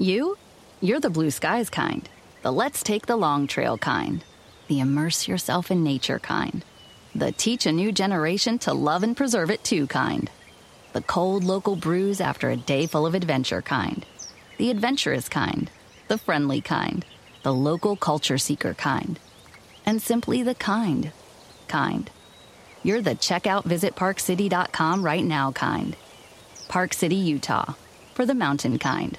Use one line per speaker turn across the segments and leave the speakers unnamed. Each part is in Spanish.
You? You're the blue skies kind, the let's take the long trail kind, the immerse yourself in nature kind, the teach a new generation to love and preserve it too kind, the cold local brews after a day full of adventure kind, the adventurous kind, the friendly kind, the local culture seeker kind, and simply the kind. Kind. You're the checkout visit parkcity.com right now kind. Park City, Utah, for the mountain kind.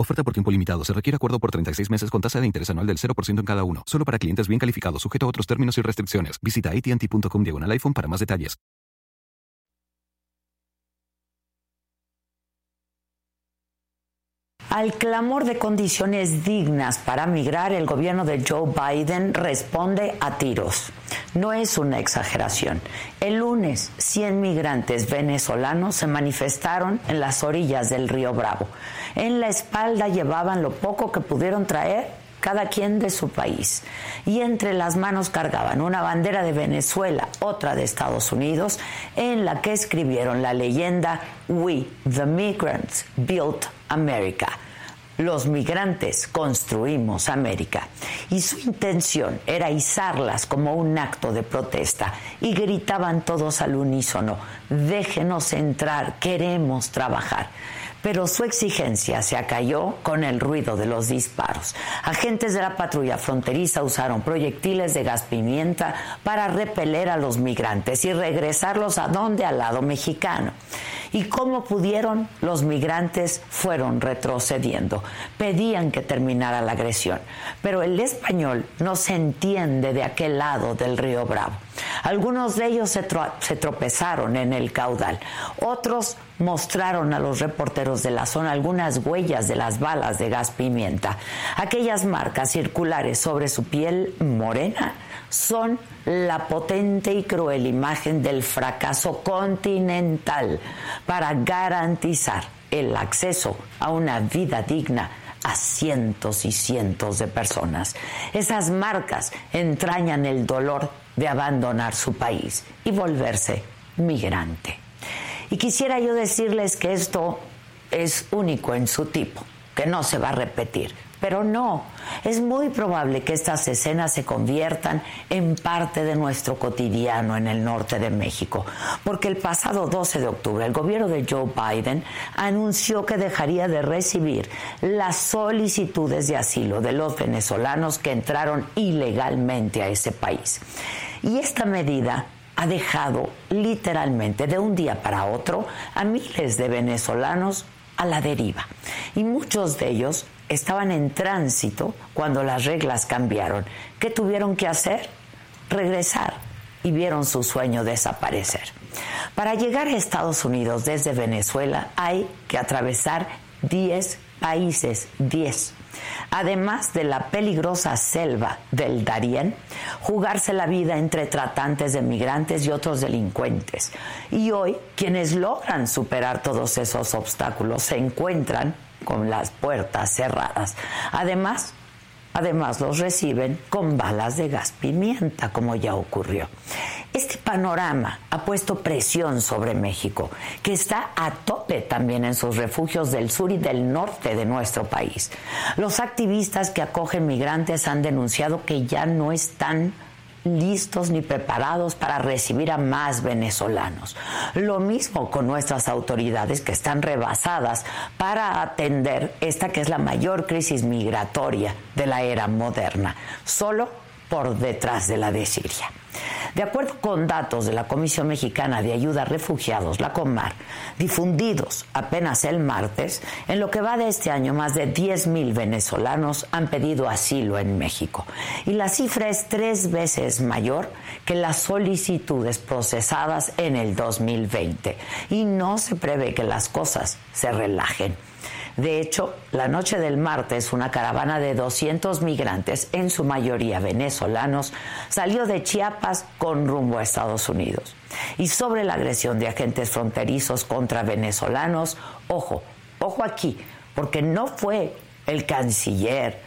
Oferta por tiempo limitado. Se requiere acuerdo por 36 meses con tasa de interés anual del 0% en cada uno. Solo para clientes bien calificados, sujeto a otros términos y restricciones. Visita AT&T.com diagonal iPhone para más detalles.
Al clamor de condiciones dignas para migrar, el gobierno de Joe Biden responde a tiros. No es una exageración. El lunes, 100 migrantes venezolanos se manifestaron en las orillas del río Bravo. En la espalda llevaban lo poco que pudieron traer cada quien de su país. Y entre las manos cargaban una bandera de Venezuela, otra de Estados Unidos, en la que escribieron la leyenda We, the Migrants, Built America. Los migrantes construimos América. Y su intención era izarlas como un acto de protesta. Y gritaban todos al unísono, déjenos entrar, queremos trabajar pero su exigencia se acalló con el ruido de los disparos. Agentes de la patrulla fronteriza usaron proyectiles de gas pimienta para repeler a los migrantes y regresarlos a donde al lado mexicano. ¿Y cómo pudieron? Los migrantes fueron retrocediendo. Pedían que terminara la agresión. Pero el español no se entiende de aquel lado del río Bravo. Algunos de ellos se, tropezaron en el caudal. Otros mostraron a los reporteros de la zona algunas huellas de las balas de gas pimienta. Aquellas marcas circulares sobre su piel morena son la potente y cruel imagen del fracaso continental para garantizar el acceso a una vida digna a cientos y cientos de personas. Esas marcas entrañan el dolor de abandonar su país y volverse migrante. Y quisiera yo decirles que esto es único en su tipo, que no se va a repetir. Pero no, es muy probable que estas escenas se conviertan en parte de nuestro cotidiano en el norte de México, porque el pasado 12 de octubre el gobierno de Joe Biden anunció que dejaría de recibir las solicitudes de asilo de los venezolanos que entraron ilegalmente a ese país. Y esta medida ha dejado literalmente de un día para otro a miles de venezolanos a la deriva. Y muchos de ellos estaban en tránsito cuando las reglas cambiaron. ¿Qué tuvieron que hacer? Regresar y vieron su sueño desaparecer. Para llegar a Estados Unidos desde Venezuela hay que atravesar 10 países, 10 además de la peligrosa selva del Darién, jugarse la vida entre tratantes de migrantes y otros delincuentes. Y hoy, quienes logran superar todos esos obstáculos se encuentran con las puertas cerradas. Además, Además, los reciben con balas de gas pimienta, como ya ocurrió. Este panorama ha puesto presión sobre México, que está a tope también en sus refugios del sur y del norte de nuestro país. Los activistas que acogen migrantes han denunciado que ya no están listos ni preparados para recibir a más venezolanos. Lo mismo con nuestras autoridades que están rebasadas para atender esta que es la mayor crisis migratoria de la era moderna, solo por detrás de la de Siria. De acuerdo con datos de la Comisión Mexicana de Ayuda a Refugiados, la COMAR, difundidos apenas el martes, en lo que va de este año más de 10.000 venezolanos han pedido asilo en México. Y la cifra es tres veces mayor que las solicitudes procesadas en el 2020. Y no se prevé que las cosas se relajen. De hecho, la noche del martes, una caravana de 200 migrantes, en su mayoría venezolanos, salió de Chiapas con rumbo a Estados Unidos. Y sobre la agresión de agentes fronterizos contra venezolanos, ojo, ojo aquí, porque no fue el canciller,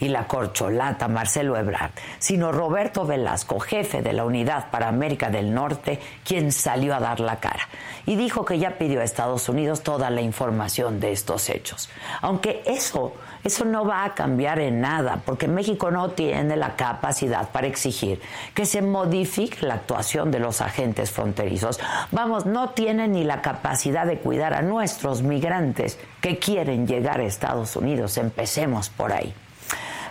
y la corcholata Marcelo Ebrard, sino Roberto Velasco, jefe de la Unidad para América del Norte, quien salió a dar la cara y dijo que ya pidió a Estados Unidos toda la información de estos hechos. Aunque eso, eso no va a cambiar en nada, porque México no tiene la capacidad para exigir que se modifique la actuación de los agentes fronterizos. Vamos, no tiene ni la capacidad de cuidar a nuestros migrantes que quieren llegar a Estados Unidos. Empecemos por ahí.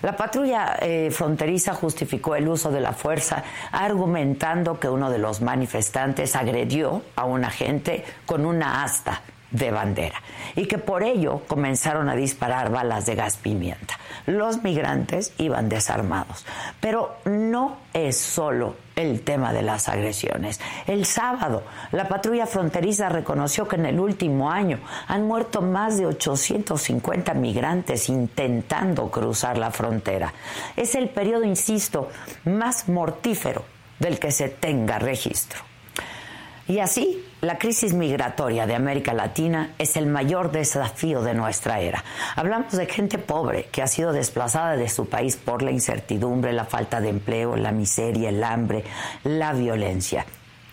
La patrulla eh, fronteriza justificó el uso de la fuerza argumentando que uno de los manifestantes agredió a un agente con una asta de bandera y que por ello comenzaron a disparar balas de gas pimienta. Los migrantes iban desarmados, pero no es solo el tema de las agresiones. El sábado, la patrulla fronteriza reconoció que en el último año han muerto más de 850 migrantes intentando cruzar la frontera. Es el periodo, insisto, más mortífero del que se tenga registro. Y así, la crisis migratoria de América Latina es el mayor desafío de nuestra era. Hablamos de gente pobre que ha sido desplazada de su país por la incertidumbre, la falta de empleo, la miseria, el hambre, la violencia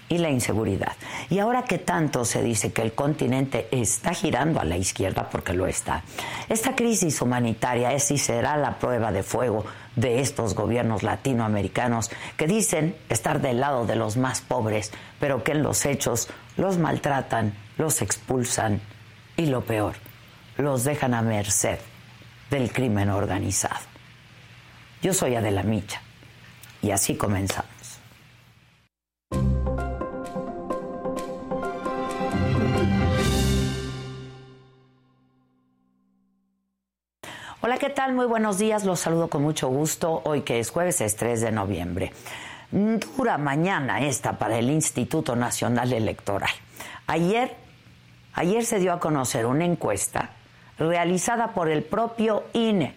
y la inseguridad. Y ahora que tanto se dice que el continente está girando a la izquierda, porque lo está, esta crisis humanitaria es y será la prueba de fuego de estos gobiernos latinoamericanos que dicen estar del lado de los más pobres, pero que en los hechos los maltratan, los expulsan y lo peor, los dejan a merced del crimen organizado. Yo soy Adela Micha y así comenzamos. Hola, ¿qué tal? Muy buenos días. Los saludo con mucho gusto. Hoy que es jueves, es 3 de noviembre. Dura mañana esta para el Instituto Nacional Electoral. Ayer, ayer se dio a conocer una encuesta realizada por el propio INE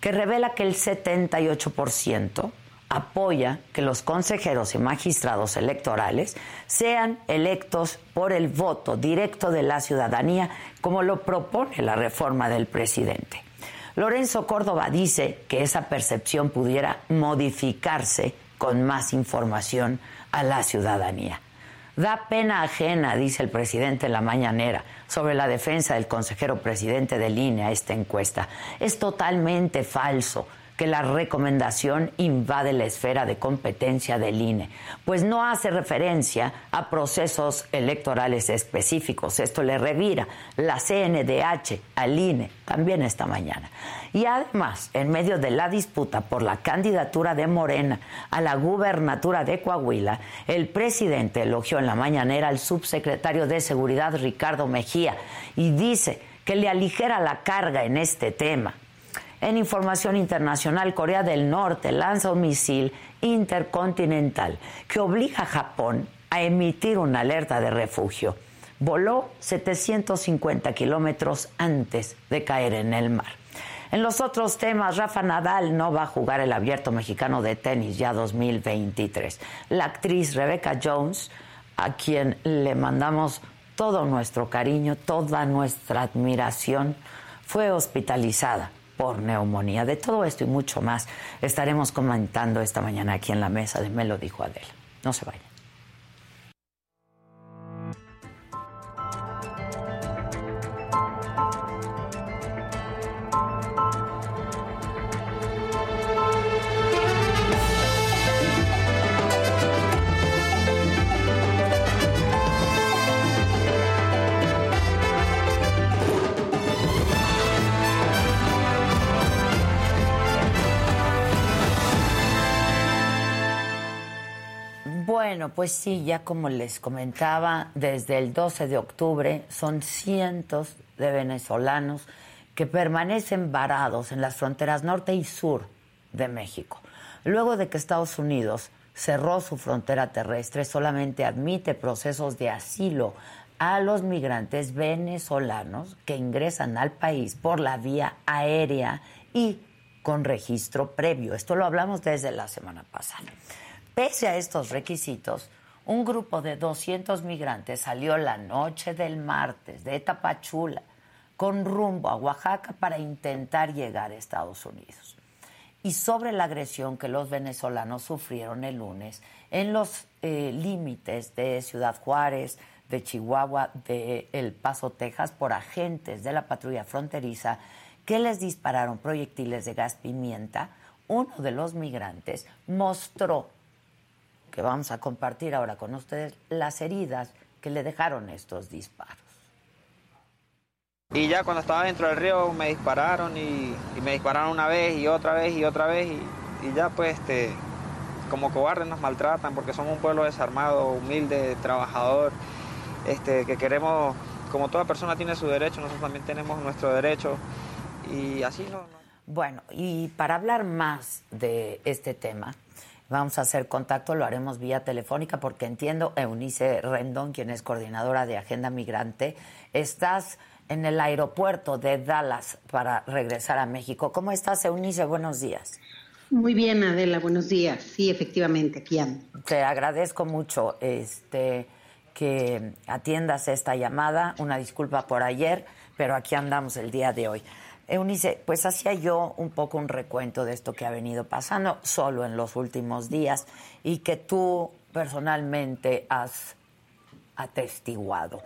que revela que el 78% apoya que los consejeros y magistrados electorales sean electos por el voto directo de la ciudadanía, como lo propone la reforma del presidente. Lorenzo Córdoba dice que esa percepción pudiera modificarse con más información a la ciudadanía. Da pena ajena, dice el presidente en la mañanera, sobre la defensa del consejero presidente de línea esta encuesta. Es totalmente falso que la recomendación invade la esfera de competencia del INE, pues no hace referencia a procesos electorales específicos. Esto le revira la CNDH al INE también esta mañana. Y además, en medio de la disputa por la candidatura de Morena a la gubernatura de Coahuila, el presidente elogió en la mañanera al subsecretario de Seguridad Ricardo Mejía y dice que le aligera la carga en este tema en información internacional, Corea del Norte lanza un misil intercontinental que obliga a Japón a emitir una alerta de refugio. Voló 750 kilómetros antes de caer en el mar. En los otros temas, Rafa Nadal no va a jugar el abierto mexicano de tenis ya 2023. La actriz Rebecca Jones, a quien le mandamos todo nuestro cariño, toda nuestra admiración, fue hospitalizada por neumonía. De todo esto y mucho más estaremos comentando esta mañana aquí en la mesa de Me lo dijo Adela. No se vayan. Bueno, pues sí, ya como les comentaba, desde el 12 de octubre son cientos de venezolanos que permanecen varados en las fronteras norte y sur de México. Luego de que Estados Unidos cerró su frontera terrestre, solamente admite procesos de asilo a los migrantes venezolanos que ingresan al país por la vía aérea y con registro previo. Esto lo hablamos desde la semana pasada. Pese a estos requisitos, un grupo de 200 migrantes salió la noche del martes de Tapachula con rumbo a Oaxaca para intentar llegar a Estados Unidos. Y sobre la agresión que los venezolanos sufrieron el lunes en los eh, límites de Ciudad Juárez, de Chihuahua, de El Paso, Texas, por agentes de la patrulla fronteriza que les dispararon proyectiles de gas pimienta, uno de los migrantes mostró, que vamos a compartir ahora con ustedes, las heridas que le dejaron estos disparos.
Y ya cuando estaba dentro del río me dispararon y, me dispararon una vez y otra vez y otra vez y, y ya pues este, como cobardes nos maltratan porque somos un pueblo desarmado, humilde, trabajador este, que queremos, como toda persona tiene su derecho, nosotros también tenemos nuestro derecho y así no,
Bueno, y para hablar más de este tema, vamos a hacer contacto, lo haremos vía telefónica porque entiendo, Eunice Rendón, quien es coordinadora de Agenda Migrante, estás en el aeropuerto de Dallas para regresar a México. ¿Cómo estás, Eunice? Buenos días.
Muy bien, Adela, buenos días. Sí, efectivamente, aquí ando.
Te agradezco mucho este que atiendas esta llamada. Una disculpa por ayer, pero aquí andamos el día de hoy. Eunice, pues hacía yo un poco un recuento de esto que ha venido pasando solo en los últimos días y que tú personalmente has atestiguado.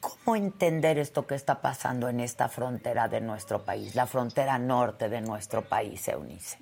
¿Cómo entender esto que está pasando en esta frontera de nuestro país, la frontera norte de nuestro país, Eunice?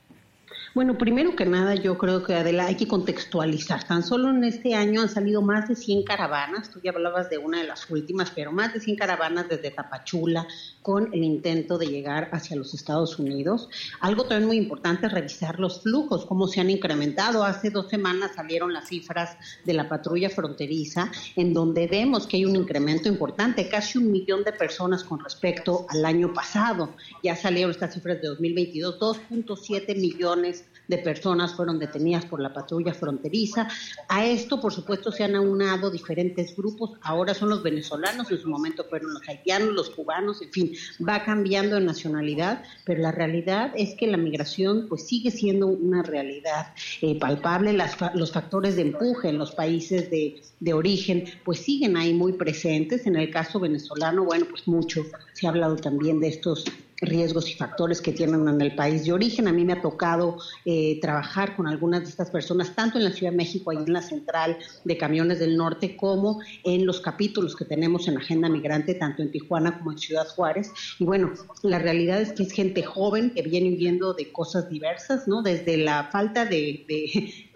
Bueno, primero que nada, yo creo que Adela hay que contextualizar. Tan solo en este año han salido más de 100 caravanas. Tú ya hablabas de una de las últimas, pero más de 100 caravanas desde Tapachula con el intento de llegar hacia los Estados Unidos. Algo también muy importante es revisar los flujos, cómo se han incrementado. Hace dos semanas salieron las cifras de la patrulla fronteriza, en donde vemos que hay un incremento importante, casi un millón de personas con respecto al año pasado. Ya salieron estas cifras de 2022, 2.7 millones de personas fueron detenidas por la patrulla fronteriza. A esto, por supuesto, se han aunado diferentes grupos. Ahora son los venezolanos, en su momento fueron los haitianos, los cubanos, en fin, va cambiando de nacionalidad, pero la realidad es que la migración pues sigue siendo una realidad eh, palpable. los factores de empuje en los países de, de origen pues siguen ahí muy presentes. En el caso venezolano, bueno, pues mucho se ha hablado también de estos riesgos y factores que tienen en el país de origen. A mí me ha tocado eh, trabajar con algunas de estas personas, tanto en la Ciudad de México, ahí en la central de camiones del norte, como en los capítulos que tenemos en Agenda Migrante, tanto en Tijuana como en Ciudad Juárez. Y bueno, la realidad es que es gente joven que viene huyendo de cosas diversas, ¿no? Desde la falta de,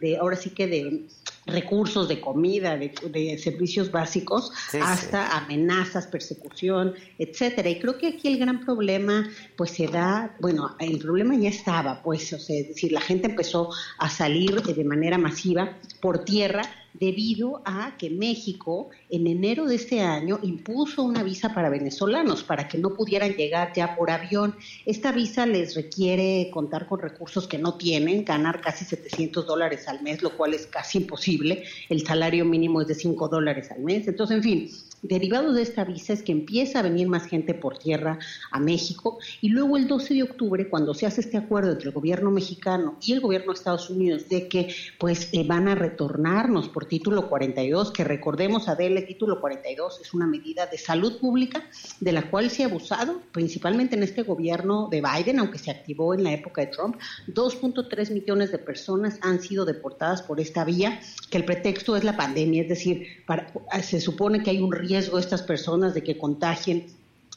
de ahora sí que de recursos de comida, de, servicios básicos, hasta amenazas, persecución, etcétera. Y creo que aquí el gran problema, pues se da, bueno, el problema ya estaba, pues, o sea, es decir, la gente empezó a salir de manera masiva por tierra debido a que México en enero de este año impuso una visa para venezolanos para que no pudieran llegar ya por avión. Esta visa les requiere contar con recursos que no tienen, ganar casi 700 dólares al mes, lo cual es casi imposible. El salario mínimo es de 5 dólares al mes. Entonces, en fin, derivado de esta visa es que empieza a venir más gente por tierra a México y luego el 12 de octubre cuando se hace este acuerdo entre el gobierno mexicano y el gobierno de Estados Unidos de que pues eh, van a retornarnos por título 42 que recordemos Adele título 42 es una medida de salud pública de la cual se ha abusado principalmente en este gobierno de Biden aunque se activó en la época de Trump. 2.3 millones de personas han sido deportadas por esta vía que el pretexto es la pandemia es decir se supone que hay un riesgo estas personas de que contagien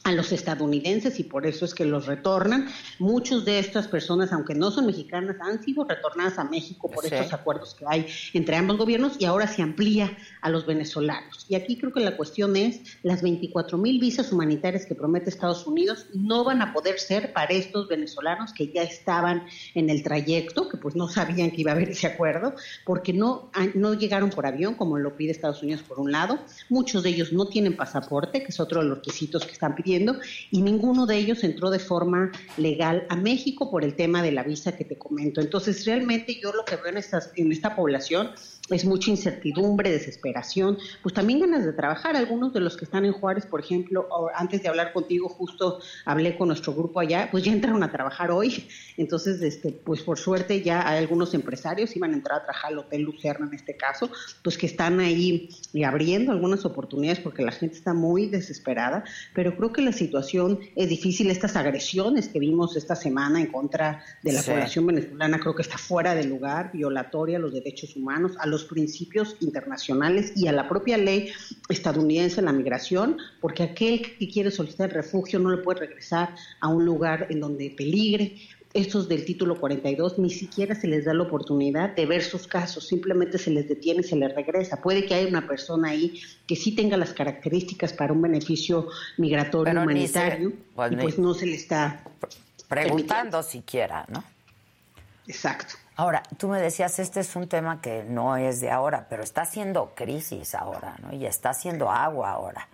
a los estadounidenses y por eso es que los retornan. Muchos de estas personas, aunque no son mexicanas, han sido retornadas a México por estos acuerdos que hay entre ambos gobiernos y ahora se amplía a los venezolanos. Y aquí creo que la cuestión es las 24 mil visas humanitarias que promete Estados Unidos no van a poder ser para estos venezolanos que ya estaban en el trayecto, que pues no sabían que iba a haber ese acuerdo, porque no, no llegaron por avión como lo pide Estados Unidos por un lado. Muchos de ellos no tienen pasaporte, que es otro de los requisitos que están pidiendo y ninguno de ellos entró de forma legal a México por el tema de la visa que te comento. Entonces, realmente yo lo que veo en, estas, en esta población es mucha incertidumbre, desesperación, pues también ganas de trabajar. Algunos de los que están en Juárez, por ejemplo, antes de hablar contigo, justo hablé con nuestro grupo allá, pues ya entraron a trabajar hoy. Entonces, este, pues por suerte ya hay algunos empresarios, iban a entrar a trabajar al Hotel Lucerna en este caso, pues que están ahí abriendo algunas oportunidades porque la gente está muy desesperada, pero creo que la situación es difícil. Estas agresiones que vimos esta semana en contra de la población venezolana creo que está fuera de lugar, violatoria a los derechos humanos, a los principios internacionales y a la propia ley estadounidense en la migración, porque aquel que quiere solicitar refugio no le puede regresar a un lugar en donde peligre. Estos del título 42 ni siquiera se les da la oportunidad de ver sus casos, simplemente se les detiene y se les regresa. Puede que haya una persona ahí que sí tenga las características para un beneficio migratorio humanitario pues y pues no se le está
preguntando siquiera, ¿no?
Exacto.
Ahora, tú me decías, este es un tema que no es de ahora, pero está haciendo crisis ahora, ¿no? Y está haciendo agua ahora.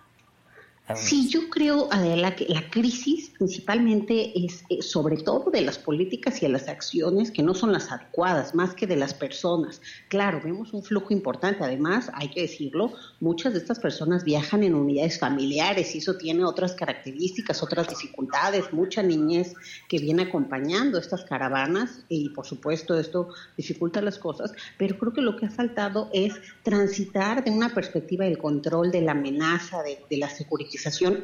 Sí, yo creo, Adela, que la crisis principalmente es eh, sobre todo de las políticas y de las acciones que no son las adecuadas, más que de las personas. Claro, vemos un flujo importante. Además, hay que decirlo, muchas de estas personas viajan en unidades familiares y eso tiene otras características, otras dificultades, mucha niñez que viene acompañando estas caravanas y, por supuesto, esto dificulta las cosas. Pero creo que lo que ha faltado es transitar de una perspectiva del control, de la amenaza, de, de la seguridad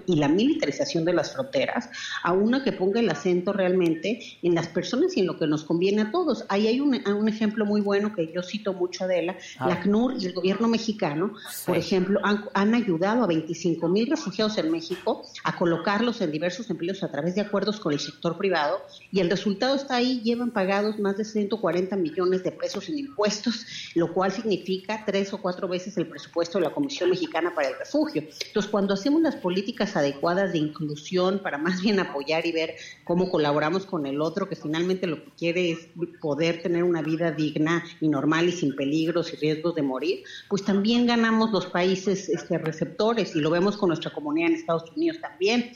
y la militarización de las fronteras a una que ponga el acento realmente en las personas y en lo que nos conviene a todos. Ahí hay un, ejemplo muy bueno que yo cito mucho de la, ah. la CNUR y el gobierno mexicano, por ejemplo, han, ayudado a 25 mil refugiados en México a colocarlos en diversos empleos a través de acuerdos con el sector privado y el resultado está ahí, llevan pagados más de 140 millones de pesos en impuestos, lo cual significa tres o cuatro veces el presupuesto de la Comisión Mexicana para el Refugio. Entonces, cuando hacemos las políticas adecuadas de inclusión para más bien apoyar y ver cómo colaboramos con el otro, que finalmente lo que quiere es poder tener una vida digna y normal y sin peligros y riesgos de morir, pues también ganamos los países este, receptores y lo vemos con nuestra comunidad en Estados Unidos también.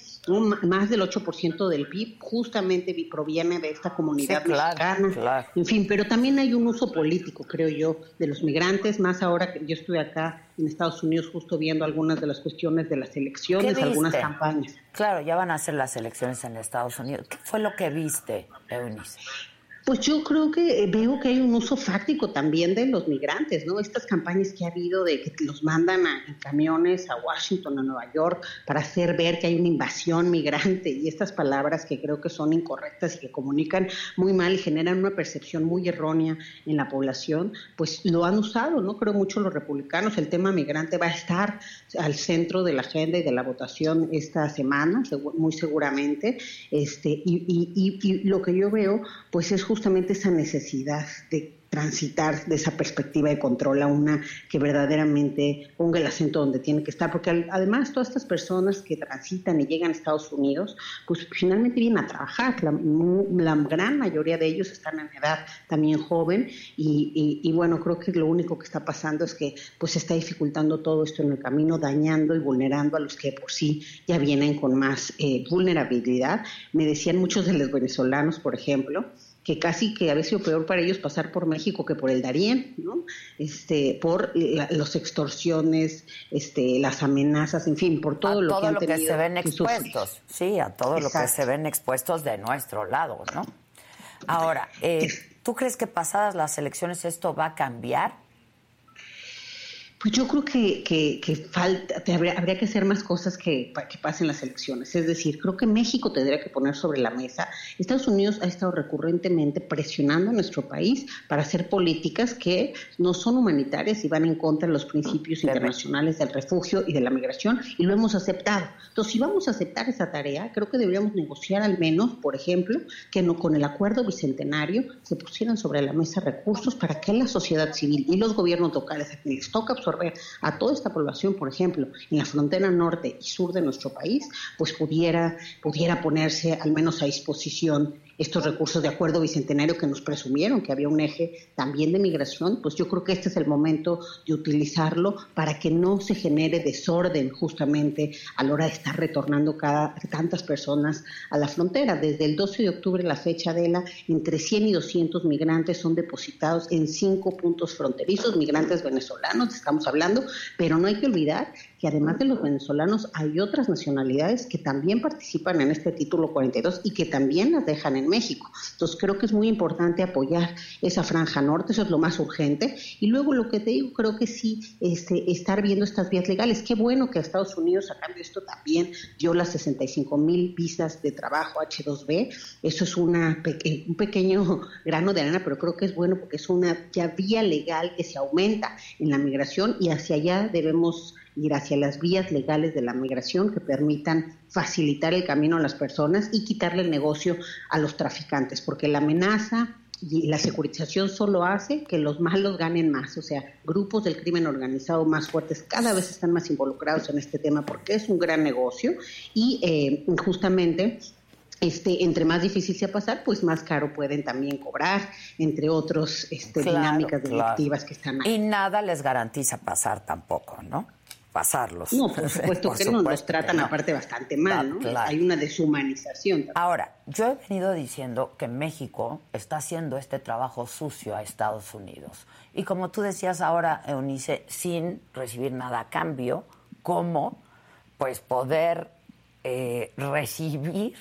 Más del 8% del PIB justamente proviene de esta comunidad mexicana. En fin, pero también hay un uso político, creo yo, de los migrantes, más ahora que yo estoy acá en Estados Unidos justo viendo algunas de las cuestiones de las elecciones, algunas campañas.
Claro, ya van a ser las elecciones en Estados Unidos. ¿Qué fue lo que viste, Eunice?
Pues yo creo que eh, veo que hay un uso fáctico también de los migrantes, ¿no? Estas campañas que ha habido de que los mandan en camiones a Washington, a Nueva York, para hacer ver que hay una invasión migrante y estas palabras que creo que son incorrectas y que comunican muy mal y generan una percepción muy errónea en la población, pues lo han usado, ¿no? Creo mucho los republicanos, el tema migrante va a estar al centro de la agenda y de la votación esta semana, muy seguramente, este, y, y, y lo que yo veo, pues es justamente esa necesidad de transitar de esa perspectiva de control a una que verdaderamente ponga el acento donde tiene que estar, porque además todas estas personas que transitan y llegan a Estados Unidos, pues finalmente vienen a trabajar, la, gran mayoría de ellos están en edad también joven y, bueno, creo que lo único que está pasando es que pues se está dificultando todo esto en el camino, dañando y vulnerando a los que por sí ya vienen con más eh, vulnerabilidad. Me decían muchos de los venezolanos, por ejemplo, que casi que había sido peor para ellos pasar por México que por el Darién, ¿no? Este, por las extorsiones, este, las amenazas, en fin, por todo lo que han
lo que se ven expuestos, sí, a todo lo que se ven expuestos de nuestro lado, ¿no? Ahora, eh, ¿tú crees que pasadas las elecciones esto va a cambiar?
Pues yo creo que, que, falta, habría, que hacer más cosas que, que pasen las elecciones. Es decir, creo que México tendría que poner sobre la mesa. Estados Unidos ha estado recurrentemente presionando a nuestro país para hacer políticas que no son humanitarias y van en contra de los principios internacionales del refugio y de la migración, y lo hemos aceptado. Entonces, si vamos a aceptar esa tarea, creo que deberíamos negociar al menos, por ejemplo, que no con el acuerdo bicentenario se pusieran sobre la mesa recursos para que la sociedad civil y los gobiernos locales a quienes les toca a toda esta población, por ejemplo, en la frontera norte y sur de nuestro país, pues pudiera, pudiera ponerse al menos a disposición estos recursos de acuerdo bicentenario que nos presumieron que había un eje también de migración, pues yo creo que este es el momento de utilizarlo para que no se genere desorden justamente a la hora de estar retornando cada, tantas personas a la frontera. Desde el 12 de octubre, la fecha de la, entre 100 y 200 migrantes son depositados en cinco puntos fronterizos, migrantes venezolanos, estamos hablando, pero no hay que olvidar que además de los venezolanos hay otras nacionalidades que también participan en este título 42 y que también las dejan en México. Entonces creo que es muy importante apoyar esa franja norte, eso es lo más urgente. Y luego lo que te digo, creo que sí, este, estar viendo estas vías legales. Qué bueno que Estados Unidos, a cambio de esto también dio las 65 mil visas de trabajo H2B. Eso es una un pequeño grano de arena, pero creo que es bueno porque es una ya vía legal que se aumenta en la migración y hacia allá debemos ir hacia las vías legales de la migración que permitan facilitar el camino a las personas y quitarle el negocio a los traficantes, porque la amenaza y la securitización solo hace que los malos ganen más, o sea, grupos del crimen organizado más fuertes cada vez están más involucrados en este tema porque es un gran negocio y eh, justamente este, entre más difícil sea pasar, pues más caro pueden también cobrar, entre otros este, dinámicas delictivas que están ahí.
Y nada les garantiza pasar tampoco, ¿no? Pasarlos.
No, por supuesto que no, nos tratan aparte bastante mal, ¿no? Hay una deshumanización.
Ahora, yo he venido diciendo que México está haciendo este trabajo sucio a Estados Unidos. Y como tú decías ahora, Eunice, sin recibir nada a cambio, ¿cómo pues poder eh, recibir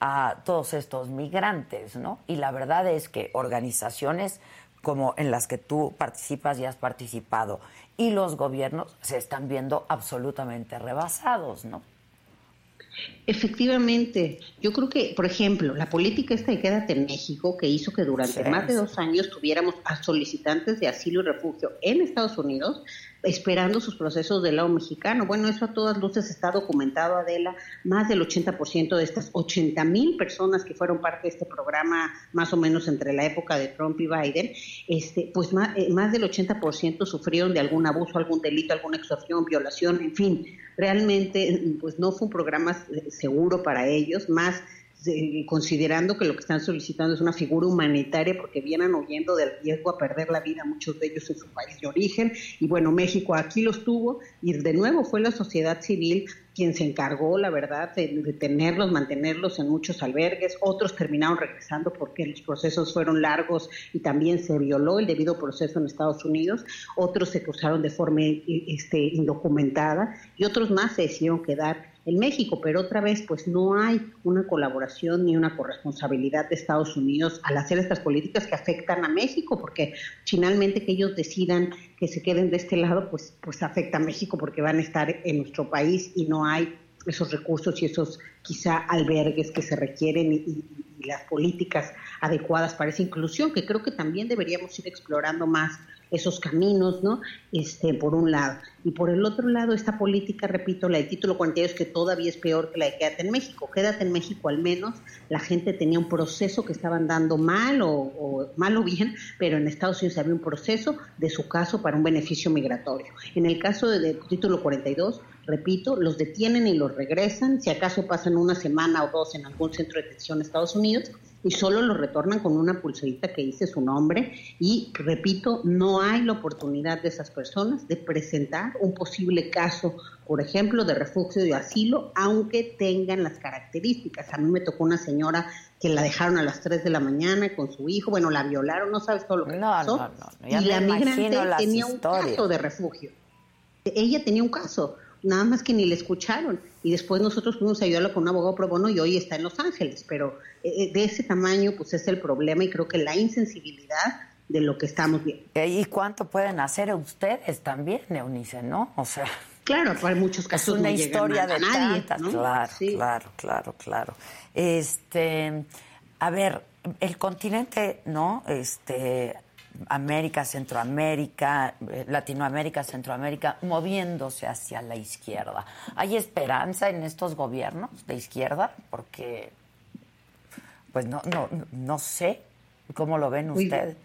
a todos estos migrantes, ¿no? Y la verdad es que organizaciones como en las que tú participas y has participado, y los gobiernos se están viendo absolutamente rebasados, ¿no?
Efectivamente, yo creo que, por ejemplo, la política esta de Quédate en México, que hizo que durante más de dos años tuviéramos a solicitantes de asilo y refugio en Estados Unidos, esperando sus procesos del lado mexicano. Bueno, eso a todas luces está documentado, Adela. Más del 80% de estas 80 mil personas que fueron parte de este programa, más o menos entre la época de Trump y Biden, este, pues más, eh, más del 80% sufrieron de algún abuso, algún delito, alguna extorsión, violación, en fin. Realmente, pues no fue un programa eh, seguro para ellos, más considerando que lo que están solicitando es una figura humanitaria porque vienen huyendo del riesgo a perder la vida muchos de ellos en su país de origen. Y bueno México aquí los tuvo y de nuevo fue la sociedad civil quien se encargó la verdad de, de tenerlos mantenerlos en muchos albergues. Otros terminaron regresando porque los procesos fueron largos y también se violó el debido proceso en Estados Unidos. Otros se cruzaron de forma este, indocumentada y otros más se decidieron quedar en México, pero otra vez pues no hay una colaboración ni una corresponsabilidad de Estados Unidos al hacer estas políticas que afectan a México, porque finalmente que ellos decidan que se queden de este lado, pues, pues afecta a México porque van a estar en nuestro país y no hay esos recursos y esos quizá albergues que se requieren y, las políticas adecuadas para esa inclusión, que creo que también deberíamos ir explorando más esos caminos, ¿no? Este, por un lado. Y por el otro lado, esta política, repito, la de título 42, que todavía es peor que la de Quédate en México. Quédate en México, al menos, la gente tenía un proceso que estaban dando mal o, mal o bien, pero en Estados Unidos había un proceso de su caso para un beneficio migratorio. En el caso de título 42, repito, los detienen y los regresan, si acaso pasan una semana o dos en algún centro de detención en Estados Unidos, y solo lo retornan con una pulserita que dice su nombre y, repito, no hay la oportunidad de esas personas de presentar un posible caso, por ejemplo, de refugio de asilo, aunque tengan las características. A mí me tocó una señora que la dejaron a las 3 de la mañana con su hijo, bueno, la violaron, no sabes todo lo que pasó. No, no, y la migrante tenía un caso de refugio. Ella tenía un caso nada más que ni le escucharon. Y después nosotros fuimos a ayudarlo con un abogado pro bono y hoy está en Los Ángeles. Pero eh, eh, de ese tamaño, pues es el problema y creo que la insensibilidad de lo que estamos viendo.
Eh, ¿Y cuánto pueden hacer ustedes también, Eunice, no? O sea...
Claro, hay muchos casos
es una historia de nadie, Claro, claro, claro, claro. Este, a ver, el continente, ¿no? Este, América, Centroamérica, eh, Latinoamérica, Centroamérica, moviéndose hacia la izquierda. ¿Hay esperanza en estos gobiernos de izquierda? Porque, pues no, no, no sé cómo lo ven ustedes.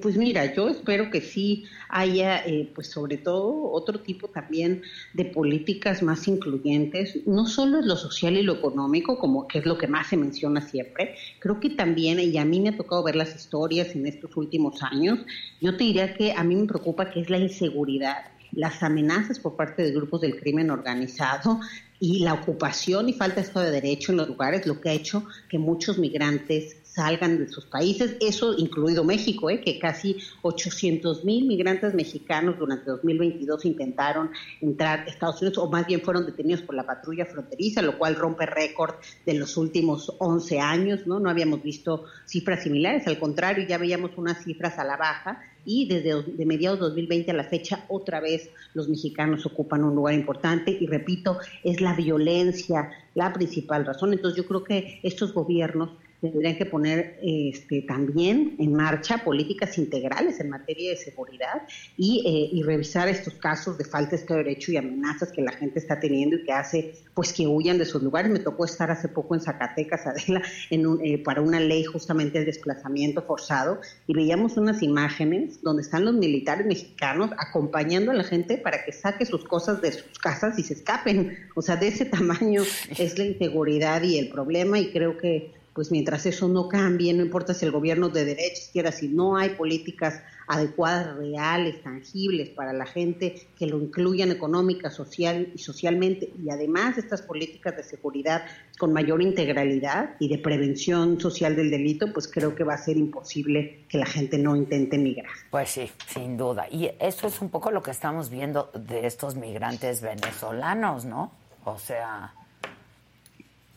Pues mira, yo espero que sí haya, eh, pues sobre todo, otro tipo también de políticas más incluyentes, no solo en lo social y lo económico, como que es lo que más se menciona siempre, creo que también, y a mí me ha tocado ver las historias en estos últimos años, yo te diría que a mí me preocupa que es la inseguridad las amenazas por parte de grupos del crimen organizado y la ocupación y falta de Estado de Derecho en los lugares, lo que ha hecho que muchos migrantes salgan de sus países, eso incluido México, ¿eh? que casi 800 mil migrantes mexicanos durante 2022 intentaron entrar a Estados Unidos, o más bien fueron detenidos por la patrulla fronteriza, lo cual rompe récord de los últimos 11 años, ¿no? No habíamos visto cifras similares, al contrario, ya veíamos unas cifras a la baja y desde de mediados de 2020 a la fecha otra vez los mexicanos ocupan un lugar importante y repito, es la violencia la principal razón. Entonces yo creo que estos gobiernos tendrían que poner este, también en marcha políticas integrales en materia de seguridad y, eh, y, revisar estos casos de falta de Estado de Derecho y amenazas que la gente está teniendo y que hace pues que huyan de sus lugares. Me tocó estar hace poco en Zacatecas, Adela, en un, eh, para una ley justamente de desplazamiento forzado y veíamos unas imágenes donde están los militares mexicanos acompañando a la gente para que saque sus cosas de sus casas y se escapen. O sea, de ese tamaño es la inseguridad y el problema y creo que pues mientras eso no cambie, no importa si el gobierno de derecha, izquierda, si no hay políticas adecuadas, reales, tangibles para la gente que lo incluyan económica, social y socialmente, y además estas políticas de seguridad con mayor integralidad y de prevención social del delito, pues creo que va a ser imposible que la gente no intente migrar.
Pues sí, sin duda. Y eso es un poco lo que estamos viendo de estos migrantes venezolanos, ¿no? O sea,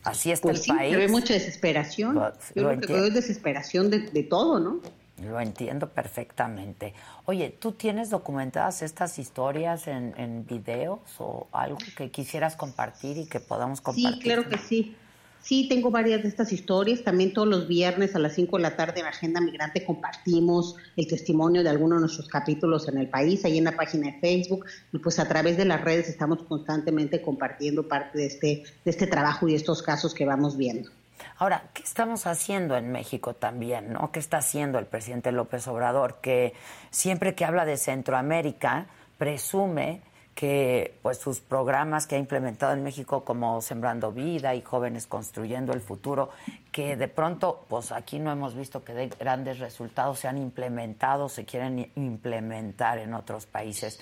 Así está
pues
el país. Pero
hay mucha desesperación. Yo creo que veo desesperación de, de, todo, ¿no?
Lo entiendo perfectamente. Oye, ¿tú tienes documentadas estas historias en, en videos o algo que quisieras compartir y que podamos compartir?
Sí, claro que sí. Sí, tengo varias de estas historias. También todos los viernes a las 5 de la tarde en Agenda Migrante compartimos el testimonio de algunos de nuestros capítulos en el país, ahí en la página de Facebook. Y pues a través de las redes estamos constantemente compartiendo parte de este, de este trabajo y estos casos que vamos viendo.
Ahora, ¿qué estamos haciendo en México también? ¿no? ¿Qué está haciendo el presidente López Obrador? Que siempre que habla de Centroamérica, presume que pues sus programas que ha implementado en México como Sembrando Vida y Jóvenes Construyendo el Futuro, que de pronto pues aquí no hemos visto que de grandes resultados se han implementado, se quieren implementar en otros países.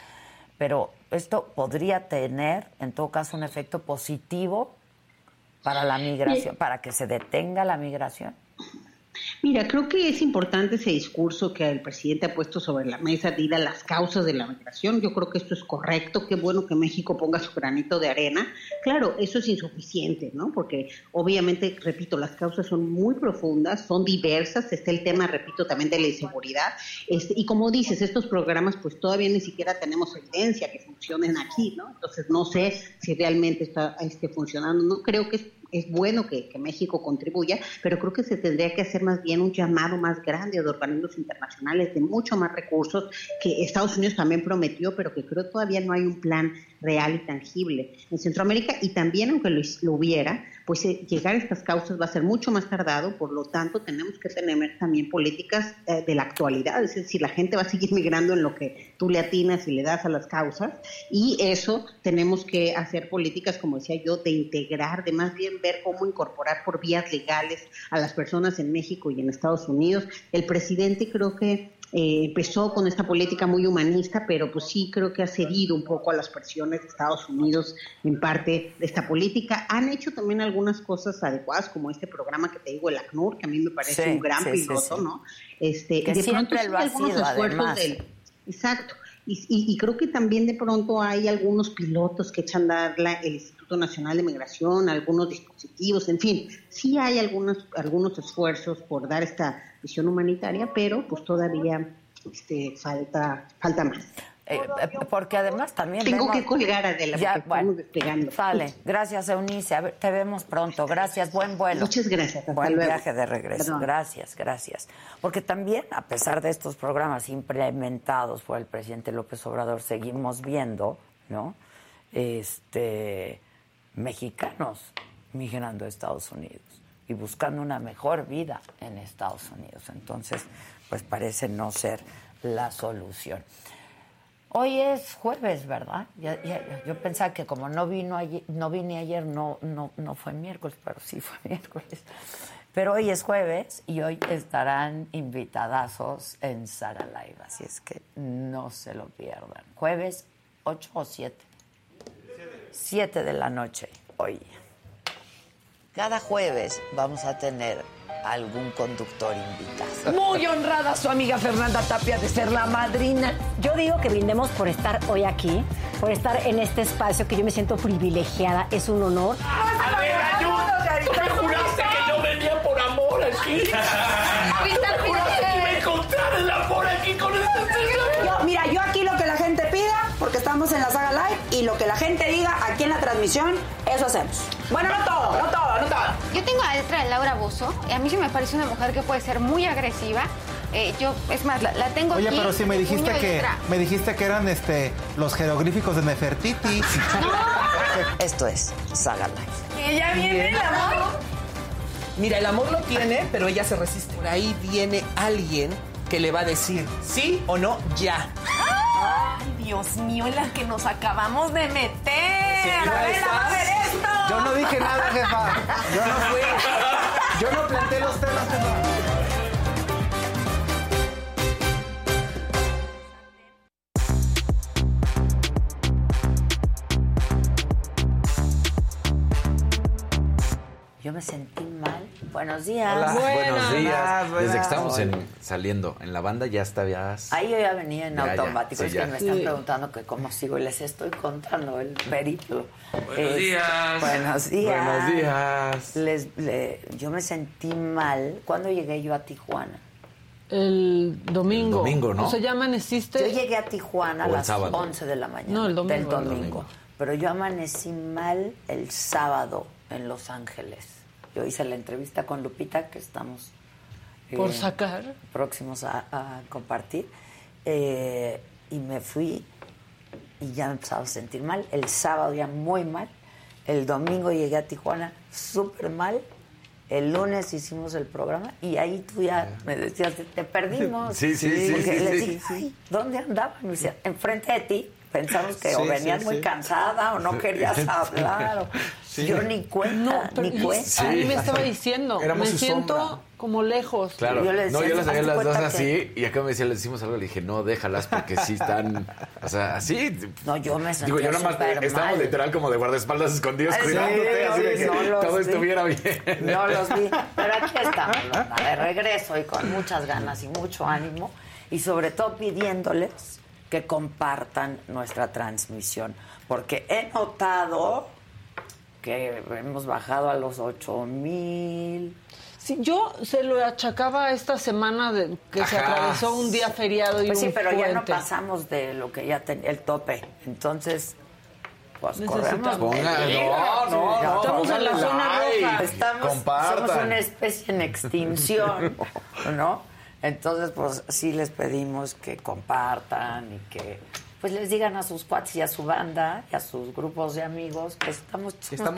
Pero esto podría tener en todo caso un efecto positivo para la migración, para que se detenga la migración.
Mira, creo que es importante ese discurso que el presidente ha puesto sobre la mesa de las causas de la migración. Yo creo que esto es correcto. Qué bueno que México ponga su granito de arena. Claro, eso es insuficiente, ¿no? Porque obviamente, repito, las causas son muy profundas, son diversas. Está el tema, repito, también de la inseguridad. Este, y como dices, estos programas, pues todavía ni siquiera tenemos evidencia que funcionen aquí, ¿no? Entonces, no sé si realmente está este, funcionando. No creo que es bueno que, México contribuya, pero creo que se tendría que hacer más bien un llamado más grande de organismos internacionales de mucho más recursos que Estados Unidos también prometió, pero que creo todavía no hay un plan real y tangible en Centroamérica. Y también aunque lo, hubiera, pues eh, llegar a estas causas va a ser mucho más tardado, por lo tanto tenemos que tener también políticas eh, de la actualidad, es decir, la gente va a seguir migrando en lo que tú le atinas y le das a las causas y eso tenemos que hacer políticas, como decía yo, de integrar, de más bien ver cómo incorporar por vías legales a las personas en México y en Estados Unidos. El presidente creo que eh, empezó con esta política muy humanista, pero pues sí creo que ha cedido un poco a las presiones de Estados Unidos en parte de esta política. Han hecho también algunas cosas adecuadas, como este programa que te digo, el ACNUR, que a mí me parece un gran piloto, ¿no?
Este, de pronto lo ha sido, además.
exacto. Y, creo que también de pronto hay algunos pilotos que echan a dar el Instituto Nacional de Migración, algunos dispositivos, en fin, sí hay algunos, algunos esfuerzos por dar esta visión humanitaria, pero pues todavía este, falta, falta más.
Eh, eh, porque además también
tengo que colgar Adela ya, estamos despegando
vale gracias Eunice. A ver, te vemos pronto. Gracias buen vuelo.
Muchas gracias.
Buen viaje de regreso. Gracias gracias. Porque también a pesar de estos programas implementados por el presidente López Obrador seguimos viendo no este mexicanos migrando a Estados Unidos y buscando una mejor vida en Estados Unidos. Entonces, pues parece no ser la solución. Hoy es jueves, ¿verdad? yo pensaba que como no vino ayer, no vine ayer, no, no, no fue miércoles, pero sí fue miércoles. Pero hoy es jueves y hoy estarán invitadazos en Sara Live, así es que no se lo pierdan. Jueves 8 o 7. 7 de la noche hoy. Cada jueves vamos a tener algún conductor invitado.
Muy honrada su amiga Fernanda Tapia de ser la madrina.
Yo digo que brindemos por estar hoy aquí, por estar en este espacio que yo me siento privilegiada, es un honor.
A ver, ayúdame, tú me juraste que yo venía por amor aquí. me juraste que me encontrar el amor aquí con esta
yo, Mira, yo aquí lo que la gente pida, porque estamos en la saga live, y lo que la gente diga aquí en la transmisión, eso hacemos. Bueno, no todo, no todo, no todo.
Yo tengo la letra de Laura Bozo, y a mí sí me parece una mujer que puede ser muy agresiva. Eh, yo, es más, la, tengo
Oye, pero si me dijiste que me dijiste que eran este los jeroglíficos de Nefertiti.
Esto es Saga
Live. ya viene el amor. Mira, el amor lo tiene, pero ella se resiste. Por ahí viene alguien que le va a decir sí o no ya.
Dios mío, en la que nos acabamos de meter.
a ver, a ver esto.
Yo no dije nada, jefa. Yo no fui. Yo no planté los temas, jefa.
Yo me sentí. Buenos días.
Hola. Buenos días. Desde que estamos saliendo en la banda ya estabas.
Ahí yo ya venía en automático. es que me están preguntando que cómo sigo y les estoy contando el periplo.
Buenos días.
Buenos días.
Buenos días.
Les, yo me sentí mal. ¿Cuándo llegué yo a Tijuana?
El domingo.
El domingo, ¿no?
O sea, ya amaneciste.
Yo llegué a Tijuana a las 11 de la mañana.
No, el domingo.
Del domingo. Pero yo amanecí mal el sábado en Los Ángeles. Yo hice la entrevista con Lupita, que estamos...
Por eh, sacar.
Próximos a, compartir. Eh, y me fui y ya me empezaba a sentir mal. El sábado ya muy mal. El domingo llegué a Tijuana súper mal. El lunes hicimos el programa y ahí tú ya me decías, te perdimos.
Sí, sí, sí.
Porque le dije, ¿dónde andaban? Me decía, enfrente de ti pensamos que o venías muy cansada o no querías hablar. Yo ni cuenta, ni cuenta.
A mí me estaba diciendo, me siento como lejos.
Claro, yo no, yo las sabía las dos así y acá me decía, le decimos algo, le dije, no, déjalas porque sí están, o sea, así.
No, yo me sentía Digo, yo
nomás estábamos literal como de guardaespaldas escondidos cuidándote, así de que todo estuviera bien.
No los vi, pero aquí estamos, de regreso y con muchas ganas y mucho ánimo y sobre todo pidiéndoles que compartan nuestra transmisión, porque he notado que hemos bajado a los 8 mil.
Sí, yo se lo achacaba esta semana de que se atravesó un día feriado y
pues
un
sí, pero ya no pasamos de lo que ya tenía el tope. Entonces, pues corremos.
no, no, no,
estamos en la zona roja.
Estamos, somos una especie en extinción, ¿no? Entonces, pues sí les pedimos que compartan y que pues les digan a sus cuates y a su banda y a sus grupos de amigos que estamos, chidos,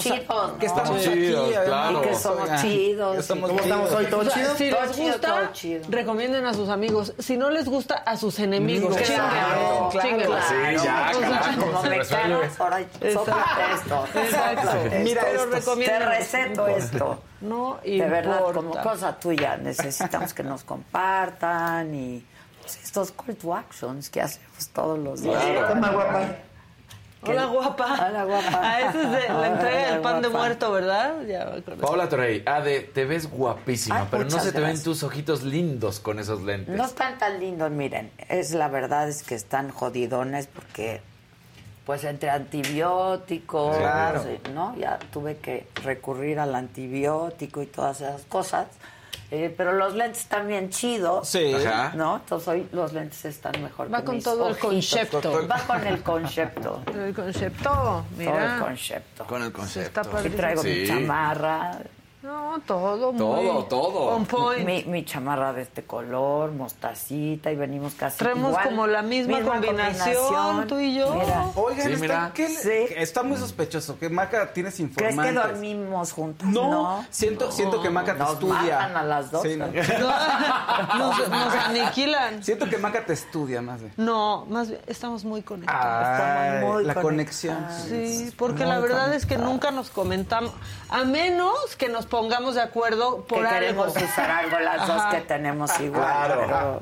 que estamos chidos,
claro. Y que somos chidos.
Estamos, ¿Cómo estamos hoy? ¿Todo chido?
Si les gusta, recomienden a sus amigos. Si no les gusta, a sus enemigos.
Claro, claro, claro.
Sí, ya,
Como mexicanos, ahora esto.
Exacto.
Mira, te receto esto.
No
De verdad, como cosa tuya, necesitamos que nos compartan y pues, estos call to actions que hacemos todos los días.
Toma, guapa.
Hola guapa.
Hola guapa.
Ah, esa es de la entrega del pan de muerto, ¿verdad? Ya me
Paola Torrey, Ade, te ves guapísima, pero no se te ven tus ojitos lindos con esos lentes.
No están tan lindos, miren. Es la verdad es que están jodidones porque pues entre antibióticos, ¿no? Ya tuve que recurrir al antibiótico y todas esas cosas. Eh, pero los lentes están bien chidos.
Sí.
¿No? Entonces hoy los lentes están mejor.
Va con todo el concepto.
Va con el concepto.
El concepto, mira. Todo
el concepto.
Con el concepto.
Y traigo mi chamarra.
No, todo,
Todo,
muy
todo.
On point.
Mi, mi chamarra de este color, mostacita, y venimos casi
Traemos
igual.
como la misma combinación, tú y yo.
Mira.
Oigan,
Sí,
está,
mira.
¿qué le-
Sí.
está muy sospechoso que Maca tienes
¿Crees
informantes.
que dormimos juntas?
No,
No.
siento, siento que Maca te
Nos
estudia.
matan a las dos.
Sí, no.
nos, nos aniquilan.
Siento que Maca te estudia más de.
No, más bien, estamos muy conectados.
Ay,
Estamos muy
la
conectados.
conexión.
Sí, porque la verdad es que nunca nos comentamos, a menos que nos pongamos de acuerdo por
que
algo.
queremos usar algo las dos que tenemos igual.
Claro.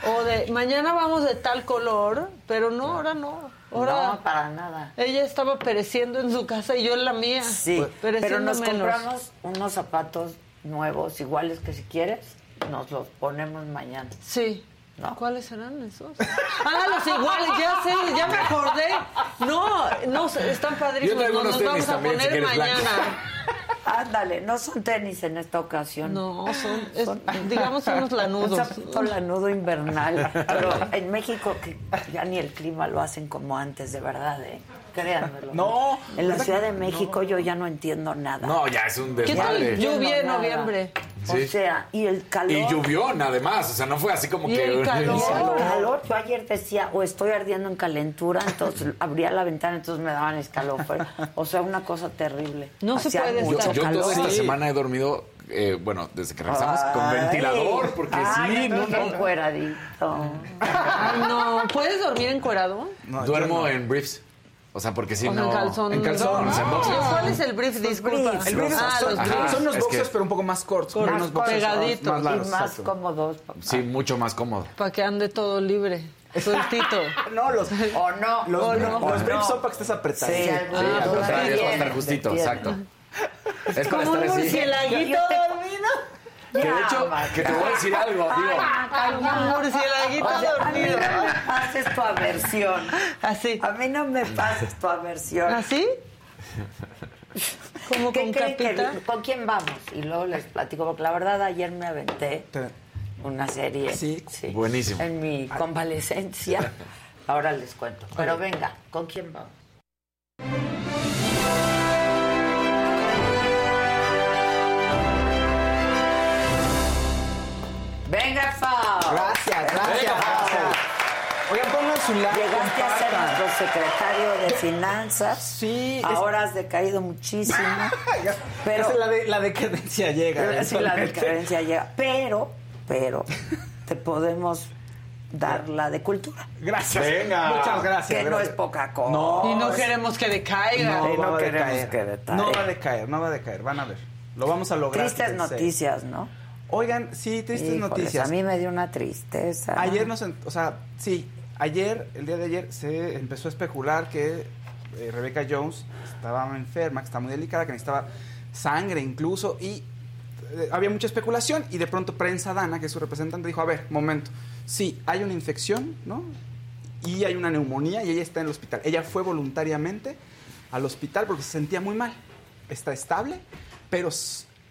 pero-
O de mañana vamos de tal color, pero no, ahora no. Ahora
No, para nada.
ella estaba pereciendo en su casa y yo en la mía.
Sí,
pereciendo
pero nos
menos.
compramos unos zapatos nuevos, iguales que si quieres, nos los ponemos mañana.
Sí.
¿No?
¿Cuáles serán esos? Ah, los iguales, ya sé, ya me acordé. No, no, están
Yo
padrísimos.
traigo
Nos
unos
los
tenis
vamos a
si
poner mañana.
Ándale, no son tenis en esta ocasión.
No, son, es- digamos, unos lanudos.
Un lanudo invernal. Pero en México que ya ni el clima lo hacen como antes, de verdad, ¿eh? Créanmelo.
No.
En la Ciudad de México yo ya no entiendo nada.
No, ya es un
¿Qué tal
desmadre.
lluvia en
Nada. O sea, y el calor.
Y lluvión, además. O sea, no fue así como
Y
que.
el calor.
El calor, yo ayer decía, o estoy ardiendo en calentura, entonces abría la ventana, entonces me daban escalofrío. O sea, una cosa terrible.
No se
Hacía
puede
mucho
Yo,
estar.
yo
calor.
toda esta
Sí.
semana he dormido, eh, bueno, desde que regresamos, con ventilador, porque
Ay,
sí, no, no.
encueradito.
Ay, no. ¿Puedes dormir encuerado?
No,
Duermo
no.
en briefs. O sea, porque si
o
no.
en calzón.
en calzón,
o sea, en boxers.
¿Cuál es el brief? Disculpa.
briefs.
El brief
ah,
son,
los briefs.
son los
es
boxers,
que-
pero un poco más cortos.
Cortos,
unos boxers
pegaditos.
más largos,
y más
exacto.
cómodos.
Sí, mucho más cómodo.
Para que ande todo libre. Sueltito.
No, los,
O no.
los,
o no.
los briefs
no.
son para que estés apretado.
Sí,
Sí,
Ah,
al
tú
contrario, es para estar justito, exacto. Es
Como
estar
un murcielaguito dormido.
Que de hecho, que te voy a decir algo, digo.
Como un murcielaguito
O sea, a mí
dormido.
no me pases tu aversión.
Así.
A mí no me pases tu aversión.
¿Así?
¿Qué
con
creen que-. ¿Con quién vamos? Y luego les platico, porque la verdad ayer me aventé una serie.
Sí.
Buenísimo.
En mi convalecencia. Ahora les cuento. Pero venga, ¿con quién vamos? Venga, Fao.
Gracias, gracias, gracias. Oigan, pongan su like.
Llegaste a ser nuestro secretario de finanzas.
Sí, es-
Ahora has decaído muchísimo. pero
Esa es la, de, la decadencia llega.
Pero sí, la decadencia llega. Pero, pero, te podemos dar la de cultura.
Gracias.
Venga.
Muchas gracias.
Que no
gracias.
es poca cosa.
No.
Y no queremos que decaiga.
No,
Y no
va a
queremos
decaer.
que decae.
No va a decaer, no va a decaer. Van a ver. Lo vamos a lograr.
Tristes noticias, ¿no?
Oigan, sí, tristes
Híjoles,
noticias.
A mí me dio una tristeza.
Ayer nos, o sea, sí, ayer, el día de ayer, se empezó a especular que eh, Rebecca Jones estaba enferma, que está muy delicada, que necesitaba sangre incluso, y eh, había mucha especulación, y de pronto Prensa Dana, que es su representante, dijo, a ver, momento, sí, hay una infección, ¿no? Y hay una neumonía, y ella está en el hospital. Ella fue voluntariamente al hospital porque se sentía muy mal. Está estable, pero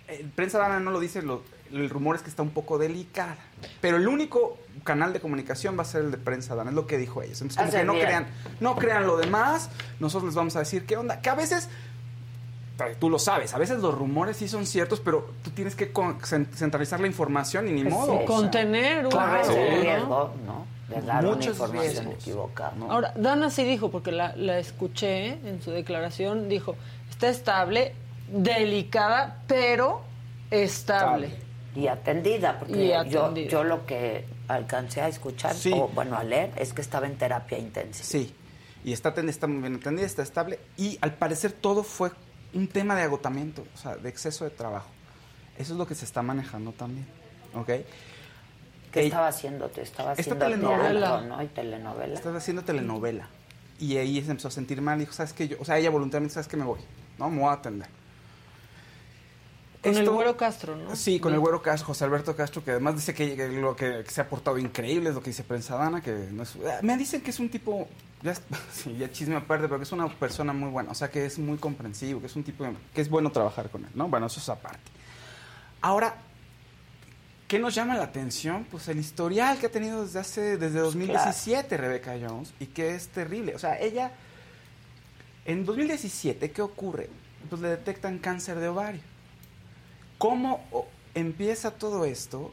eh, Prensa Dana no lo dice, lo- el rumor es que está un poco delicada. Pero el único canal de comunicación va a ser el de Prensa Dana, es lo que dijo ella. Entonces, como
Hace
que no
bien.
crean, no crean lo demás, nosotros les vamos a decir qué onda. Que a veces, tú lo sabes, a veces los rumores sí son ciertos, pero tú tienes que centralizar la información y ni
Pues
modo.
sí.
Contener un
Corres
Sí.
¿no?
riesgo, ¿no? De dar una información
riesgos.
equivocada.
Ahora, Dana sí dijo, porque la, la escuché en su declaración, dijo, está estable, delicada, pero estable.
Y atendida, porque
Y
yo,
atendida.
yo lo que alcancé a escuchar,
Sí.
o bueno, a leer, es que estaba en terapia intensiva.
Sí, y está, ten- está muy bien atendida, está estable. Y al parecer todo fue un tema de agotamiento, o sea, de exceso de trabajo. Eso es lo que se está manejando también, ¿ok?
¿Qué
Ey,
estaba haciendo? Te estaba
Esta
haciendo
telenovela.
teatro, ¿no? Y telenovela.
Estás haciendo telenovela. Y ahí se empezó a sentir mal. Dijo, ¿sabes qué? Yo, o sea, ella voluntariamente, ¿sabes qué? Me voy. No, me voy a atender.
Con el güero Castro, ¿no?
Sí, con el güero Castro, José Alberto Castro, que además dice que, que lo que, que se ha portado increíble, es lo que dice Prensa Dana, que no es... ah, Me dicen que es un tipo, ya, sí, ya chisme aparte, pero que es una persona muy buena, o sea, que es muy comprensivo, que es un tipo, que es bueno trabajar con él, ¿no? Bueno, eso es aparte. Ahora, ¿qué nos llama la atención? Pues el historial que ha tenido desde hace, desde 2017 Rebecca Jones, y que es terrible. O sea, ella, en 2017, ¿qué ocurre? Pues le detectan cáncer de ovario. ¿Cómo empieza todo esto?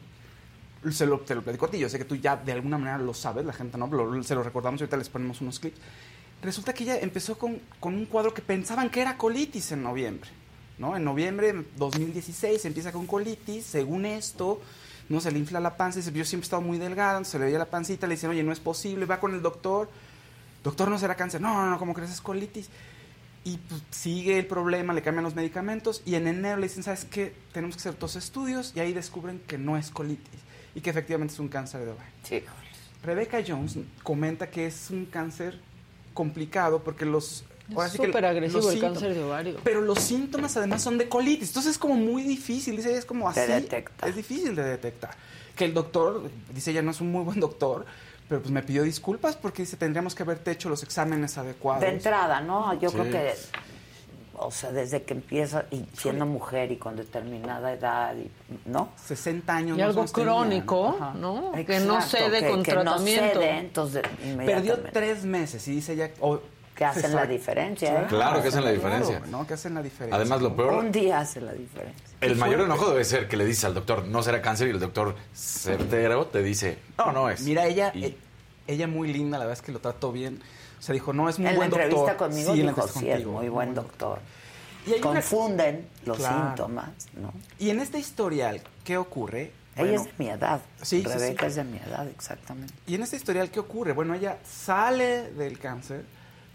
Se lo, te lo platico a ti, yo sé que tú ya de alguna manera lo sabes, la gente no, se lo recordamos, ahorita les ponemos unos clips. Resulta que ella empezó con, con un cuadro que pensaban que era colitis en noviembre, ¿no? En noviembre de 2016 empieza con colitis, según esto, no se le infla la panza, yo siempre he estado muy delgada, se le veía la pancita, le dicen, oye, no es posible, va con el doctor, doctor, no será cáncer, no, no, no, ¿cómo crees? Es colitis. Y pues, sigue el problema, le cambian los medicamentos y en enero le dicen, ¿sabes qué? Tenemos que hacer dos estudios y ahí descubren que no es colitis y que efectivamente es un cáncer de ovario. Rebecca Jones comenta que es un cáncer complicado porque los...
Es
sí
súper agresivo
los
el
síntomas-
cáncer de ovario.
Pero los síntomas además son de colitis, entonces es como muy difícil, dice ella, es como así.
De detectar.
Es difícil de detectar. Que el doctor, dice ella, no es un muy buen doctor, pero pues me pidió disculpas porque dice, tendríamos que haberte hecho los exámenes adecuados.
De entrada, ¿no? Yo
Sí.
creo que, o sea, desde que empieza, y siendo mujer y con determinada edad, y, ¿no?
60 años.
Y algo crónico. ¿no? Que no cede
que-
con
que no
tratamiento.
cede, entonces
Perdió tres meses y dice ella... o-
Que hacen la diferencia, ¿eh?
Claro que hacen la
Claro,
diferencia.
¿no? Que hacen la diferencia.
Además, lo peor,
Un día hace la diferencia.
el mayor enojo debe ser que le dices al doctor, no será cáncer, y el doctor certero te dice, no, no es.
Mira, ella,
Y-
eh, ella muy linda, la verdad es que lo trató bien. O sea, dijo, no, es muy
En la
buen
entrevista
doctor.
conmigo
Sí, en la
dijo,
entrevista
sí, es muy buen doctor.
Y una-
Confunden los
Claro.
síntomas, ¿no?
Y en este historial, ¿qué ocurre?
Ella
Bueno,
es de mi edad.
Sí, sí,
Rebeca
sí.
es de mi edad, exactamente.
Y en este historial, ¿qué ocurre? Bueno, ella sale del cáncer,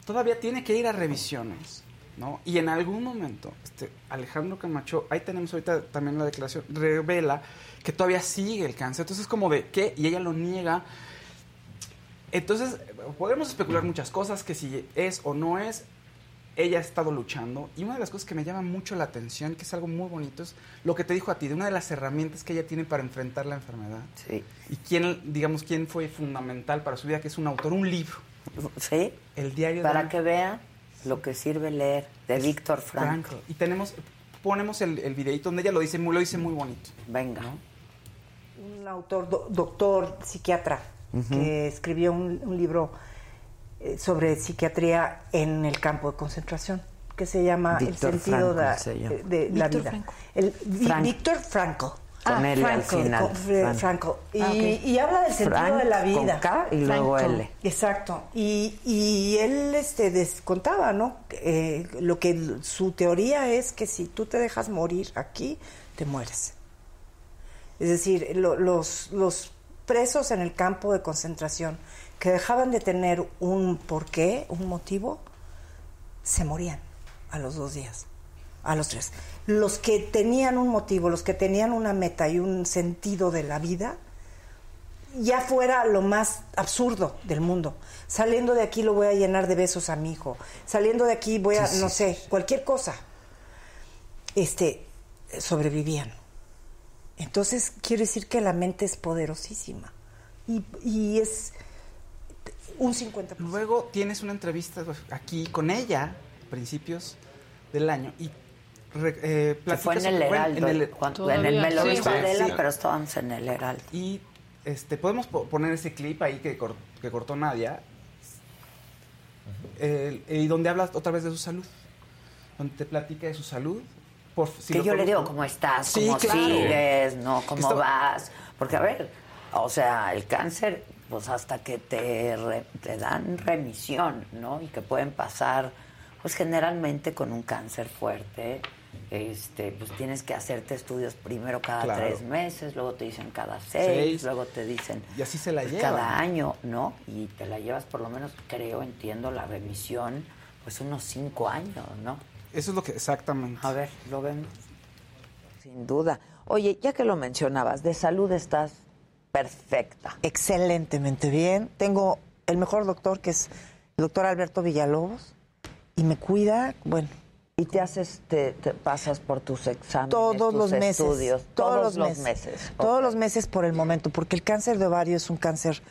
todavía tiene que ir a revisiones, ¿no? Y en algún momento, este, Alejandro Camacho, ahí tenemos ahorita también la declaración, revela que todavía sigue el cáncer. Entonces es como de, ¿qué? Y ella lo niega. Entonces, podemos especular muchas cosas, que si es o no es, ella ha estado luchando. Y una de las cosas que me llama mucho la atención, que es algo muy bonito, es lo que te dijo a ti, de una de las herramientas que ella tiene para enfrentar la enfermedad.
Sí.
Y quién, digamos, quién fue fundamental para su vida, que es un autor, un libro.
Sí.
El diario
Para
de
que vean lo que sirve leer de Víctor.
Franco. Y tenemos, ponemos el, el videito donde ella lo dice, muy- lo dice muy bonito.
Venga.
un autor, do- doctor, psiquiatra, que escribió un, un libro eh, sobre psiquiatría en el campo de concentración, que se llama
Víctor
El sentido
Frankl
de,
se llama.
de la
Víctor
vida.
Franco.
El, Vi-
Frank.
Víctor Franco.
Con L al final.
con- Fre-
Frank.
Franco. Y,
Ah,
y habla del sentido
Frank
de la
con
vida.
K y luego
Franco.
L.
Exacto. Y, y él este, des- contaba, ¿no? Eh, lo que su teoría es que si tú te dejas morir aquí, te mueres. Es decir, lo- los, los presos en el campo de concentración que dejaban de tener un porqué, un motivo, se morían a los dos días, a los tres. Los que tenían un motivo, los que tenían una meta y un sentido de la vida, ya fuera lo más absurdo del mundo. Saliendo de aquí lo voy a llenar de besos a mi hijo. Saliendo de aquí voy a,
Sí,
no
sí,
sé, cualquier cosa. Este, sobrevivían. Entonces, quiere decir que la mente es poderosísima. Y, y es un 50%.
Luego tienes una entrevista aquí con ella, a principios del año, y eh,
fue en el Heraldo.
en el-
en el me lo
sí.
Adela,
sí.
pero estábamos en el Heraldo.
Y este, podemos po- poner ese clip ahí que, cor- que cortó Nadia, eh, y donde habla otra vez de su salud, donde te platica de su salud. Por, si
que yo le digo, ¿cómo estás?
Sí,
¿Cómo
claro.
sigues? ¿No? ¿Cómo
Esto-
vas? Porque, a ver, o sea, el cáncer, pues hasta que te, re- te dan remisión, ¿no? Y que pueden pasar, pues generalmente con un cáncer fuerte, este, pues tienes que hacerte estudios primero cada
Claro.
tres meses, luego te dicen cada seis,
Seis.
luego te dicen
Y así se la
pues, cada año, ¿no? Y te la llevas por lo menos, creo, entiendo, la remisión, pues unos cinco años, ¿no?
Eso es lo que exactamente.
A ver, lo vemos. Sin duda. Oye, ya que lo mencionabas, de salud estás perfecta.
excelentemente bien. Tengo el mejor doctor, que es el doctor Alberto Villalobos, y me cuida, bueno,
Y te haces, te, te pasas por tus exámenes,
todos
tus
los meses.
estudios,
todos,
los meses.
Todos los meses por el momento, porque el cáncer de ovario es un cáncer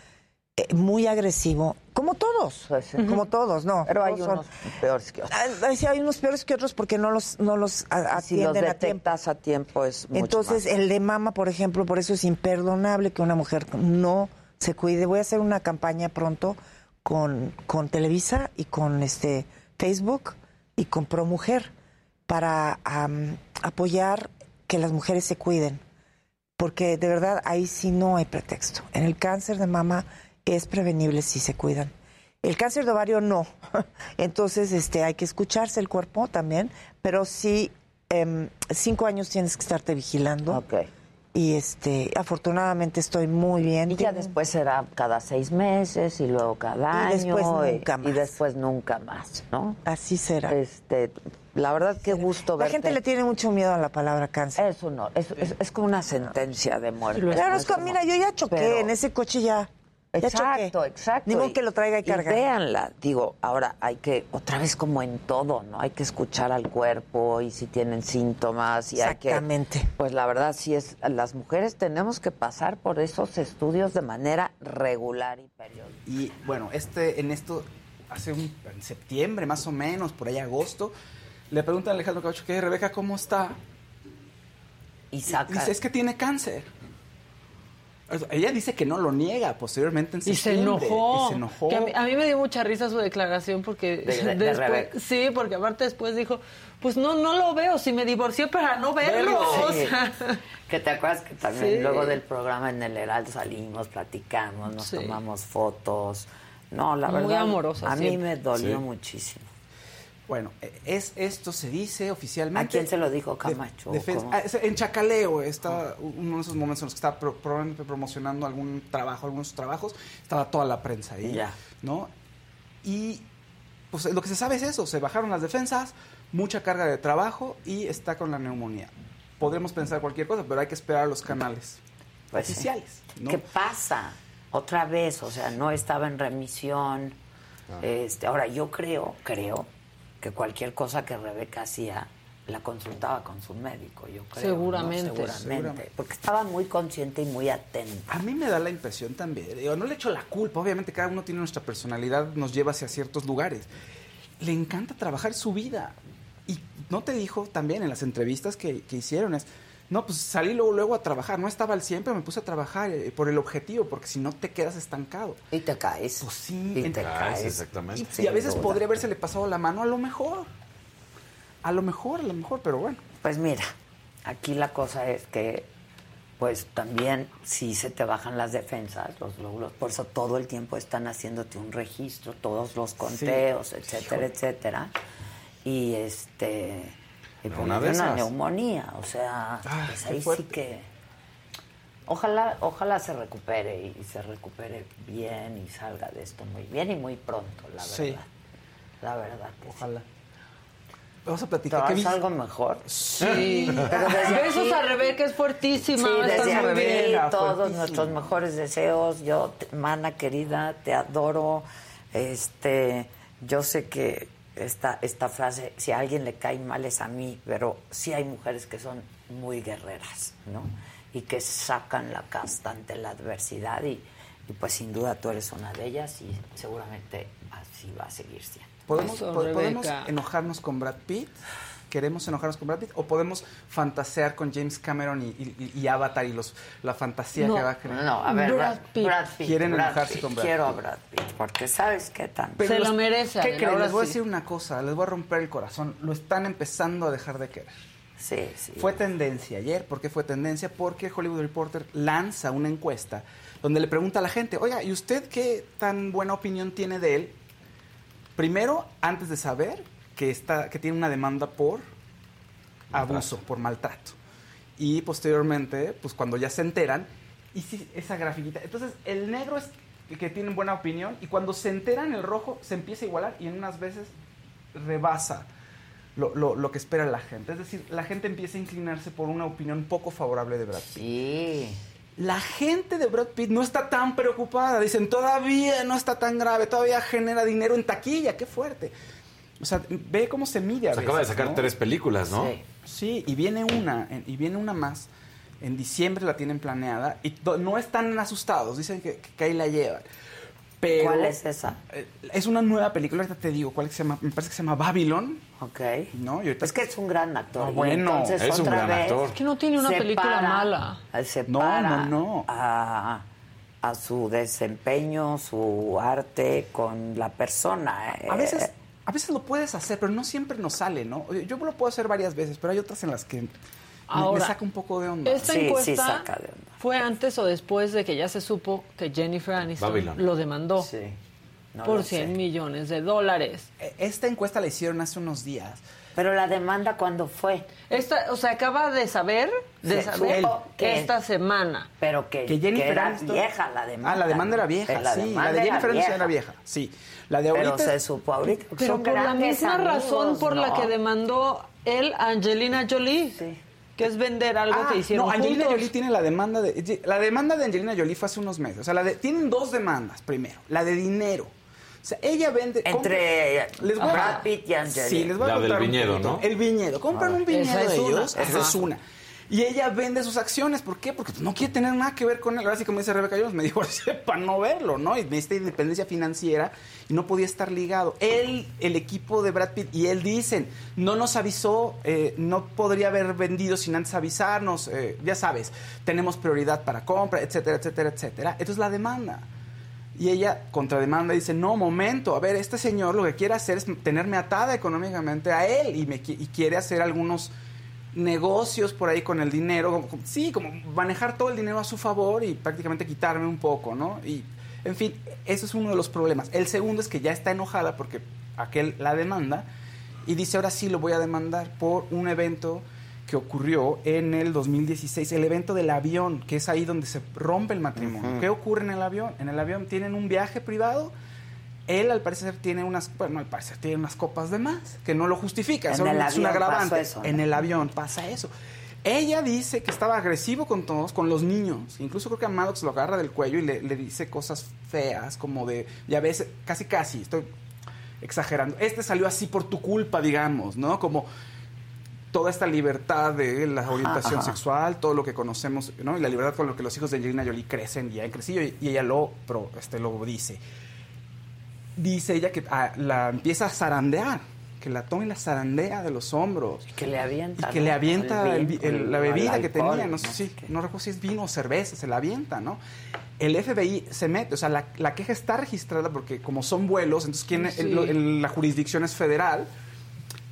eh, muy agresivo, como todos,
Pues sí.
como todos, ¿no?
Pero hay
son-
unos peores que otros.
Ah, sí, hay unos peores que otros porque no los, no los a-
Si los
atienden a tiempo.
detectas a tiempo es mucho
Entonces,
más.
el de mama, por ejemplo, por eso es imperdonable que una mujer no se cuide. Voy a hacer una campaña pronto con, con Televisa y con este Facebook y con ProMujer para am, apoyar que las mujeres se cuiden, porque de verdad ahí sí no hay pretexto. En el cáncer de mama es prevenible si se cuidan. El cáncer de ovario no. Entonces, este, hay que escucharse el cuerpo también, pero sí, em, cinco años tienes que estarte vigilando.
Ok.
Y este, afortunadamente estoy muy bien.
Y ya después será cada seis meses y luego cada
Y
año.
después
y-
nunca
Y
más.
después nunca más, ¿no?
Así será.
Este, la verdad, qué gusto
La
verte.
gente le tiene mucho miedo a la palabra cáncer.
Es uno, es, es, es como una sentencia de muerte.
Claro,
¿no?
es como,
como-
mira, yo ya choqué
Pero-
en ese coche ya.
Exacto, exacto.
Ni modo
Y-
que lo traiga y cargar.
véanla. Digo, ahora hay que, otra vez como en todo, ¿no? Hay que escuchar al cuerpo y si tienen síntomas y hay que...
Exactamente.
Pues la verdad sí es, las mujeres tenemos que pasar por esos estudios de manera regular y periódica.
Y bueno, este, en esto, hace un, en septiembre más o menos, por ahí agosto, le preguntan a Alejandro Caucho que Rebeca, ¿cómo está?
Y saca...
Dice, es que tiene cáncer. Ella dice que no lo niega posteriormente en
Y se
septiembre.
enojó.
Y se enojó.
Que a, mí, a mí me dio mucha risa su declaración porque
De- de- de
después, sí, porque aparte después dijo, pues no, no lo veo, si me divorcié para no verlo. o
Sí.
sea,
Que te acuerdas que también
Sí.
luego del programa en el Heraldo salimos, platicamos, nos
Sí.
tomamos fotos. No, la
Muy
verdad,
amorosa
a mí me dolió
Sí.
muchísimo.
Bueno, es esto se dice oficialmente.
¿A quién se lo dijo
De-
Camacho?
ah, en Chacaleo está uno de esos momentos en los que estaba pro- probablemente promocionando algún trabajo, algunos trabajos, estaba toda la prensa ahí,
Ya.
¿no? Y pues lo que se sabe es eso, se bajaron las defensas, mucha carga de trabajo y está con la neumonía. Podremos pensar cualquier cosa, pero hay que esperar a los canales
Pues sí.
oficiales, ¿no?
¿Qué pasa? Otra vez, o sea, no estaba en remisión. Este, ahora, yo creo, creo que cualquier cosa que Rebeca hacía la consultaba con su médico, yo creo. ¿no?
Seguramente.
Porque estaba muy consciente y muy atenta.
A mí me da la impresión también, digo, no le echo la culpa, obviamente cada uno tiene nuestra personalidad, nos lleva hacia ciertos lugares. Le encanta trabajar su vida. Y no te dijo también en las entrevistas que, que hicieron, es, no, pues salí luego, luego a trabajar, no estaba al siempre, me puse a trabajar eh, por el objetivo, porque si no te quedas estancado.
Y te caes.
Pues sí,
Y te caes.
exactamente.
Y, y a veces
duda.
podría habérsele pasado la mano, a lo mejor. A lo mejor, a lo mejor, pero bueno.
Pues mira, aquí la cosa es que, pues también si se te bajan las defensas, los glóbulos, por eso todo el tiempo están haciéndote un registro, todos los conteos, etcétera, etcétera. Y este, y
Una de
le dio una neumonía, o sea,
Ah,
pues ahí sí que. Ojalá, ojalá se recupere y se recupere bien y salga de esto muy bien y muy pronto, la verdad.
Sí.
La verdad que sí.
Ojalá. Vamos a
¿Te
platicar. ¿Qué
vas algo mejor?
Sí.
Pero
Besos
aquí-
a Rebeca, es fuertísima.
Sí, desde
muy
aquí todos
fuertísimo.
nuestros mejores deseos. Yo, te- mana querida, te adoro. Este, yo sé que esta, esta frase, si a alguien le cae mal es a mí, pero sí hay mujeres que son muy guerreras, ¿no? Y que sacan la casta ante la adversidad y, y pues sin duda tú eres una de ellas y seguramente así va a seguir siendo.
¿Podemos,
Eso,
podemos enojarnos con Brad Pitt? ¿Queremos enojarnos con Brad Pitt? ¿O podemos fantasear con James Cameron y, y- y Avatar y los, la fantasía
No.
que va a crear?
No, a ver,
Brad
Brad,
Pitt.
Brad Pitt.
Quieren
Brad
enojarse
Pitt.
con Brad
Quiero
Pitt.
a Brad Pitt, porque ¿sabes qué tan?
Se lo merece,
¿Qué creen?
ahora
Les voy a decir una cosa, les voy a romper el corazón. Lo están empezando a dejar de querer.
Sí, sí.
Fue tendencia ayer. ¿Por qué fue tendencia? Porque Hollywood Reporter lanza una encuesta donde le pregunta a la gente, oiga, ¿y usted qué tan buena opinión tiene de él? Primero, antes de saber que, está, que tiene una demanda por abuso, por maltrato. Y posteriormente, pues cuando ya se enteran, y sí, esa grafiquita. Entonces, el negro es que tiene buena opinión y cuando se enteran, el rojo se empieza a igualar y en unas veces rebasa lo, lo- lo que espera la gente. Es decir, la gente empieza a inclinarse por una opinión poco favorable de Brad Pitt.
Sí.
La gente de Brad Pitt no está tan preocupada. Dicen, todavía no está tan grave, todavía genera dinero en taquilla, qué fuerte. O sea, ve cómo se mide a
Se acaba de
veces,
sacar
¿no?
tres películas, ¿no?
Sí.
Sí, y viene una, y viene una más. En diciembre la tienen planeada y no están asustados, dicen que, que ahí la llevan. Pero,
¿Cuál es esa?
eh, Es una nueva película, ahorita te digo, ¿cuál es que se llama? Me parece que se llama Babylon,
Ok.
¿no? Y ahorita
Es que es un gran actor.
Ah,
y
bueno,
entonces
es un
otra
gran
vez
actor.
Es que no tiene una película mala.
eh, separa
No, no, no.
A, a su desempeño, su arte con la persona.
A
eh,
veces, a veces lo puedes hacer, pero no siempre nos sale, ¿no? Yo lo puedo hacer varias veces, pero hay otras en las que me- me,
Ahora,
saca un poco de onda.
Esta encuesta fue antes o después de que ya se supo que Jennifer Aniston
Babylon.
lo demandó
no
por
lo
100
sé.
millones de dólares.
E- Esta encuesta la hicieron hace unos días.
Pero la demanda, ¿cuándo fue?
Esta, o sea, acaba de saber, de
Se
saber
supo que-
esta semana.
Pero que,
Que Jennifer
era
Aniston-
vieja la demanda.
Ah, la demanda era vieja,
La
sí.
demanda
La de
era
Jennifer Aniston era vieja, sí. La de
Pero
ahorita...
se supo ahorita.
Pero
son
por la misma razón por la que demandó él a Angelina Jolie, que es vender algo
Ah,
que hicieron
no, Angelina
juntos.
Jolie tiene la demanda de la demanda de Angelina Jolie fue hace unos meses. O sea, la de, tienen dos demandas primero, la de dinero. O sea, ella vende
Entre
les voy a-
Brad Pitt y Angelina.
Sí, les voy a
La del
contar
viñedo. ¿no?
El viñedo, compran
Ah,
un viñedo
esa es
de
una.
ellos, esa es una. Y ella vende sus acciones, ¿por qué? Porque pues, no quiere tener nada que ver con él. Ahora sí, como dice Rebeca Jones, me divorcié para no verlo, ¿no? Y necesita independencia financiera y no podía estar ligado. Él, el equipo de Brad Pitt y él dicen, no nos avisó, eh, no podría haber vendido sin antes avisarnos, eh, ya sabes, tenemos prioridad para compra, etcétera, etcétera, etcétera. Entonces la demanda. Y ella contrademanda dice, no, momento, a ver, este señor lo que quiere hacer es tenerme atada económicamente a él y, me, y quiere hacer algunos negocios por ahí con el dinero, como- como- sí, como manejar todo el dinero a su favor y prácticamente quitarme un poco, ¿no? Y, en fin, eso es uno de los problemas. El segundo es que ya está enojada porque aquel la demanda y dice, ahora sí lo voy a demandar por un evento que ocurrió en el 2016, el evento del avión, que es ahí donde se rompe el matrimonio. ¿Qué ocurre en el avión? En el avión tienen un viaje privado. Él al parecer tiene unas, bueno, al parecer tiene unas copas de más, que no lo justifica, eso es un agravante.
eso, ¿no?
En el avión pasa eso. Ella dice que estaba agresivo con todos, con los niños. Incluso creo que a Maddox lo agarra del cuello y le, le dice cosas feas, como de, ya ves, casi casi, estoy exagerando. Este salió así por tu culpa, digamos, ¿no? Como toda esta libertad de la orientación
ajá.
sexual, todo lo que conocemos, ¿no? Y la libertad con lo que los hijos de Angelina Jolie crecen y han crecido y, y ella lo, pro- este, lo dice. Dice ella que ah, la empieza a zarandear, que la toma y la zarandea de los hombros.
Que le avienta.
Y que le avienta el el- la bebida que tenía, no sé si, no recuerdo si es vino o cerveza, se la avienta, ¿no? El FBI se mete, o sea, la, la queja está registrada porque como son vuelos, entonces ¿quién,
Sí.
la jurisdicción es federal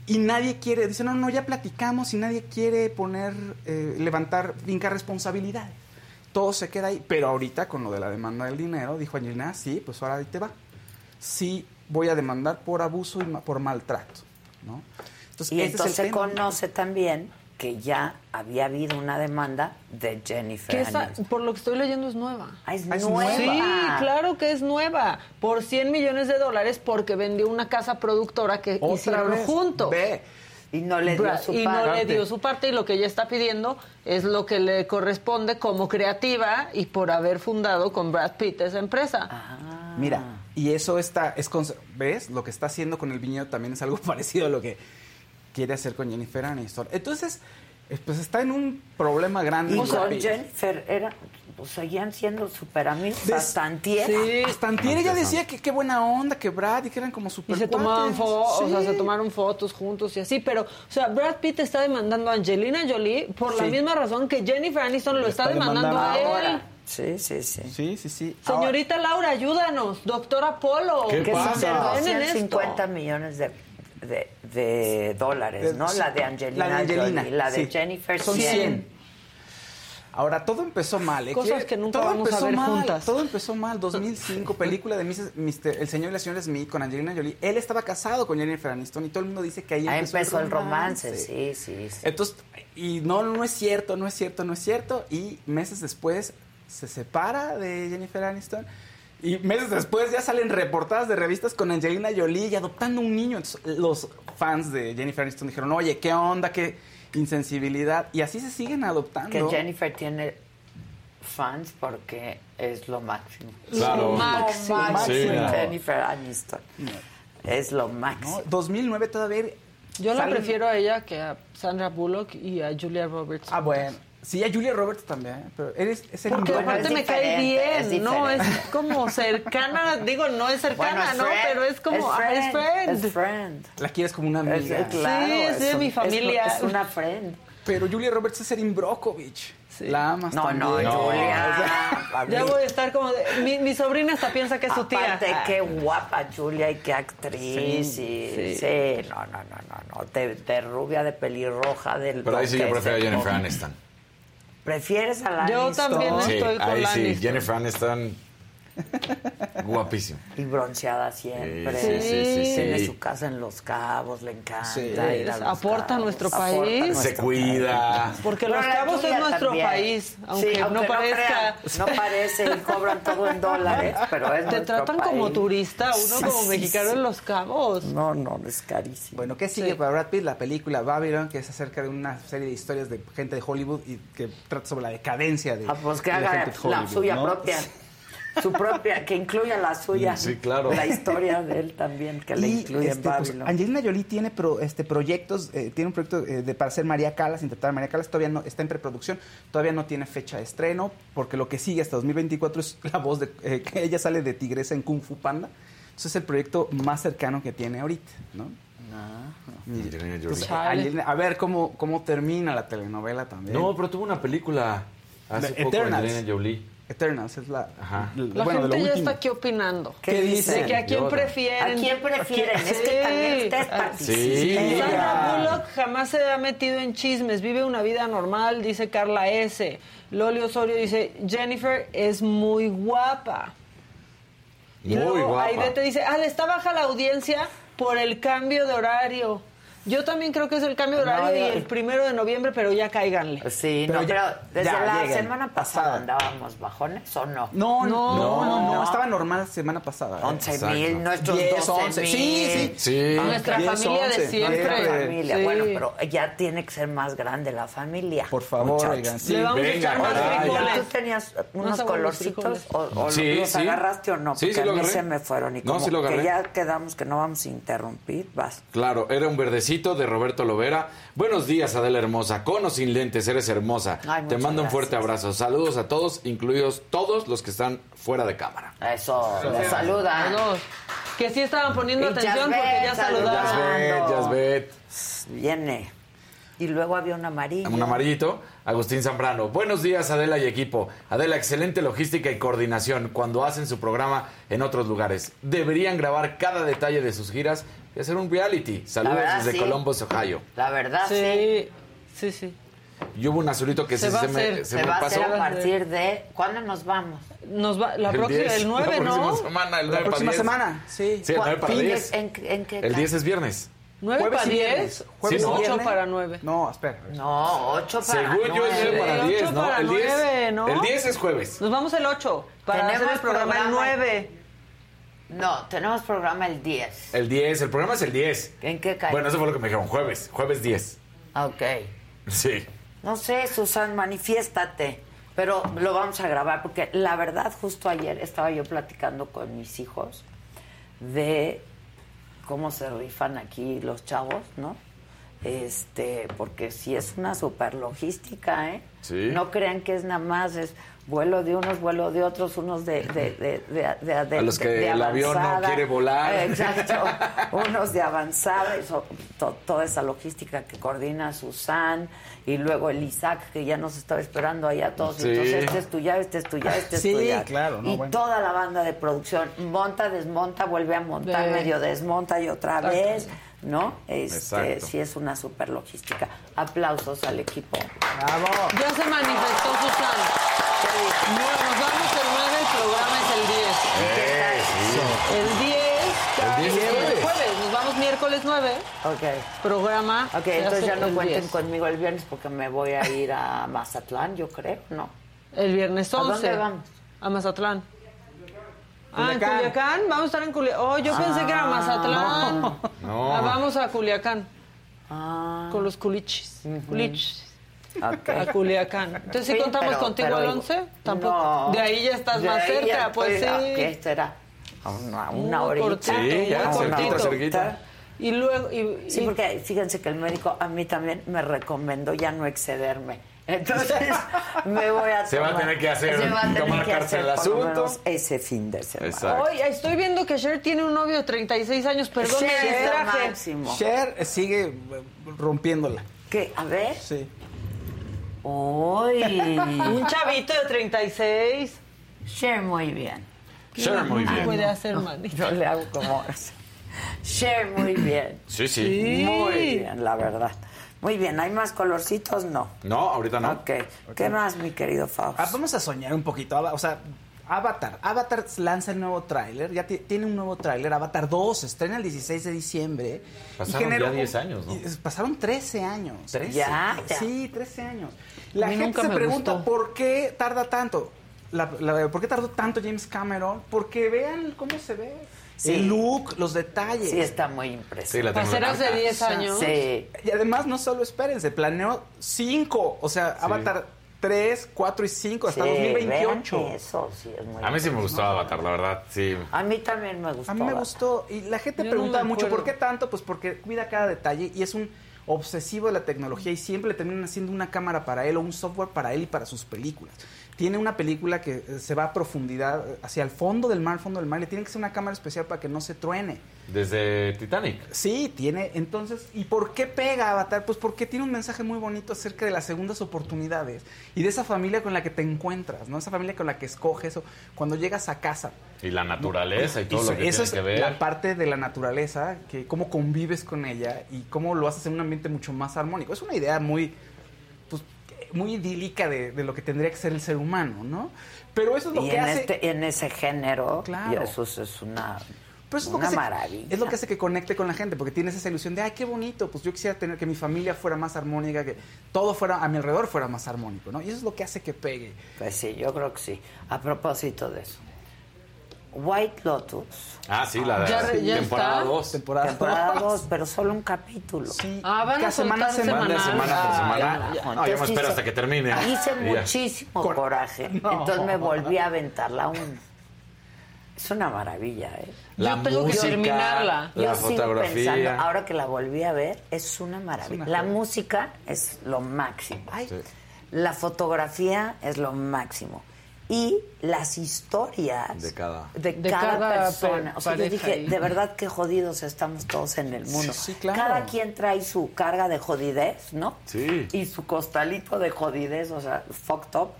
y nadie quiere, dice, no, no, ya platicamos y nadie quiere poner, eh, levantar, fincar responsabilidades. Todo se queda ahí, pero ahorita con lo de la demanda del dinero, dijo Angelina, sí, pues ahora ahí te va. Sí, voy a demandar por abuso y ma- por maltrato, ¿no? Entonces,
Y entonces se conoce también que ya había habido una demanda de Jennifer
Que esa, por lo que estoy leyendo, es nueva.
Ah, es
Ah, es
nueva.
Sí, claro que es nueva. Por 100 millones de dólares porque vendió una casa productora que
Otra
hicieron
vez,
juntos.
Ve,
Y no le dio
Bra-
su
y no
parte.
le dio su parte y lo que ella está pidiendo es lo que le corresponde como creativa y por haber fundado con Brad Pitt esa empresa.
Ah.
Mira, y eso está, es con- ¿ves? Lo que está haciendo con el viñedo también es algo parecido a lo que quiere hacer con Jennifer Aniston. Entonces, eh, pues está en un problema grande.
Y con. Jennifer era, pues seguían siendo súper amigos.
Des-
Hasta antier.
Sí.
Hasta antier ella decía que qué buena onda, que Brad, y que eran como
Y
super
se tomaban fotos, o sea, se tomaron fotos juntos y así, pero, o sea, Brad Pitt está demandando a Angelina Jolie por la misma razón que Jennifer Aniston lo
Lo
está,
está
demandando, a él.
Ahora. Sí, sí, sí.
Sí, sí, sí.
Señorita Laura, ayúdanos, doctora Polo.
¿Qué
Que
pasa?
son de
interven en
250
esto.
millones de, de, de dólares,
De-
¿no?
sí.
La de Angelina,
La de Angelina,
Jolie, la de
sí.
Jennifer
Son
100.
100. Ahora, todo empezó mal. ¿eh?
Cosas que nunca
todo
vamos a ver
mal,
juntas.
Todo empezó mal. 2005, película de Mrs. Mr. El señor y la señora Smith con Angelina Jolie. Él estaba casado con Jennifer Aniston y todo el mundo dice que ahí
Ahí
empezó,
empezó el romance, sí, sí, sí.
Entonces, y no, no es cierto, no es cierto, no es cierto. Y meses después se separa de Jennifer Aniston. Y meses después ya salen reportadas de revistas con Angelina Jolie y adoptando un niño. Entonces, los fans de Jennifer Aniston dijeron, oye, ¿qué onda? ¿Qué insensibilidad? Y así se siguen adoptando.
Que Jennifer tiene fans porque es lo máximo.
Claro.
Lo máximo.
Lo máximo,
Sí.
Jennifer Aniston. Es lo máximo.
¿no? 2009 todavía...
Yo la prefiero a ella que a Sandra Bullock y a Julia Roberts.
Ah, bueno. Sí, a Julia Roberts también, pero eres, es el
Porque aparte
es
me cae
es
bien, ¿no? Es como cercana, digo, no es cercana,
Bueno, es
¿no?
friend,
Pero es como, ah, es friend.
Es friend.
La quieres como una
Es-
amiga.
es claro,
Sí, es de
un-
mi familia.
Es, una friend.
Pero Julia Roberts es Erin Brockovich. La amas
No,
también.
no, Julia.
Ya voy a estar como... de- mi, mi sobrina hasta piensa que es su tía.
Aparte, qué guapa Julia y qué actriz.
Sí,
y-
sí.
sí. no, no, no, no, no. De, de rubia, de pelirroja, del.
Pero ahí sí yo prefiero a Jennifer
¿no?
Aniston.
¿Prefieres a la
Yo también
Sí,
estoy con
ahí sí,
Aniston.
Jennifer Aniston. Guapísimo.
Y bronceada siempre.
Sí, sí, sí, sí,
Tiene su casa en Los Cabos, le encanta.
Sí.
ir a Los
Aporta a nuestro
aporta
país.
nuestro
Se cuida.
país.
Porque
Pero
Los Cabos es nuestro
también.
país, aunque,
Sí,
no parezca.
crean, no parece y cobran todo en dólares, pero es
Te tratan como turista, uno
Sí,
como
sí,
mexicano
sí.
en Los Cabos.
No, no, es carísimo.
Bueno, ¿qué sigue
Sí.
para Brad Pitt? La película Babylon, que es acerca de una serie de historias de gente de Hollywood y que trata sobre la decadencia de,
Ah, pues que
de
haga
gente de
la suya
¿no?
propia. Su propia, que incluya la suya.
Sí, claro.
La historia de él también, que le incluye
este,
en
pues,
Babylon.
Angelina Jolie tiene pro- este, proyectos, eh, tiene un proyecto eh, de, para ser María Calas, interpretar a María Calas, todavía no está en preproducción, todavía no tiene fecha de estreno, porque lo que sigue hasta 2024 es la voz de eh, que ella sale de tigresa en Kung Fu Panda. Entonces es el proyecto más cercano que tiene ahorita, ¿no?
Angelina Jolie.
Angelina- a ver cómo, cómo termina la telenovela también.
No, pero tuvo una película hace
The
poco
Eternals.
Angelina Jolie.
Eternals es la,
Ajá.
La
bueno,
gente
lo
ya
último.
está aquí opinando.
¿Qué dice?
De que a quién
Yoda.
prefieren.
¿A quién prefieren? Es que
Sí.
también ustedes
Sí.
participan.
Sandra Bullock jamás se ha metido en chismes, vive una vida normal, dice Carla S. Loli Osorio dice, Jennifer es muy guapa. Y
Muy
luego
guapa.
Aide te dice, ah, le está baja la audiencia por el cambio de horario. Yo también creo que es el cambio de
No,
horario
ya-
y el primero de noviembre, pero ya cáiganle.
Sí,
Pero
no,
ya-
pero desde
ya
la
lleguen.
semana pasada andábamos bajones o no.
No, no, no, no,
no.
estaba normal la semana pasada. ¿eh?
11
Exacto.
mil, nuestros
10,
12
11,
mil.
sí, sí.
Sí.
Nuestra
10,
familia
11,
de siempre.
nuestra
familia.
Sí.
Bueno, pero ya tiene que ser más grande la familia.
Por favor, oigan, sí.
Le vamos a
venga,
echar más frijoles.
¿Tú tenías unos colorcitos o, o
Sí,
los
sí.
agarraste o no? Porque
sí
a mí se me fueron y
No,
como
sí lo
que ya quedamos que no vamos a interrumpir, vas.
Claro, era un verdecito de Roberto Lovera. Buenos días, Adela hermosa. Con o sin lentes, eres hermosa.
Ay,
Te mando un fuerte abrazo. Saludos a todos, incluidos todos los que están fuera de cámara.
Eso, le saludan.
Todos. Que sí estaban poniendo
Y
atención
Jasbet,
porque ya
saluda.
saludaron.
Jasbet, Jasbet.
Viene. Y luego había un amarillo.
Un amarillito, Agustín Zambrano. Buenos días, Adela y equipo. Adela, excelente logística y coordinación cuando hacen su programa en otros lugares. Deberían grabar cada detalle de sus giras y hacer un reality. Saludos
verdad,
desde
sí.
Columbus, Ohio.
La verdad, sí.
Sí, sí, sí.
Y hubo un azulito que
Se va
se, me,
hacer.
se
Se
me
va a
pasó.
hacer a partir de... ¿Cuándo nos vamos?
Nos va, la
El
próxima,
10,
el 9,
la próxima
¿no?
semana, el
La
9 para
próxima
10.
semana, sí.
Sí, el 9 para
¿En qué-
10.
en, en qué
El
ca-
10 es viernes.
9
Jueves
para
y
10.
viernes. Jueves
Sí, ¿no?
y
8
viernes.
para 9.
No, espera.
No, 8 para
Según yo es 9
nueve.
para
El
10,
ocho
¿no?
para
el 10,
nueve, ¿no?
El 10 es jueves.
Nos vamos el 8 para
Tenemos
hacer el programa, el
programa.
9.
No, tenemos programa el 10.
El 10, el programa es el 10.
¿En qué cae?
Bueno, eso fue lo que me dijeron, jueves, jueves 10.
Ah, Ok.
Sí.
No sé, Susan, manifiéstate. Pero lo vamos a grabar porque la verdad, justo ayer estaba yo platicando con mis hijos de cómo se rifan aquí los chavos, ¿no? Este, porque sí es una super logística, ¿eh?
Sí.
No crean que es nada más, es vuelo de unos, vuelo de otros, unos de... de, de, de- de- de-
A los que
de
el avión no quiere volar.
Exacto. unos de avanzada, y so- to- toda esa logística que coordina Susan, y luego el Isaac, que ya nos estaba esperando allá todos.
Sí.
Entonces, este es tuya, este es tuya, este es
Sí,
tuya.
claro, no,
y
bueno.
toda la banda de producción monta, desmonta, vuelve a montar, medio desmonta y otra
Exacto.
vez, ¿no? Este, sí es una super logística. Aplausos al equipo.
Bravo.
Ya se manifestó Susana. Bueno, nos vamos el 9, el programa es el 10. El 10,
El 10 es
el
jueves.
jueves. Nos vamos miércoles 9.
Ok.
Programa.
Ok, entonces ya no cuenten
10.
conmigo el viernes porque me voy a ir a Mazatlán, yo creo, ¿no?
El viernes
¿A
11.
dónde vamos?
A Mazatlán. Ah, en
Culiacán.
Culiacán. Vamos a estar en Culiacán. Oh, yo pensé que era Mazatlán.
No.
Ah, vamos a Culiacán.
Ah,
Con los culichis. Culichis.
ok.
A Culiacán. Entonces, ¿sí
Sí,
contamos
pero-
contigo
pero digo,
11? Tampoco.
no.
De ahí ya estás más cerca, pues
estoy- ah,
sí.
¿Qué será? A una, una horita.
cortito,
Sí, ya,
muy
cerquita, cerquita.
Y luego, y,
Sí,
y-
porque fíjense que el médico a mí también me recomendó ya no excederme. Entonces me voy a
Se va a
tomar-
tener que hacer-
se va a tener
tomar
que hacer
en el asunto.
ese fin de semana.
Exacto.
Hoy estoy viendo que Cher tiene un novio de 36 años, perdón,
Cher
distraje.
máximo.
Cher sigue eh, rompiéndola.
¿Qué? A ver.
Sí.
Uy.
Un chavito de 36.
Cher muy bien.
Cher muy
¿Qué
bien.
puede hacer, manito?
Yo le hago como... Cher muy bien.
Sí, sí.
Muy bien, la verdad. Muy bien, ¿hay más colorcitos? No.
No, ahorita no.
Ok. ¿Qué más, mi querido Faust?
Ah, vamos a soñar un poquito. O sea, Avatar. Avatar lanza el nuevo tráiler. Ya ti- tiene un nuevo tráiler. Avatar 2 se estrena el 16 de diciembre.
Pasaron ya 10 años, ¿no?
Pasaron 13 años.
13.
Ya, ya.
Sí, 13 años. La gente
nunca
se pregunta
gustó.
por qué tarda tanto. La- la- ¿Por qué tardó tanto James Cameron? Porque vean cómo se ve.
Sí.
El look, los detalles.
Sí, está muy impresionante.
tecnología.
hace 10 años.
Sí.
Y además, no solo espérense, planeó 5. O sea, Avatar 3, 4 y 5 hasta
Sí,
2028.
vean Eso sí es muy
A mí sí me gustó Avatar, la verdad. Sí.
A mí también me gustó.
A mí me gustó. Y la gente
Yo
pregunta
no
mucho. ¿por qué tanto? Pues porque cuida cada detalle y es un obsesivo de la tecnología y siempre le terminan haciendo una cámara para él o un software para él y para sus películas. Tiene una película que eh, se va a profundidad, eh, hacia el fondo del mar, fondo del mar, le tiene que ser una cámara especial para que no se truene.
Desde Titanic.
Sí, tiene. Entonces, ¿y por qué pega Avatar? Pues porque tiene un mensaje muy bonito acerca de las segundas oportunidades y de esa familia con la que te encuentras, ¿no? Esa familia con la que escoges o cuando llegas a casa.
Y la naturaleza y todo
Eso-
lo que
eso
tiene
es
que ver.
la parte de la naturaleza, que cómo convives con ella y cómo lo haces en un ambiente mucho más armónico. Es una idea muy, muy idílica de, de lo que tendría que ser el ser humano, ¿no? Pero eso es lo
y
que
en,
hace...
este, en ese género,
Claro.
y eso es- una,
Pero eso es lo
una
que hace-
maravilla.
Es lo que hace que conecte con la gente, porque tienes esa ilusión de, ay, qué bonito, pues yo quisiera tener que mi familia fuera más armónica, que todo fuera a mi alrededor fuera más armónico, ¿no? Y eso es lo que hace que pegue.
Pues sí, yo creo que sí. A propósito de eso. White Lotus.
Ah, sí, la
Ya re- ya
temporada
está.
2.
Temporada,
Temporada 2, pero solo un capítulo.
Sí.
Ah, van a
Cada semana
de semana por
Ah,
semana.
ya, ya.
No, yo me espero
hice-
hasta que termine.
Hice muchísimo
Cor-
coraje.
No.
Entonces me volví a aventar la 1. Es una maravilla, ¿eh?
La
Yo tengo que
música,
terminarla.
la
Yo sigo
fotografía.
pensando, ahora que la volví a ver, es una maravilla.
una
la
joya.
música es lo máximo.
Sí.
La fotografía es lo máximo. Y las historias
De cada-
de
De
cada
cada
persona.
pe-
O sea, yo dije,
ahí.
de verdad que jodidos estamos todos en el mundo.
Sí, sí, claro.
Cada quien trae su carga de jodidez, ¿no?
Sí.
Y su costalito de jodidez, o sea, fucked up,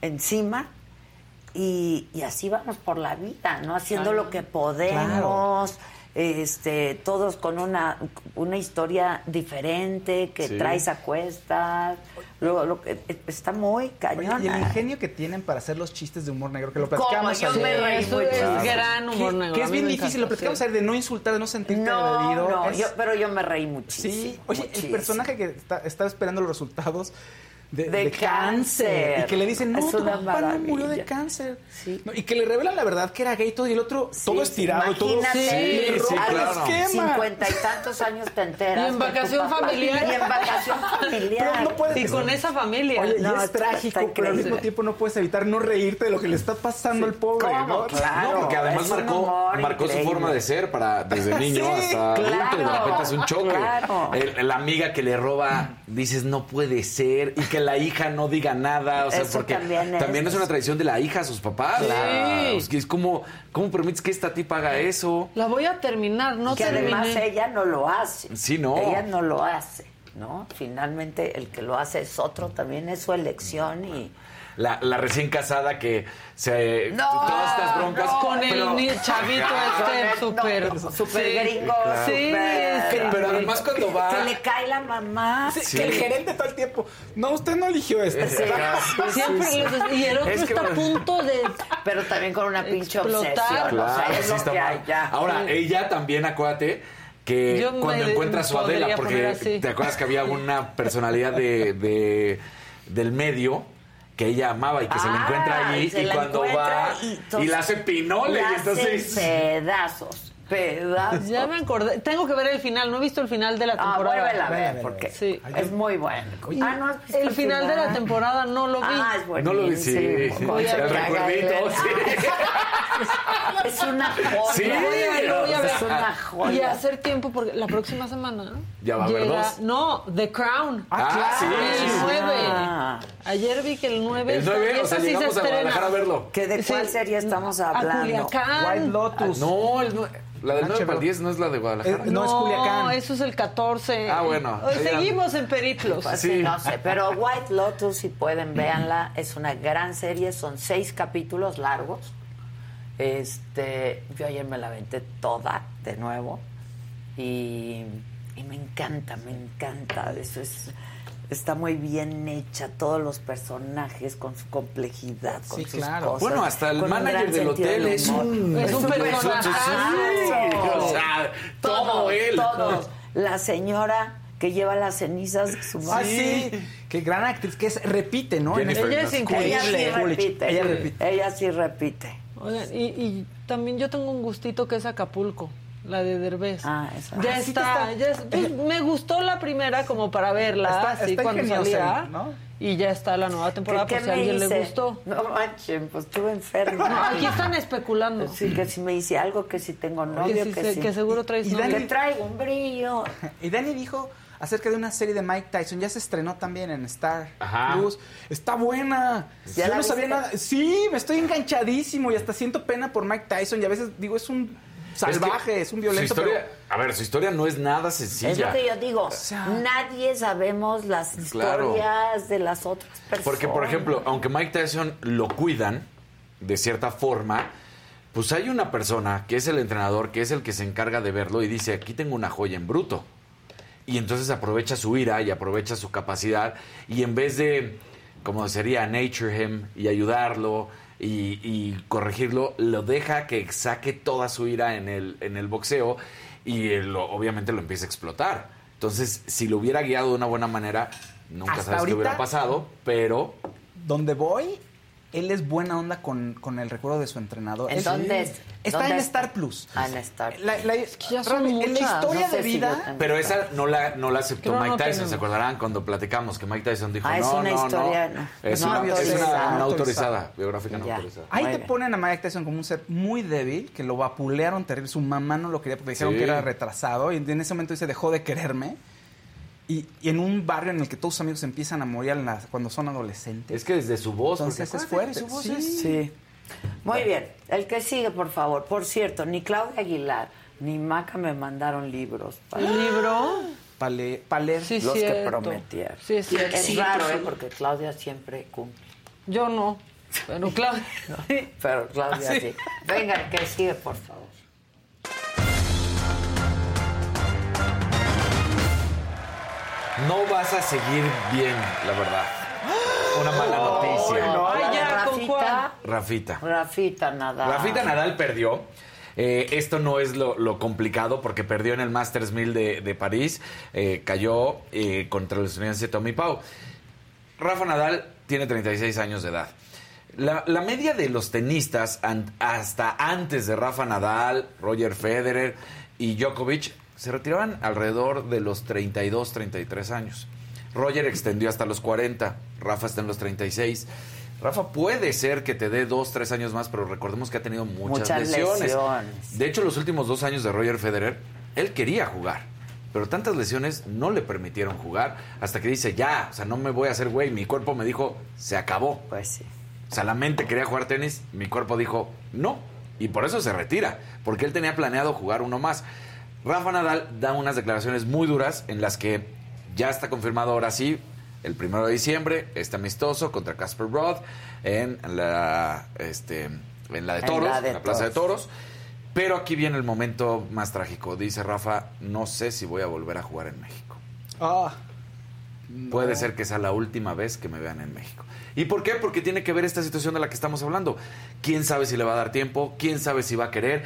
encima. Y, y así vamos por la vida, ¿no? Haciendo lo que podemos, este, todos con una, una historia diferente que
Sí.
traes a cuestas. Lo, lo que está muy
Oye,
cañón.
y el ingenio que tienen para hacer los chistes de humor negro, que lo platicamos
Yo
ayer.
me reí
Eso
mucho.
es gran humor
que,
negro.
que es bien difícil,
encanta,
lo platicamos
sí.
ayer, de no insultar, de no sentirte
No,
agredido.
no,
Es-
yo- pero yo me reí muchísimo.
Sí, oye, el personaje que está, está esperando los resultados de,
De
de
cáncer.
Y que le dicen, no,
Es
tu papá no murió de cáncer.
Sí.
No, y que le revelan la verdad que era gay todo y el otro todo estirado y todo. Sí,
sí, claro.
esquema.
Cincuenta y tantos años te enteras.
Y en
que
vacación
papá-
familiar.
Y en vacación familiar.
Pero no puedes
Y con esa familia.
Oye,
No,
y es
está-
trágico,
está
pero al mismo tiempo no puedes evitar no reírte de lo que le está pasando al pobre,
¿Cómo?
¿no?
Claro.
no, porque además marcó, marcó su forma de ser para desde niño
Sí,
hasta adulto y de repente es un choque. la amiga que le roba, dices no puede ser y que la hija no diga nada, o sea,
Eso
porque
también es.
una tradición de la hija a sus papás.
Claro.
Es, que es como, ¿cómo permites que esta tipa haga eso?
La voy a terminar, no
que
terminé.
además ella no lo hace.
Sí, no.
Ella no lo hace, ¿no? Finalmente el que lo hace es otro, también es su elección y...
La, la recién casada que se.
No,
todas estas broncas.
no,
Con el
pero-
ni- chavito
Ajá.
este súper...
No, súper
sí.
gringo,
Sí,
súper-
sí.
Pero además cuando va.
Que le cae la mamá.
Sí,
Sí.
Que el gerente todo el tiempo. No, usted no eligió
sí,
Siempre
sí, sí.
los- y el otro
Es que-
está a punto de
Pero también con una pinche
Explotar.
obsesión. o sea,
Claro,
es
sí
lo
está
que
mal.
hay ya.
Ahora, ella también, acuérdate, que
Yo
cuando encuentra a su Adela, porque te acuerdas que había una personalidad de, de- del medio que ella amaba y que se la
Ah,
encuentra allí
se
y cuando va
y
y, la hace pinole y entonces
pedazos, pedazos.
Ya me acordé. Tengo que ver el final. No he visto el final de la
Ah,
temporada.
vuélvela a ver,
a
porque.
Sí.
es muy bueno. Ah, ¿no has visto
El final de la temporada no lo vi.
Ah, es buenísimo.
no lo vi, sí, sí.
Con
El
Caga
recuerdito, sí.
Es una joya.
Sí,
Lo voy a ver, voy a ver.
Es una joya.
Y hacer tiempo porque la próxima semana
Ya va a haber
llega-
dos.
No, The Crown.
Ah, sí,
el
sí, sí.
9.
Ah.
Ayer vi que el 9
El 9, o sea, llegamos a Guadalajara a verlo.
¿Que de cuál
Sí.
serie estamos
A
hablando?
Culiacán.
White Lotus.
No, el nue- La del
En
9 para
HBO.
el 10 no es la de Guadalajara.
Eh, no, es Culiacán.
eso es el 14.
Ah, bueno.
Hoy seguimos en Periplos.
Pues sí, no sé, pero White Lotus, si pueden, véanla. Es una gran serie, son seis capítulos largos. Este, yo ayer me la aventé toda de nuevo y, y me encanta, me encanta. Eso es, está muy bien hecha, todos los personajes con su complejidad, con
Sí,
sus
claro.
cosas.
Bueno, hasta el manager del hotel es un-
Es un personaje.
Sí, o sea, todo él.
Todos. La señora que lleva las cenizas de su
Ah,
madre.
sí. Qué gran actriz, que es, repite, ¿no? En
Jennifer
este-
Ella es
Coolidge.
Ella sí
increíble.
Repite.
Ella repite.
Ella sí repite.
Oigan, y, y también yo tengo un gustito que es Acapulco, la de Derbez.
Ah, esa.
Ya
Ah, sí
está,
está-
ya es- pues, me gustó la primera como para verla,
Está-
así
está
cuando salía.
¿no?
Y ya está la nueva temporada
¿Qué-
por
qué
si a alguien le gustó.
No manchen, pues estuve enferma.
No, aquí están especulando.
Sí, que si me hice algo, que si tengo novio,
que,
que,
si se-
si...
que seguro traes
Y- y
novio.
Que traigo un brillo.
Y Dani dijo acerca de una serie de Mike Tyson. Ya se estrenó también en Star
Ajá.
Plus. Está buena.
¿Ya
Yo
la
no sabía
viste?
nada. Sí, me estoy enganchadísimo y hasta siento pena por Mike Tyson. Y a veces digo, es un salvaje, es, un violento.
Su historia,
pero-
A ver, su historia no es nada
Es lo
sencilla.
que yo digo.
sea-
Nadie sabemos las
Claro.
historias de las otras personas.
Porque, por ejemplo, aunque Mike Tyson lo cuidan, de cierta forma, pues hay una persona que es el entrenador, que es el que se encarga de verlo y dice, aquí tengo una joya en bruto. Y entonces aprovecha su ira y aprovecha su capacidad y en vez de, como sería, nature him y ayudarlo y, y corregirlo, lo deja que saque toda su ira en el, en el boxeo y él obviamente lo empieza a explotar. Entonces, si lo hubiera guiado de una buena manera, nunca
Hasta
sabes qué hubiera pasado, pero
Donde voy, él es buena onda con, con el recuerdo de su entrenador.
¿En dónde es?
Está
¿Dónde
en
está?
Star Plus.
Ah, en Star.
La, la-
ya son
Rami, en la
muchas.
historia
No sé
de vida...
Pero esa no la, no la aceptó
Creo
Mike Tyson. ¿se acordarán? Cuando platicamos que Mike Tyson dijo,
Ah, es
no,
una
no,
historia,
no.
no.
Es,
No
una, es
autorizada.
una no
No
autorizada, biográfica no
Ya.
autorizada.
Ahí
Muy
te
bien.
ponen a Mike Tyson como un ser muy débil, que lo vapulearon terrible. Su mamá no lo quería porque dijeron
Sí.
que era retrasado. Y en ese momento dice, dejó de quererme. Y, y en un barrio en el que todos sus amigos empiezan a morir en la- cuando son adolescentes.
Es que desde su voz,
Entonces es fuerte.
su voz
sí.
es-
Sí. Muy bien. El que sigue, por favor. Por cierto, ni Claudia Aguilar ni Maca me mandaron libros. para
¿El libro?
Paler.
Sí,
los que prometieron.
Sí, es cierto.
Es raro, ¿eh? Porque Claudia siempre cumple.
Yo no. Pero claro.
Pero Claudia
Sí.
sí. Venga, el que sigue, por favor.
No vas a seguir bien, la verdad. Una mala noticia.
No,
Ay, ya, ¿con
Rafita.
Rafita.
Rafita Nadal.
Rafita Nadal perdió. Eh, esto no es lo, lo complicado porque perdió en el Masters 1000 de, de París. Eh, cayó eh, contra el estadounidense Tommy Pau. Rafa Nadal tiene 36 años de edad. La, la media de los tenistas an- hasta antes de Rafa Nadal, Roger Federer y Djokovic se retiraban alrededor de los 32, 33 años. Roger extendió hasta los 40, Rafa está en los 36. Rafa puede ser que te dé dos, tres años más, pero recordemos que ha tenido muchas,
Muchas
lesiones.
lesiones.
De hecho, los últimos dos años de Roger Federer, él quería jugar, pero tantas lesiones no le permitieron jugar hasta que dice, ya, o sea, no me voy a hacer güey, mi cuerpo me dijo, se acabó.
Pues sí.
O sea, la mente quería jugar tenis, mi cuerpo dijo, no, y por eso se retira, porque él tenía planeado jugar uno más. Rafa Nadal da unas declaraciones muy duras en las que ya está confirmado ahora sí, el primero de diciembre, este amistoso contra Casper Roth en la, este, en la de
En
Toros, en la Plaza de
Toros.
Toros. Pero aquí viene el momento más trágico. Dice Rafa, no sé si voy a volver a jugar en México.
Ah,
Puede ser que sea la última vez que me vean en México. ¿Y por qué? Porque tiene que ver esta situación de la que estamos hablando. ¿Quién sabe si le va a dar tiempo? ¿Quién sabe si va a querer?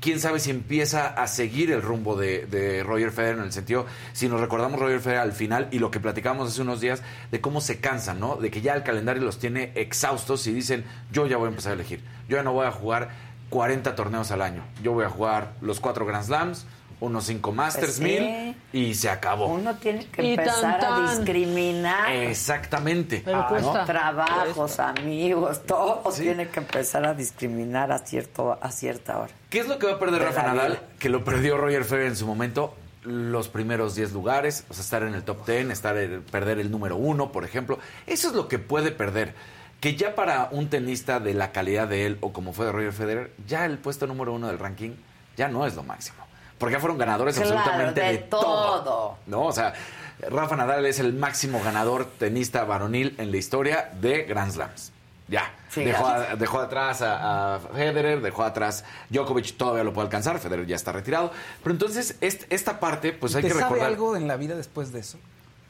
¿Quién sabe si empieza a seguir el rumbo de, Roger Federer en el sentido, si nos recordamos Roger Federer al final y lo que platicamos hace unos días de cómo se cansan, ¿no? De que ya el calendario los tiene exhaustos y dicen, yo ya voy a empezar a elegir. Yo ya no voy a jugar 40 torneos al año. Yo voy a jugar los cuatro Grand Slams, unos cinco Masters
Pues sí.
1000 y se acabó.
Uno tiene que
Y
empezar
tan,
a discriminar.
Exactamente.
Pero
Ah.
Trabajos, amigos, todo
Sí.
tiene que empezar a discriminar a, cierto, a cierta hora.
¿Qué es lo que va a perder
De
Rafa Nadal?
vida.
Que lo perdió Roger Federer en su momento. Los primeros 10 lugares, o sea, estar en el top 10, estar en- perder el número uno, por ejemplo. Eso es lo que puede perder. Que ya para un tenista de la calidad de él, o como fue de Roger Federer, ya el puesto número uno del ranking ya no es lo máximo. Porque ya fueron ganadores
Claro,
absolutamente
de
de,
todo.
¿No? O sea, Rafa Nadal es el máximo ganador tenista varonil en la historia de Grand Slams. Ya. Dejó, a- dejó atrás a, a Federer, dejó atrás Djokovic, todavía lo puede alcanzar, Federer ya está retirado. Pero entonces, est- esta parte, pues hay
¿Te
que
sabe
recordar.
algo en la vida después de eso?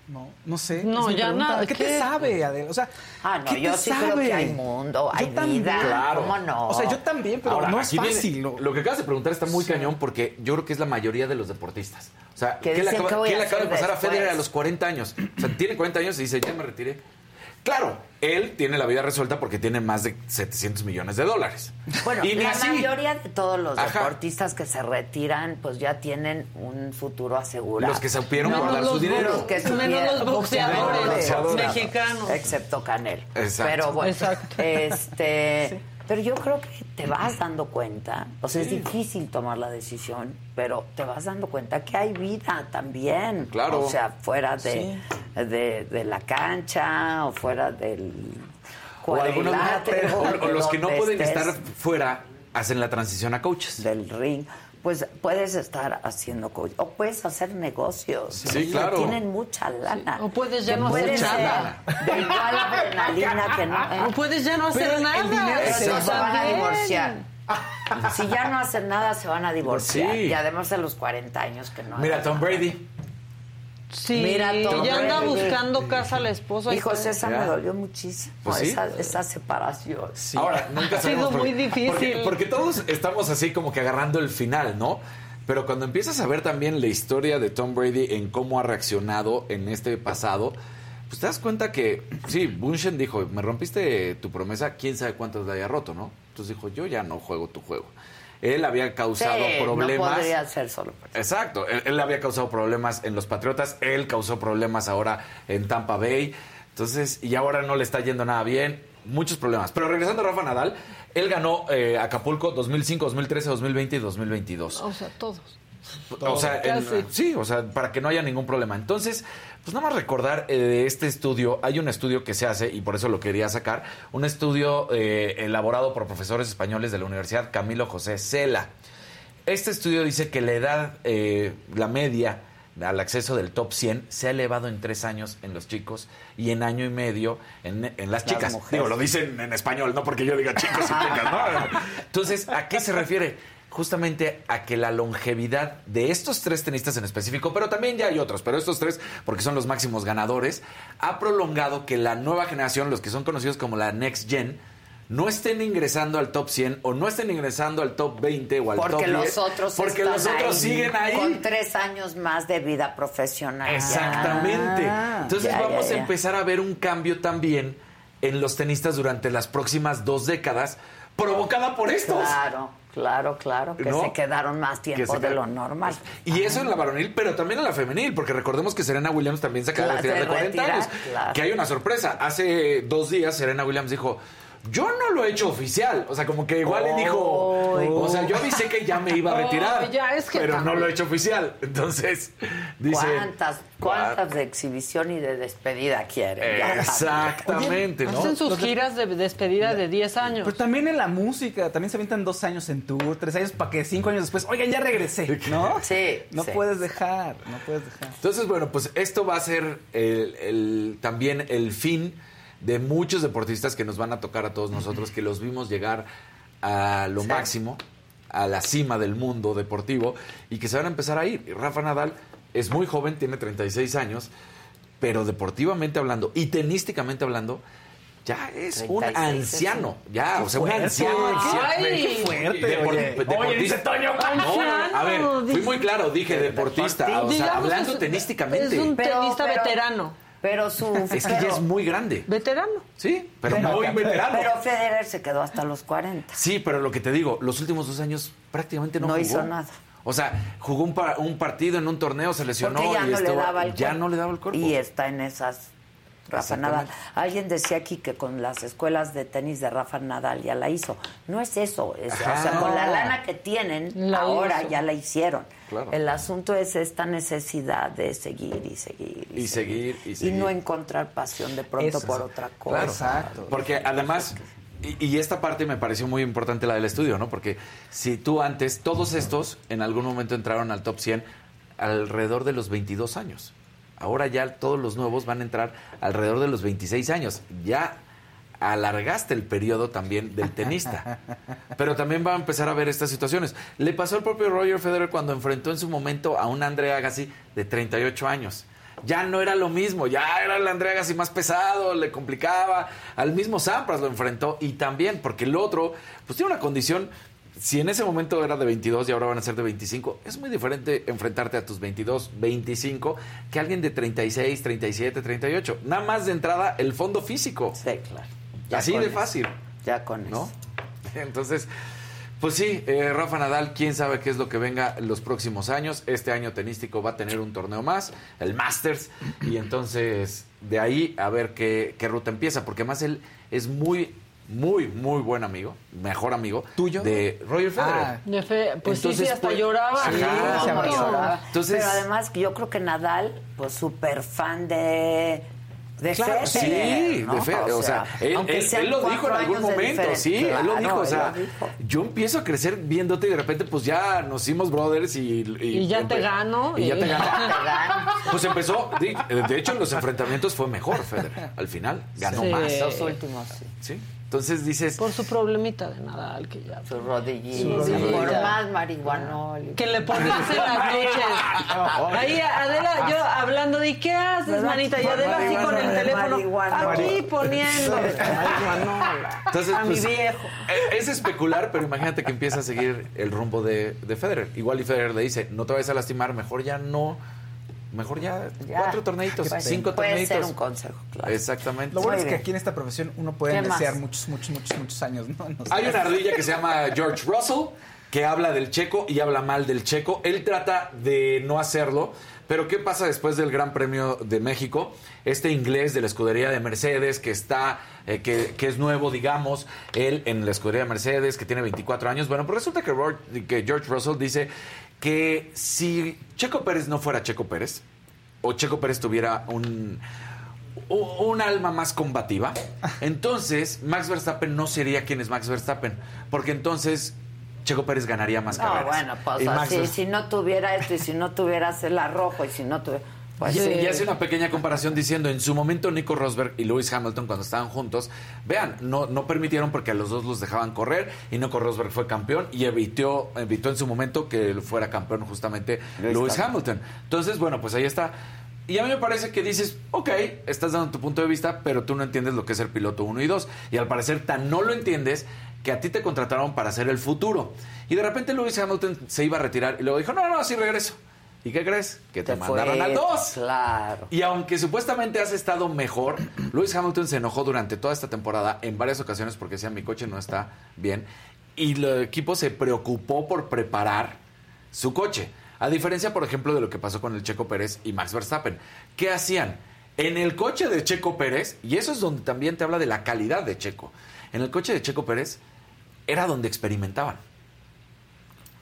No, no sé.
No, ya
pregunta.
nada,
¿Qué,
¿qué?
te sabe, Adela? O sea,
Ah, no,
¿qué
yo
te
sí
sabe?
creo que hay mundo, hay
Yo también.
vida.
Claro.
¿Cómo no?
O sea, yo también, pero
Ahora,
no es
aquí viene-
fácil. lo-
Lo que acabas de preguntar está muy cañón porque yo creo que es la mayoría de los deportistas. O sea,
Que
¿qué le acaba,
¿qué
qué le acaba de pasar a? Federer a los 40 años? O sea, tiene 40 años y dice, ya me retiré. Claro, él tiene la vida resuelta porque tiene más de 700 millones de dólares.
Bueno,
y
la
así.
mayoría de todos los
Ajá.
deportistas que se retiran, pues ya tienen un futuro asegurado.
Los que supieron
No,
guardar su dinero.
Los que
Menos
supieron-
los boxeadores
boxeadores.
mexicanos.
Excepto Canel.
Exacto.
Pero bueno,
Exacto.
este... Pero yo creo que te vas dando cuenta, o sea, es difícil tomar la decisión, pero te vas dando cuenta que hay vida también.
Claro.
O sea, fuera de, de, de la cancha o fuera del
O, algunos o- o los que no pueden estar fuera hacen la transición a coaches.
del ring, pues puedes estar haciendo coach o puedes hacer negocios.
Sí,
O
claro.
Tienen mucha lana.
O puedes ya no hacer nada.
De igual adrenalina que no. ¿eh?
No puedes ya no hacer
Pero el
nada.
dinero
Pero
se
se,
va
van a divorciar. Si ya no hacen nada, se van a divorciar.
Sí.
Y además de los 40 años que no.
Mira, Tom
nada.
Brady.
Sí,
Mira,
ya anda buscando casa la esposa. y
Hijo,
todo.
esa me dolió muchísimo.
Pues sí.
esa, esa separación.
Ahora, nunca
Ha sido
por-
muy difícil.
Porque, porque todos estamos así como que agarrando el final, ¿no? Pero cuando empiezas a ver también la historia de Tom Brady en cómo ha reaccionado en este pasado, pues te das cuenta que, sí, Bunchen dijo, me rompiste tu promesa, quién sabe cuántos la haya roto, ¿no? Entonces dijo, yo ya no juego tu juego. Él había causado
Sí,
problemas.
No podría ser solo.
Exacto, él, él había causado problemas en los Patriotas, él causó problemas ahora en Tampa Bay, entonces, y ahora no le está yendo nada bien, muchos problemas. Pero regresando a Rafa Nadal, él ganó eh, Acapulco 2005, 2013, 2020 y 2022.
O sea, todos.
O sea, sí, o sea, para que no haya ningún problema. Entonces, pues nada más recordar eh, de este estudio, hay un estudio que se hace, y por eso lo quería sacar, un estudio eh, elaborado por profesores españoles de la Universidad Camilo José Cela. Este estudio dice que la edad, eh, la media al acceso del top 100 se ha elevado en tres años en los chicos y en año y medio en, en las chicas.
mujeres.
Digo, lo dicen en español, no porque yo diga chicos y chicas, ¿no? Entonces, ¿a qué se refiere? Justamente a que la longevidad de estos tres tenistas en específico, pero también ya hay otros, pero estos tres, porque son los máximos ganadores, ha prolongado que la nueva generación, los que son conocidos como la Next Gen, no estén ingresando al top 100 o no estén ingresando al top 20 o al top
Porque
10.
los otros
Porque
están
los otros
ahí
siguen ahí.
Con tres años más de vida profesional.
Exactamente.
Ya.
Entonces
Ya,
vamos
ya,
a empezar a ver un cambio también en los tenistas durante las próximas dos décadas, provocada por estos.
Claro, claro, claro. Que
¿No?
se quedaron más tiempo de lo normal.
Y eso en la varonil, pero también en la femenil, porque recordemos que Serena Williams también se acaba de retirar de
se
40
retira,
años.
claro.
Que hay una sorpresa. Hace dos días Serena Williams dijo, yo no lo he hecho oficial. O sea, como que igual le dijo, o sea, yo avisé que ya me iba a retirar,
Oh, ya, es que
pero no lo he hecho oficial. Entonces, dice...
¿Cuántas, cuántas de exhibición y de despedida quieren?
Exactamente, ¿no?
Hacen sus giras de despedida de 10 años.
Pero también en la música, también se avientan dos años en tour, tres años para que cinco años después, oigan, ya regresé, ¿no?
Sí,
No
sí.
puedes dejar, no puedes dejar.
Entonces, bueno, pues esto va a ser el- el- también el fin de muchos deportistas que nos van a tocar a todos nosotros, que los vimos llegar a lo
Sí.
máximo, a la cima del mundo deportivo, y que se van a empezar a ir. Rafa Nadal es muy joven, tiene 36 años, pero deportivamente hablando y tenísticamente hablando, ya es un
36 es
anciano, ya, o sea, un
fuerte,
anciano. anciano.
Ay, qué
fuerte,
Depor-
oye.
deportista.
Oye, dice Toño,
No, a ver, fui muy claro, dije deportista, o sea, hablando
es-
tenísticamente.
Es un
Pero-
tenista
pero-
veterano.
Pero su.
Es que ya es muy grande.
¿Veterano?
Sí, pero,
pero-
muy veterano.
Pero Federer se quedó hasta los 40.
sí, pero lo que te digo, los últimos dos años prácticamente no,
No
jugó.
hizo nada.
O sea, jugó un, pa- un partido en un torneo, se lesionó
Porque ya
y
no le daba el
ya
cuerpo.
no le daba el cuerpo.
Y está en esas. Rafa Nadal. Alguien decía aquí que con las escuelas de tenis de Rafa Nadal ya la hizo. No es eso. es- o sea, con la lana que tienen,
La
ahora
hizo.
ya la hicieron.
Claro.
El asunto es esta necesidad de seguir y seguir.
Y seguir, y seguir.
no encontrar pasión de pronto
Eso.
por otra cosa.
Claro.
Exacto.
Porque además, Y, y esta parte me pareció muy importante la del estudio, ¿no? Porque si tú antes, todos estos en algún momento entraron al top 100 alrededor de los 22 años. Ahora ya todos los nuevos van a entrar alrededor de los 26 años. Ya alargaste el periodo también del tenista. Pero también va a empezar a ver estas situaciones. Le pasó al propio Roger Federer cuando enfrentó en su momento a un André Agassi de 38 años. Ya no era lo mismo, ya era el André Agassi más pesado, le complicaba. Al mismo Sampras lo enfrentó y también, porque el otro, pues tiene una condición si en ese momento era de 22 y ahora van a ser de 25, es muy diferente enfrentarte a tus 22, 25 que alguien de 36, 37, 38. Nada más de entrada el fondo físico.
Sí, claro.
Así de
eso.
fácil.
Ya con
¿no?
eso.
Entonces, pues sí, eh, Rafa Nadal, quién sabe qué es lo que venga los próximos años. Este año tenístico va a tener un torneo más, el Masters, y entonces de ahí a ver qué, qué ruta empieza, porque además él es muy, muy, muy buen amigo, mejor amigo
¿Tuyo?
de Roger Federer.
Ah.
De fe- pues sí,
Entonces,
sí, hasta
pues,
lloraba.
sí,
Sí.
Entonces-
Pero además yo creo que Nadal, pues súper fan de de
Claro,
Federer,
sí,
¿no?
de Federer. O sea, él, él- lo dijo en algún momento, sí, él lo dijo. O sea,
dijo.
yo empiezo a crecer viéndote y de repente, pues ya nos hicimos brothers y.
Y ya te gano,
Y ya
y-
te gano.
Ya te gano.
Pues empezó. De hecho, en los enfrentamientos fue mejor Federer. Al final, ganó
Sí.
más.
Los
últimos, sí.
Sí. Entonces dices.
Por su problemita de Nadal, que ya.
Su rodillita.
Su rodillita.
Por más marihuanol.
Que le ponías en las noches. Ahí, Adela, yo hablando de ¿qué haces,
¿Verdad?
manita? Y Adela así con el teléfono. Aquí poniendo.
Entonces,
a
pues,
mi viejo.
eh, Es especular, pero imagínate que empieza a seguir el rumbo de, de Federer. Igual y Federer le dice, no te vayas a lastimar, mejor ya no. Mejor ya,
Ya.
cuatro torneitos,
Pues,
cinco
puede
torneitos.
ser un consejo, claro.
Exactamente.
Lo bueno
Muy
es que aquí en esta profesión uno puede desear muchos, muchos, muchos, muchos años, ¿no? No sé.
Hay una ardilla que se llama George Russell, que habla del checo y habla mal del checo. Él trata de no hacerlo. Pero ¿qué pasa después del Gran Premio de México? Este inglés de la escudería de Mercedes, que está, eh, que, que es nuevo, digamos, él en la escudería de Mercedes, que tiene 24 años. Bueno, pues resulta que George Russell dice que si Checo Pérez no fuera Checo Pérez, o Checo Pérez tuviera un, un alma más combativa, entonces Max Verstappen no sería quien es Max Verstappen, porque entonces Checo Pérez ganaría más
No,
carreras.
bueno, pues así,
Verstappen-
si no tuviera esto y si no tuvieras el arrojo y si no tuviera... Pues
y,
sí.
y hace una pequeña comparación diciendo, en su momento Nico Rosberg y Lewis Hamilton cuando estaban juntos, vean, no, no permitieron porque a los dos los dejaban correr y Nico Rosberg fue campeón y evitó, evitó en su momento que fuera campeón justamente
Lewis
Lewis
Hamilton.
Entonces, bueno, pues ahí está. Y a mí me parece que dices, ok, estás dando tu punto de vista, pero tú no entiendes lo que es el piloto 1 y 2. Y al parecer tan no lo entiendes que a ti te contrataron para hacer el futuro. Y de repente Lewis Hamilton se iba a retirar y luego dijo, no, no, sí regreso. ¿Y qué crees? Que te,
Te
mandaron al 2.
Claro.
Y aunque supuestamente has estado mejor, Lewis Hamilton se enojó durante toda esta temporada en varias ocasiones porque decía mi coche no está bien. Y el equipo se preocupó por preparar su coche. A diferencia, por ejemplo, de lo que pasó con el Checo Pérez y Max Verstappen. ¿Qué hacían? En el coche de Checo Pérez, y eso es donde también te habla de la calidad de Checo. En el coche de Checo Pérez era donde experimentaban.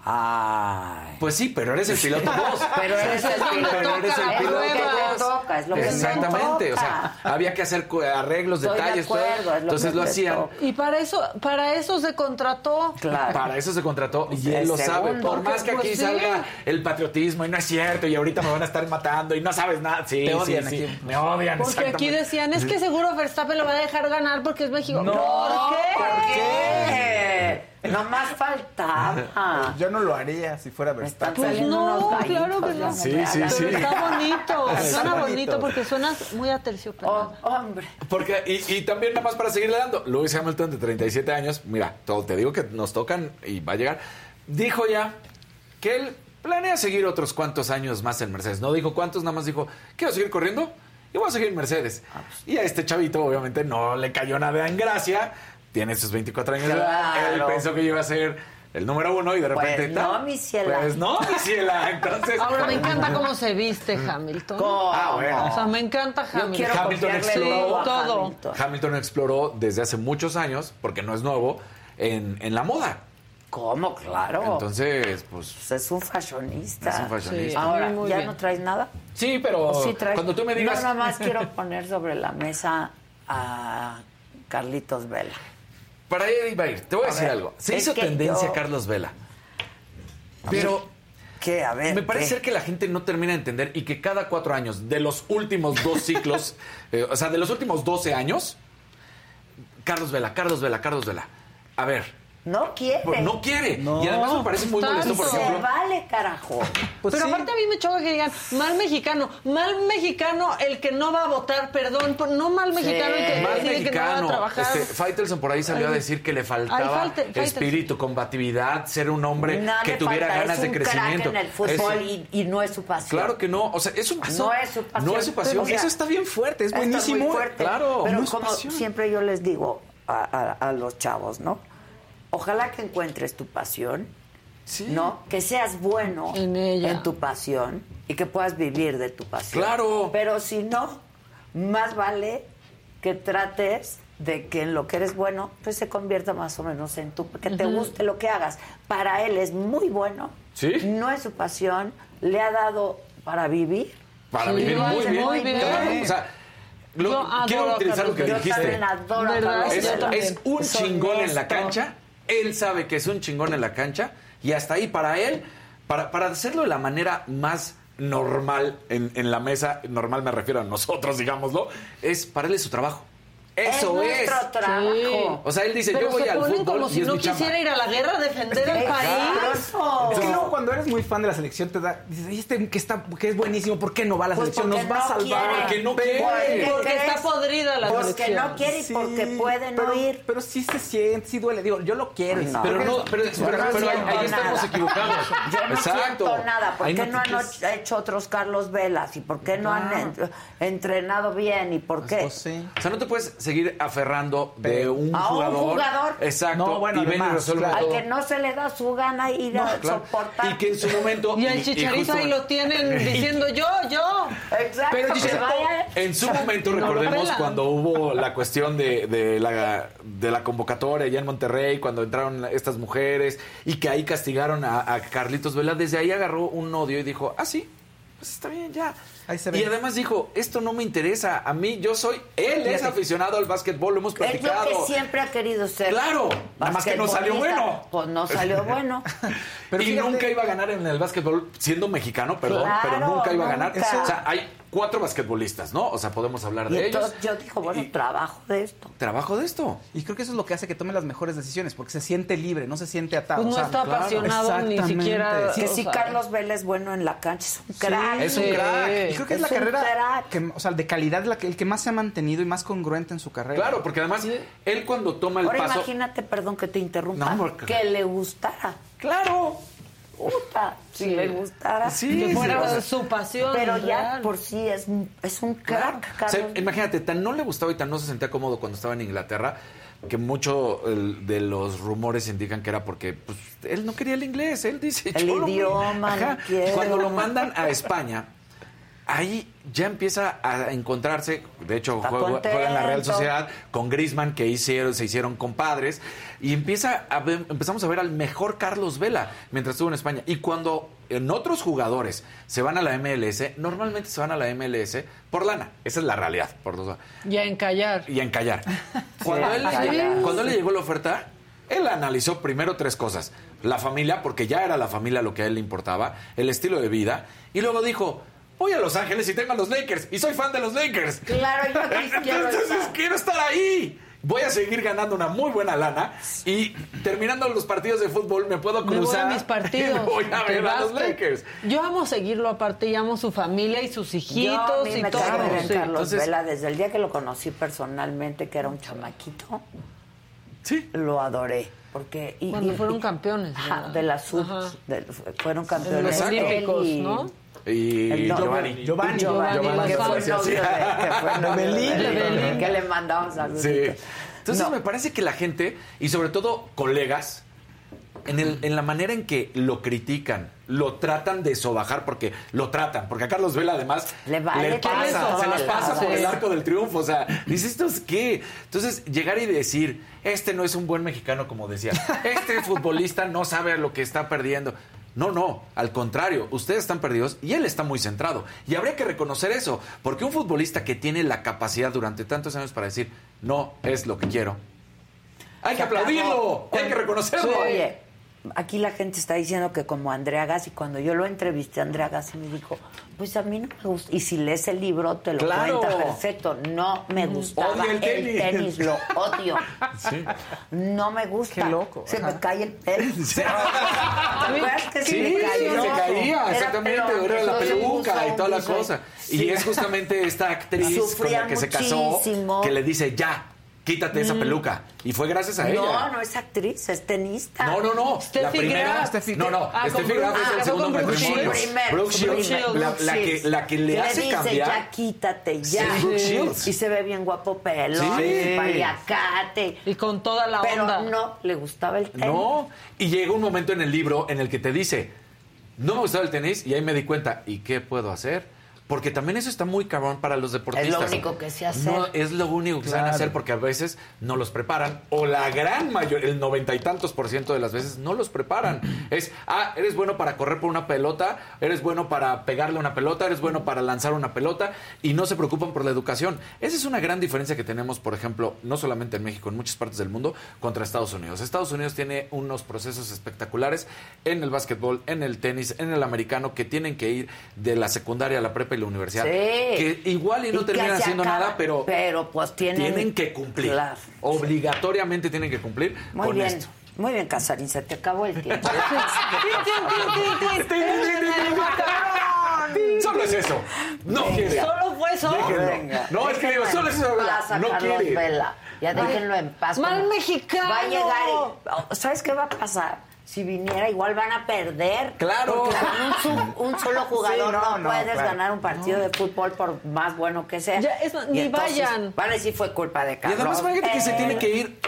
Ay.
Pues sí, pero eres el piloto 2.
Pero eres el piloto.
Pero eres el
Es lo que
piloto
te
dos.
toca, es lo que te
Exactamente, o sea, había que hacer arreglos,
Estoy de
detalles, todo.
acuerdo, es lo
Entonces
que
lo hacían.
toca.
Y para eso, para eso se contrató.
Claro.
Para eso se contrató y
El
él lo sabe.
segundo.
Por más que
Pues
aquí
sí.
salga el patriotismo y no es cierto y ahorita me van a estar matando y no sabes nada. Sí,
Te
sí,
odian
sí.
aquí.
Me odian.
Porque aquí decían, es que seguro Verstappen lo va a dejar ganar porque es México.
No,
¿Por qué?
¿Por qué? Nomás faltaba.
Yo no lo haría si fuera Verstappen.
Pues no, claro que no.
Sí, sí, sí.
Pero está bonito,
Está
suena bonito
bonito.
porque suenas muy aterciopelado.
Oh, hombre.
Porque, y, y también nada más para seguirle dando, Lewis Hamilton de 37 años, mira, todo, te digo que nos tocan y va a llegar, dijo ya que él planea seguir otros cuantos años más en Mercedes. No dijo cuántos, nada más dijo, quiero seguir corriendo y voy a seguir en Mercedes. Y a este chavito obviamente no le cayó nada en gracia, tiene sus 24 años de edad, él
Claro.
pensó que iba a ser el número uno y de repente...
Pues no, mi ciela.
Pues no, mi ciela. Entonces...
Ahora me encanta cómo se viste Hamilton.
¿Cómo?
Ah, bueno.
O sea, me encanta
Yo
Hamilton.
quiero
Hamilton exploró
todo. Hamilton.
Hamilton exploró desde hace muchos años, porque no es nuevo, en, en la moda.
¿Cómo? Claro.
Entonces, pues
Pues es un fashionista.
Es un fashionista.
Sí.
Ahora,
Muy
¿ya
bien.
no traes nada?
sí, pero
¿O sí traes?
cuando tú me digas...
No, nada más quiero poner sobre la mesa a Carlitos Vela.
Para allá iba a ir. Te voy a,
A
decir
ver,
algo. Se hizo tendencia
yo-
Carlos Vela. Pero
¿Qué? A ver.
me parece
¿qué?
ser que la gente no termina de entender y que cada cuatro años, de los últimos dos ciclos, eh, o sea, de los últimos 12 años, Carlos Vela, Carlos Vela, Carlos Vela. A ver,
No quiere.
pues no quiere. Y además me parece muy
tanto.
molesto, por
Se
ejemplo.
vale, carajo.
Pues
Pero
sí.
aparte a mí me choca que digan, mal mexicano, mal mexicano el que no va a votar, perdón, por- no mal mexicano el que
Mal
decide que no va a
mexicano.
trabajar.
Este, Faitelson por ahí salió a decir que le faltaba
Ay, Faite- Faitelson.
espíritu, combatividad, ser un hombre
No
que tuviera
falta,
ganas
es
de crecimiento.
Crack en el fútbol
Eso-
y, y no es su pasión.
Claro que no, o sea, es su
No es su pasión.
No es su pasión.
O sea,
Eso está bien fuerte, es buenísimo.
muy fuerte.
Claro,
Pero
no es
como
pasión.
siempre yo les digo a, a- a los chavos, ¿no? Ojalá que encuentres tu pasión,
Sí.
¿no? Que seas bueno
En ella.
tu pasión y que puedas vivir de tu pasión.
Claro.
Pero si no, más vale que trates de que en lo que eres bueno, pues se convierta más o menos en tu, que te guste lo que hagas. Para él es muy bueno.
Sí.
No es su pasión, le ha dado para vivir.
Para
Sí,
vivir muy bien.
muy bien.
Claro, o sea, lo-
Yo adoro
quiero
a
utilizar lo que dijiste.
adoro
Es, es un chingón en la cancha. Él sabe que es un chingón en la cancha. Y hasta ahí, para él, para, para hacerlo de la manera más normal en, en la mesa, normal me refiero a nosotros, digámoslo, es para él es su trabajo. Eso
es
es.
nuestro trabajo.
O sea, él dice,
Pero
yo voy
se
al
ponen
fútbol
como
y
si no quisiera ir a la guerra a defender el país.
Exacto.
Es que luego cuando eres muy fan de la selección te da, dices, "Ay, este que está que es buenísimo, ¿por qué no va a la
Pues
selección? Nos
porque
va a salvar.
quiere.
Porque no quiere.
Porque está podrida la
Porque
selección.
no quiere y porque puede no
pero,
ir.
Pero sí se siente, sí duele. Digo, yo lo quiero. y sí,
No.
Pero no, pero, pero-
no
pero ahí,
siento
ahí estamos equivocados.
Yo no
Exacto.
siento nada. ¿Por qué
no
han hecho otros Carlos Velas? ¿Y por qué no han en- entrenado bien? ¿Y por qué?
Pues sí.
O sea, no te puedes seguir aferrando de un
A un
jugador.
jugador.
Exacto.
No, bueno,
y ven y
además,
resuelve
claro.
Al que no se le da su gana ir a
No, claro.
soportar.
Y que en su momento.
Y el chicharito
justo-
ahí lo tienen diciendo yo, yo.
Exacto.
Pero
vaya-
En su momento,
No
recordemos cuando hubo la cuestión de, de la, de la convocatoria allá en Monterrey, cuando entraron estas mujeres y que ahí castigaron a, a Carlitos Vela. Desde ahí agarró un odio y dijo: Ah, sí, pues está bien, ya.
Ahí se ve.
Y además dijo: Esto no me interesa. A mí, yo soy. Él es aficionado al básquetbol, lo hemos
Es lo
platicado.
que siempre ha querido ser.
Claro, nada más que no salió bueno.
Pues no salió bueno.
Pero
y
fíjate-
nunca iba a ganar en el básquetbol siendo mexicano, perdón,
Claro,
pero nunca iba a ganar.
nunca.
O sea, hay cuatro basquetbolistas, ¿no? O sea, podemos hablar
Y
de ellos.
yo digo, bueno, trabajo de esto.
Trabajo de esto.
Y creo que eso es lo que hace que tome las mejores decisiones, porque se siente libre, no se siente atado.
Pues no
o sea,
está apasionado ni siquiera.
Que
o
si
sea,
Carlos Vela es bueno en la cancha, es un crack.
es un
Sí.
crack.
Y creo que es, la
Es un
carrera
crack.
que, o sea, de calidad la que, el que más se ha mantenido y más congruente en su carrera.
Claro, porque además él cuando toma el
Ahora
paso.
imagínate, perdón que te interrumpa,
No, porque-
que le gustara.
Claro.
Puta, si le gustara.
Sí,
que
sí,
fuera
o sea,
su pasión.
Pero ya por sí es, un- es un
Claro.
crack,
O sea,
Carlos.
imagínate, tan no le gustaba y tan no se sentía cómodo cuando estaba en Inglaterra que mucho el- de los rumores indican que era porque pues, él no quería el inglés. Él dice
El
"Yo lo-
idioma, no quiero".
Cuando lo mandan a España, ahí ya empieza a encontrarse. De hecho, juega, juega en la Real. Sociedad con Grisman, que hicieron, se hicieron compadres. Y empieza a ver- empezamos a ver al mejor Carlos Vela mientras estuvo en España. Y cuando en otros jugadores se van a la MLS, normalmente se van a la MLS por lana. Esa es la realidad. Por los,
Y a encallar.
y a encallar. Cuando, él,
encallar.
cuando él le llegó la oferta, él analizó primero tres cosas. La familia, porque ya era la familia lo que a él le importaba, el estilo de vida, y luego dijo, voy a Los Ángeles y tengo a los Lakers, y soy fan de los Lakers.
Claro, yo quiero
Entonces
estar.
quiero estar ahí. Voy a seguir ganando una muy buena lana y terminando los partidos de fútbol me puedo
Me voy
cruzar
a mis partidos.
y voy a ver a los. Lakers.
Yo amo seguirlo aparte y amo su familia y sus
Yo a
hijitos
mí
y
me
todo. sí.
Carlos
Entonces-
Vela desde el día que lo conocí personalmente, que era un chamaquito.
Sí.
Lo adoré. Porque, y,
Cuando
y-
fueron
y-
campeones,
Ajá,
¿verdad?
de la sub. Del- fueron campeones.
los Olímpicos, ¿no?
Y
no-
Giovanni.
Giovanni.
Giovanni,
Giovanni
que fue novio de, que le mandamos saludos.
Sí. Entonces
No.
me parece que la gente, y sobre todo colegas, en, el- en la manera en que lo critican, lo tratan de sobajar, porque lo tratan, porque a Carlos Vela además
Le vale
pasa, se las pasa por el arco del triunfo, o sea, dices, ¿esto es qué? Entonces, llegar y decir, este no es un buen mexicano, como decía, este futbolista no sabe a lo que está perdiendo. No, no, al contrario, ustedes están perdidos y él está muy centrado. Y habría que reconocer eso, porque un futbolista que tiene la capacidad durante tantos años para decir, no es lo que quiero, Hay que aplaudirlo, hay que reconocerlo.
Oye, aquí la gente está diciendo que como Andrea Gassi, cuando yo lo entrevisté, Andrea Gassi me dijo, pues a mí no me gusta. Y si lees el libro, te lo
Claro.
cuenta perfecto. No me gustaba
el
el
tenis.
tenis. lo odio.
Sí.
No me gusta.
Qué loco,
Se
ajá.
me cae el pelo.
Sí.
¿Te acuerdas que se
Sí,
me cayó?
se caía, exactamente, era la peluca y toda la cosa. Y es justamente esta actriz con la que se casó
muchísimo.
que le dice, ya, quítate esa peluca. Y fue gracias a
No,
ella.
no es actriz, es tenista.
No, no, no.
Steffi
la primera.
Graf.
Steffi-
no, no.
Ah,
Steffi Graf es
ah,
el segundo
Brooke
matrimonio.
Shields.
Brooke Shields,
Brooke
la, la que, la que le hace
dice,
cambiar.
ya quítate, ya.
Sí, Brooke Shields.
Y se ve bien guapo pelo,
Sí.
paliacate.
Y con toda la
Pero
onda.
no, le gustaba el tenis.
No. Y llega un momento en el libro en el que te dice, no me gustaba el tenis y ahí me di cuenta, ¿y qué puedo hacer? Porque también eso está muy cabrón para los deportistas.
Es lo único que sé hacer.
No, es lo único que saben
Claro.
hacer porque a veces no los preparan. O la gran mayor, el noventa y tantos por ciento de las veces no los preparan. Es, ah, eres bueno para correr por una pelota, eres bueno para pegarle una pelota, eres bueno para lanzar una pelota y no se preocupan por la educación. Esa es una gran diferencia que tenemos, por ejemplo, no solamente en México, en muchas partes del mundo, contra Estados Unidos. Estados Unidos tiene unos procesos espectaculares en el básquetbol, en el tenis, en el americano, que tienen que ir de la secundaria a la prepa y la universidad.
Sí.
Que igual y no
que
terminan haciendo
acaba-
nada, pero,
Pero pues tienen...
tienen que cumplir.
Claro.
Obligatoriamente tienen que cumplir
Muy
con
bien.
esto.
Muy bien, Casarín, se te acabó el tiempo.
Solo es eso. No quiere.
Solo fue eso.
Venga,
No, es que digo, solo es eso. No quiere.
Vela. Ya déjenlo en paz.
Mal mexicano.
Va a llegar y- oh, ¿Sabes qué va a pasar? Si viniera, igual van a perder.
Claro.
Con un, solo jugador
Sí, no,
no,
no,
puedes
claro.
ganar un partido de fútbol por más bueno que sea.
Ya, es más,
Y
ni
entonces
vayan.
Van a decir fue culpa de
Y
Carlos.
además, imagínate que se tiene que ir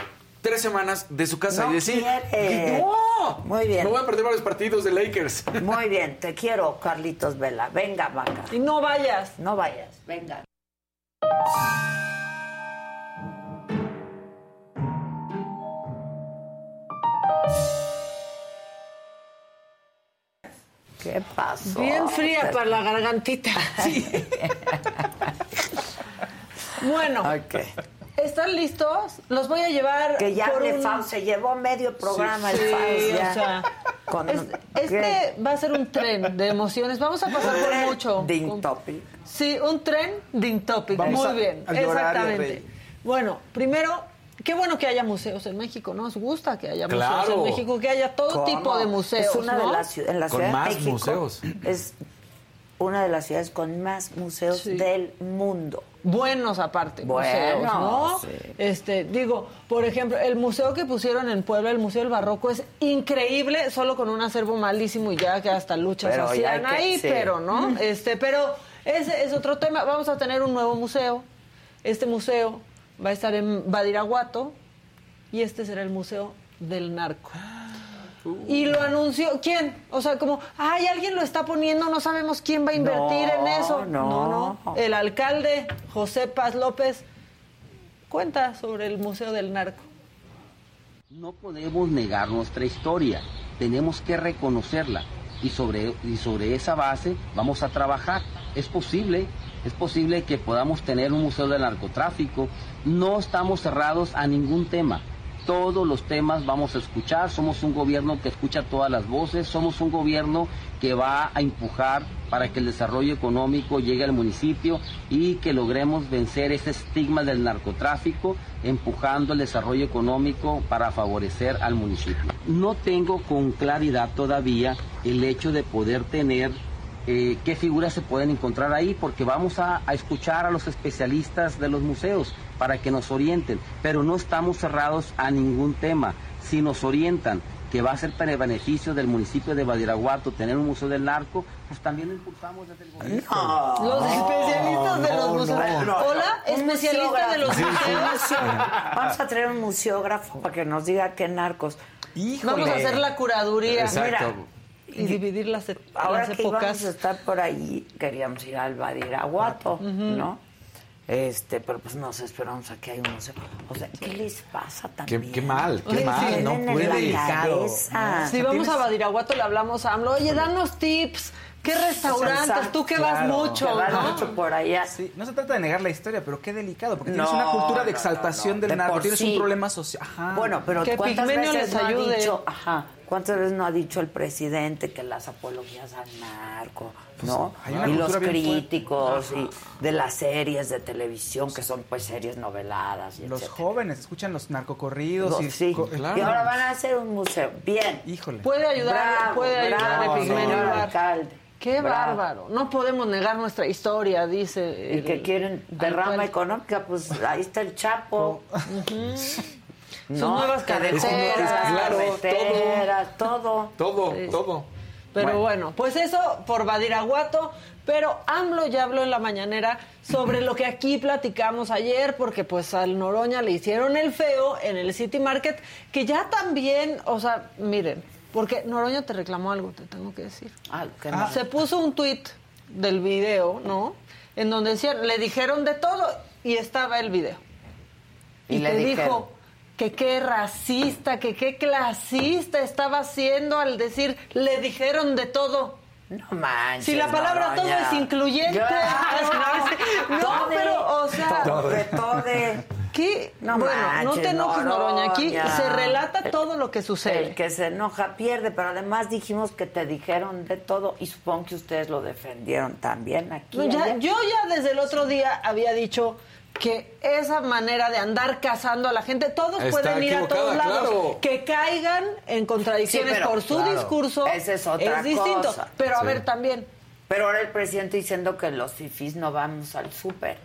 tres semanas de su casa
No
y decir:
quiere.
¡No!
Muy bien.
Me voy a perder varios partidos de Lakers.
Muy bien, te quiero, Carlitos Vela. Venga, vaca.
Y no vayas.
No vayas, venga. ¿Qué pasó?
Bien fría para la gargantita. bueno. ¿están listos? Los voy a llevar.
Que ya
por un-
Fau se llevó medio programa el
Sí,
Fau. ya.
o sea,
Con-
es- este va a ser un tren de emociones. Vamos a pasar por mucho.
Ding
Con-
topic.
Sí, un tren ding topic.
Vamos
Muy
a-
bien, exactamente. Bueno, primero, qué bueno que haya museos en México. Nos gusta que haya museos
Claro.
en México, que haya todo
¿Cómo?
tipo de museos.
Es una
¿no?
de las en la
Con
Ciudad
más
de México.
museos.
Es una de las ciudades con más museos
Sí.
del mundo.
buenos aparte
Bueno,
museos, ¿no?
sí.
Este, digo, por ejemplo, el museo que pusieron en Puebla, el Museo del Barroco es increíble, solo con un acervo malísimo y ya que hasta luchas
Pero
hacían
que-
ahí,
sí.
pero no, este, pero ese es otro tema. Vamos a tener un nuevo museo. Este museo va a estar en Badiraguato y este será el Museo del Narco. Y lo anunció, ¿quién? O sea, como, ay, alguien lo está poniendo, no sabemos quién va a invertir
No,
en eso.
no.
no. El alcalde, José Paz López, cuenta sobre el Museo del Narco.
No podemos negar nuestra historia, tenemos que reconocerla y sobre, y sobre esa base vamos a trabajar. Es posible, es posible que podamos tener un museo del narcotráfico. No estamos cerrados a ningún tema. Todos los temas vamos a escuchar, somos un gobierno que escucha todas las voces, somos un gobierno que va a empujar para que el desarrollo económico llegue al municipio y que logremos vencer ese estigma del narcotráfico, empujando el desarrollo económico para favorecer al municipio. No tengo con claridad todavía el hecho de poder tener eh, qué figuras se pueden encontrar ahí, porque vamos a, a escuchar a los especialistas de los museos para que nos orienten, pero no estamos cerrados a ningún tema. Si nos orientan que va a ser para el beneficio del municipio de Badiraguato tener un museo del narco, pues también lo impulsamos desde el gobierno.
Los especialistas de los museos. Hola,
Un
especialista de los museos.
Vamos a traer un museógrafo para que nos diga qué narcos.
Vamos a hacer la curaduría.
Exacto.
Mira, y dividir las, e-
Ahora
las
que íbamos a estar por ahí, queríamos ir al Badiraguato, ¿no? Este, pero pues nos esperamos a que hay un museo. O sea, ¿qué les pasa también?
Qué, qué mal, qué mal.
sí.
No puede.
Si vamos a Badiraguato, le hablamos a AMLO. Oye, danos tips. ¿Qué restaurantes? Tú que vas mucho,
Que vas
¿no?
mucho por allá.
Sí, no se trata de negar la historia, pero qué delicado, porque
No,
tienes una cultura de exaltación
no, no.
del
De
narco, tienes
sí.
un problema social. Ajá.
Bueno, pero
Que
¿cuántas veces
les
no ha
ayude.
dicho, ajá, cuántas veces no ha dicho el presidente que las apologías al narco, ¿no?
hay una
y los críticos y de las series de televisión que son pues series noveladas y
Los
etcétera.
jóvenes escuchan los narcocorridos
No,
y
sí.
co-
Y ahora van a hacer un museo. Bien.
Híjole.
Puede ayudar,
Bravo,
puede ayudar
bravo,
a Pigmenio
señor
Ibarra.
alcalde.
Qué
Bravo.
bárbaro. No podemos negar nuestra historia, dice.
Y
el-
que quieren derrama económica, pues ahí está el Chapo.
Sus nuevas
que dejó
carreteras,
nuevas
claro,
carreteras, todo.
Todo,
Sí.
todo.
Pero bueno. pues eso por Badiraguato. Pero AMLO ya habló en la mañanera sobre lo que aquí platicamos ayer, porque pues al Noroña le hicieron el feo en el City Market, que ya también, o sea, miren, porque Noroña te reclamó algo, te tengo que decir.
Ah, que no.
Se puso un tuit del video, ¿no? En donde decían, le dijeron de todo y estaba el video.
Y
Y,
le
te
dijeron.
dijo que qué racista, que qué clasista estaba haciendo al decir, le dijeron de todo.
No manches.
Si la palabra todo es incluyente. No, pero, o sea,
Todo de todo.
¿qué?
No
bueno, no te enojes, Noroña. Aquí se relata todo lo que sucede.
El que se enoja pierde, pero además dijimos que te dijeron de todo y supongo que ustedes lo defendieron también aquí.
No, ya-
allá.
yo ya desde el otro día había dicho que esa manera de andar cazando a la gente, todos
Está
pueden ir a todos lados,
claro.
que caigan en contradicciones
Sí, pero,
por su
claro,
discurso,
esa es otra
distinto.
cosa.
Pero a
Sí.
ver también,
Pero ahora el presidente diciendo que los fifís no vamos al súper.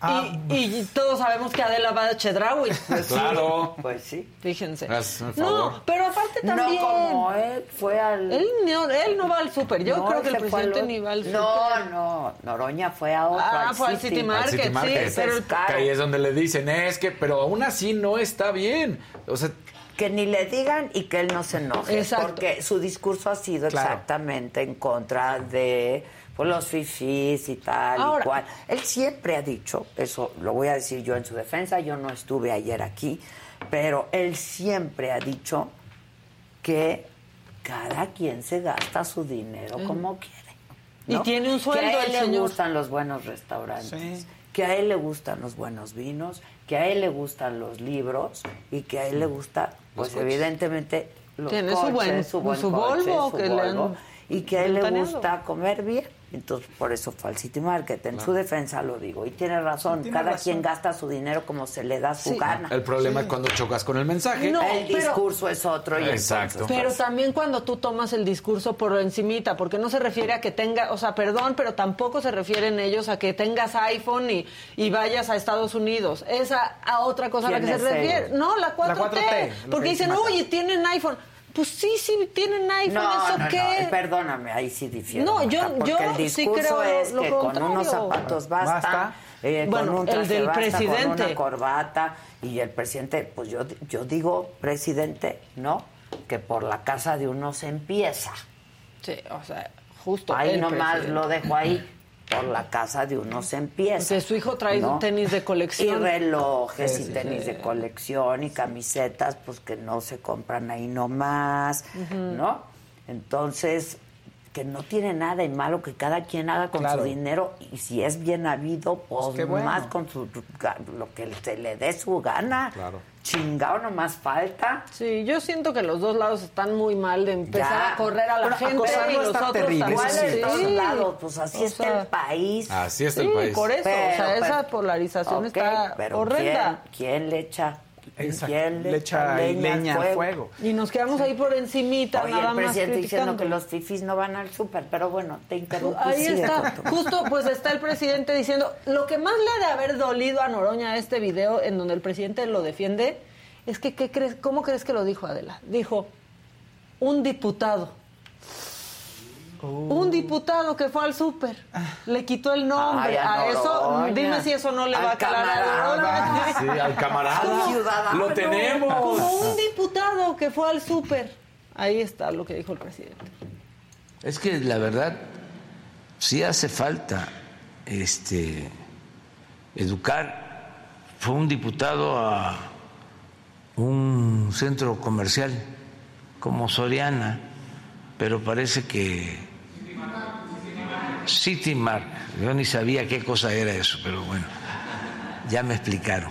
Ah,
y, y todos sabemos que Adela va de Chedraui.
Claro.
Pues sí.
Fíjense.
Hazme un favor.
No, pero aparte también.
No como él fue al...
Él no, él no va al súper. Yo
No,
creo que el
al
presidente ni va al súper.
No, no, Noroña fue a otro.
Ah,
al
fue al City
Al
Market,
City
sí,
Market.
pero el-
Es caro.
Que ahí es donde le dicen, es que, pero aún así no está bien. O sea,
Que ni le digan y que él no se enoje.
Exacto.
Porque su discurso ha sido
Claro.
exactamente en contra de pues, los fifís y tal
Ahora-
y cual. Él siempre ha dicho, eso lo voy a decir yo en su defensa, yo no estuve ayer aquí, pero él siempre ha dicho que cada quien se gasta su dinero como quiere.
Y tiene un sueldo
Que a él le
señor.
gustan los buenos restaurantes,
Sí.
que a él le gustan los buenos vinos, que a él le gustan los libros y que a él le gusta, pues evidentemente, los
Tiene su
coches,
buen-
su buen
su
coche,
Volvo
su
que le han
Volvo, y que a él le gusta comer bien. Entonces, por eso fue al City Market. En su defensa lo digo. Y tiene razón.
tiene
Cada
razón.
quien gasta su dinero como se le da su
Sí.
gana.
el problema es cuando chocas con el mensaje.
No,
el
pero-
discurso es otro. Y
Exacto.
entonces,
Pero también cuando tú tomas el discurso por encimita, porque no se refiere a que tenga, o sea, perdón, pero tampoco se refieren ellos a que tengas iPhone y, y vayas a Estados Unidos. Esa a otra cosa a la que se
¿Quiénes
refiere.
ellos?
No, la 4T.
La 4T, lo
porque
que
dicen, oye, tienen iPhone. Pues sí, sí, tienen iPhone,
no,
¿eso
no,
qué?
no, perdóname, ahí sí difiero.
No, yo-
porque
yo
el
sí creo
es
lo
que con unos zapatos basta,
Basta.
eh,
Bueno,
con un
el
traje
del
basta, con una corbata y el presidente, pues yo, yo digo presidente, ¿no? Que por la casa de uno se empieza.
Sí, o sea, justo.
Ahí
el
nomás
presidente.
lo dejo ahí. Por la casa de uno se empieza.
Porque su hijo trae
¿no?
un tenis de
Y
colección.
relojes
Sí,
y tenis
sí.
de colección y camisetas, pues que no se compran ahí nomás, ¿no? Entonces, que no tiene nada de malo que cada quien haga con
Claro.
su dinero y si es bien habido, pues,
Pues bueno.
más con su, lo que se le dé su gana.
Claro.
Chingado nomás falta.
Sí, yo siento que los dos lados están muy mal de empezar
Ya.
a correr a la
Bueno,
gente y los
está
otros
terrible,
también.
¿Cuál
eso
es
sí.
Sí.
lados? Pues así
O
está
sea,
el país.
Así está
Sí,
el país.
por eso, o sea,
Pero,
esa
pero-
polarización
Ok,
está
pero
horrenda.
¿quién, quién le echa. Quién
Le echa leña al fuego.
Y nos quedamos ahí por encimita,
Oye,
nada
el
más
presidente diciendo
criticando.
que los fifis no van al súper, pero bueno, te interrumpí.
Ahí está, justo pues está el presidente diciendo, lo que más le ha de haber dolido a Noroña este video en donde el presidente lo defiende, es que, ¿qué crees? ¿cómo crees que lo dijo Adela? Dijo, un diputado. Un diputado que fue al súper, le quitó el nombre
Ay, a
a eso, dime si eso no le
Al
va a calar a
camarada.
Noroña.
Sí, al camarada.
Al ciudadano.
Lo tenemos.
Como un diputado que fue al súper. Ahí está lo que dijo el presidente.
Es que la verdad sí hace falta este educar. Fue un diputado a un centro comercial como Soriana, pero parece que City Mark. Yo ni sabía qué cosa era eso, pero bueno, ya me explicaron.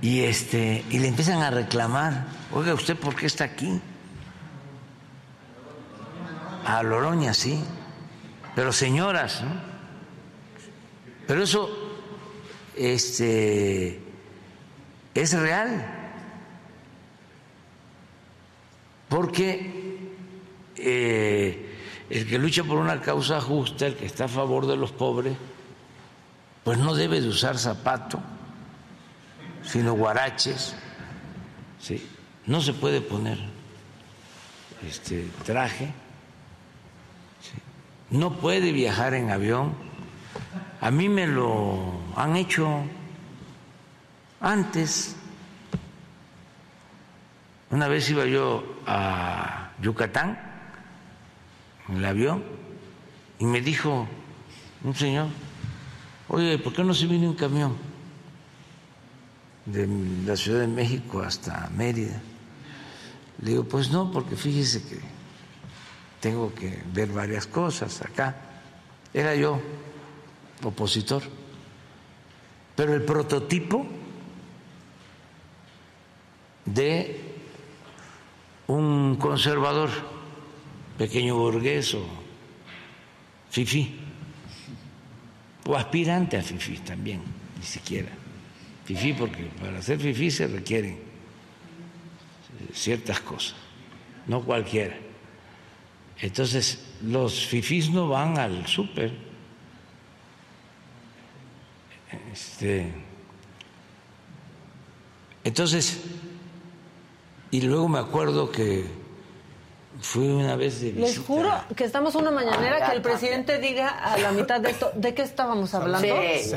Y este, y le empiezan a reclamar, oiga, ¿usted por qué está aquí? A Loroña, sí. Pero señoras, ¿no? Pero eso este, es real. Porque eh, el que lucha por una causa justa, el que está a favor de los pobres, pues no debe de usar zapato, sino guaraches. ¿sí? No se puede poner este traje, no puede viajar en avión. A mí me lo han hecho antes. Una vez iba yo a Yucatán en el avión y me dijo un señor, oye, ¿por qué no se viene un camión de la Ciudad de México hasta Mérida? Le digo, pues no, porque fíjese que tengo que ver varias cosas acá. Era yo opositor, pero el prototipo de un conservador, pequeño burgués o fifí, o aspirante a fifí también, ni siquiera. Fifí porque para ser fifí se requieren ciertas cosas, no cualquiera. Entonces, los fifís no van al súper. Este, entonces, y luego me acuerdo que fui una vez de visita.
Les juro que estamos una mañanera que el presidente diga a la mitad de esto, ¿de qué estábamos hablando?
Sí. Sí.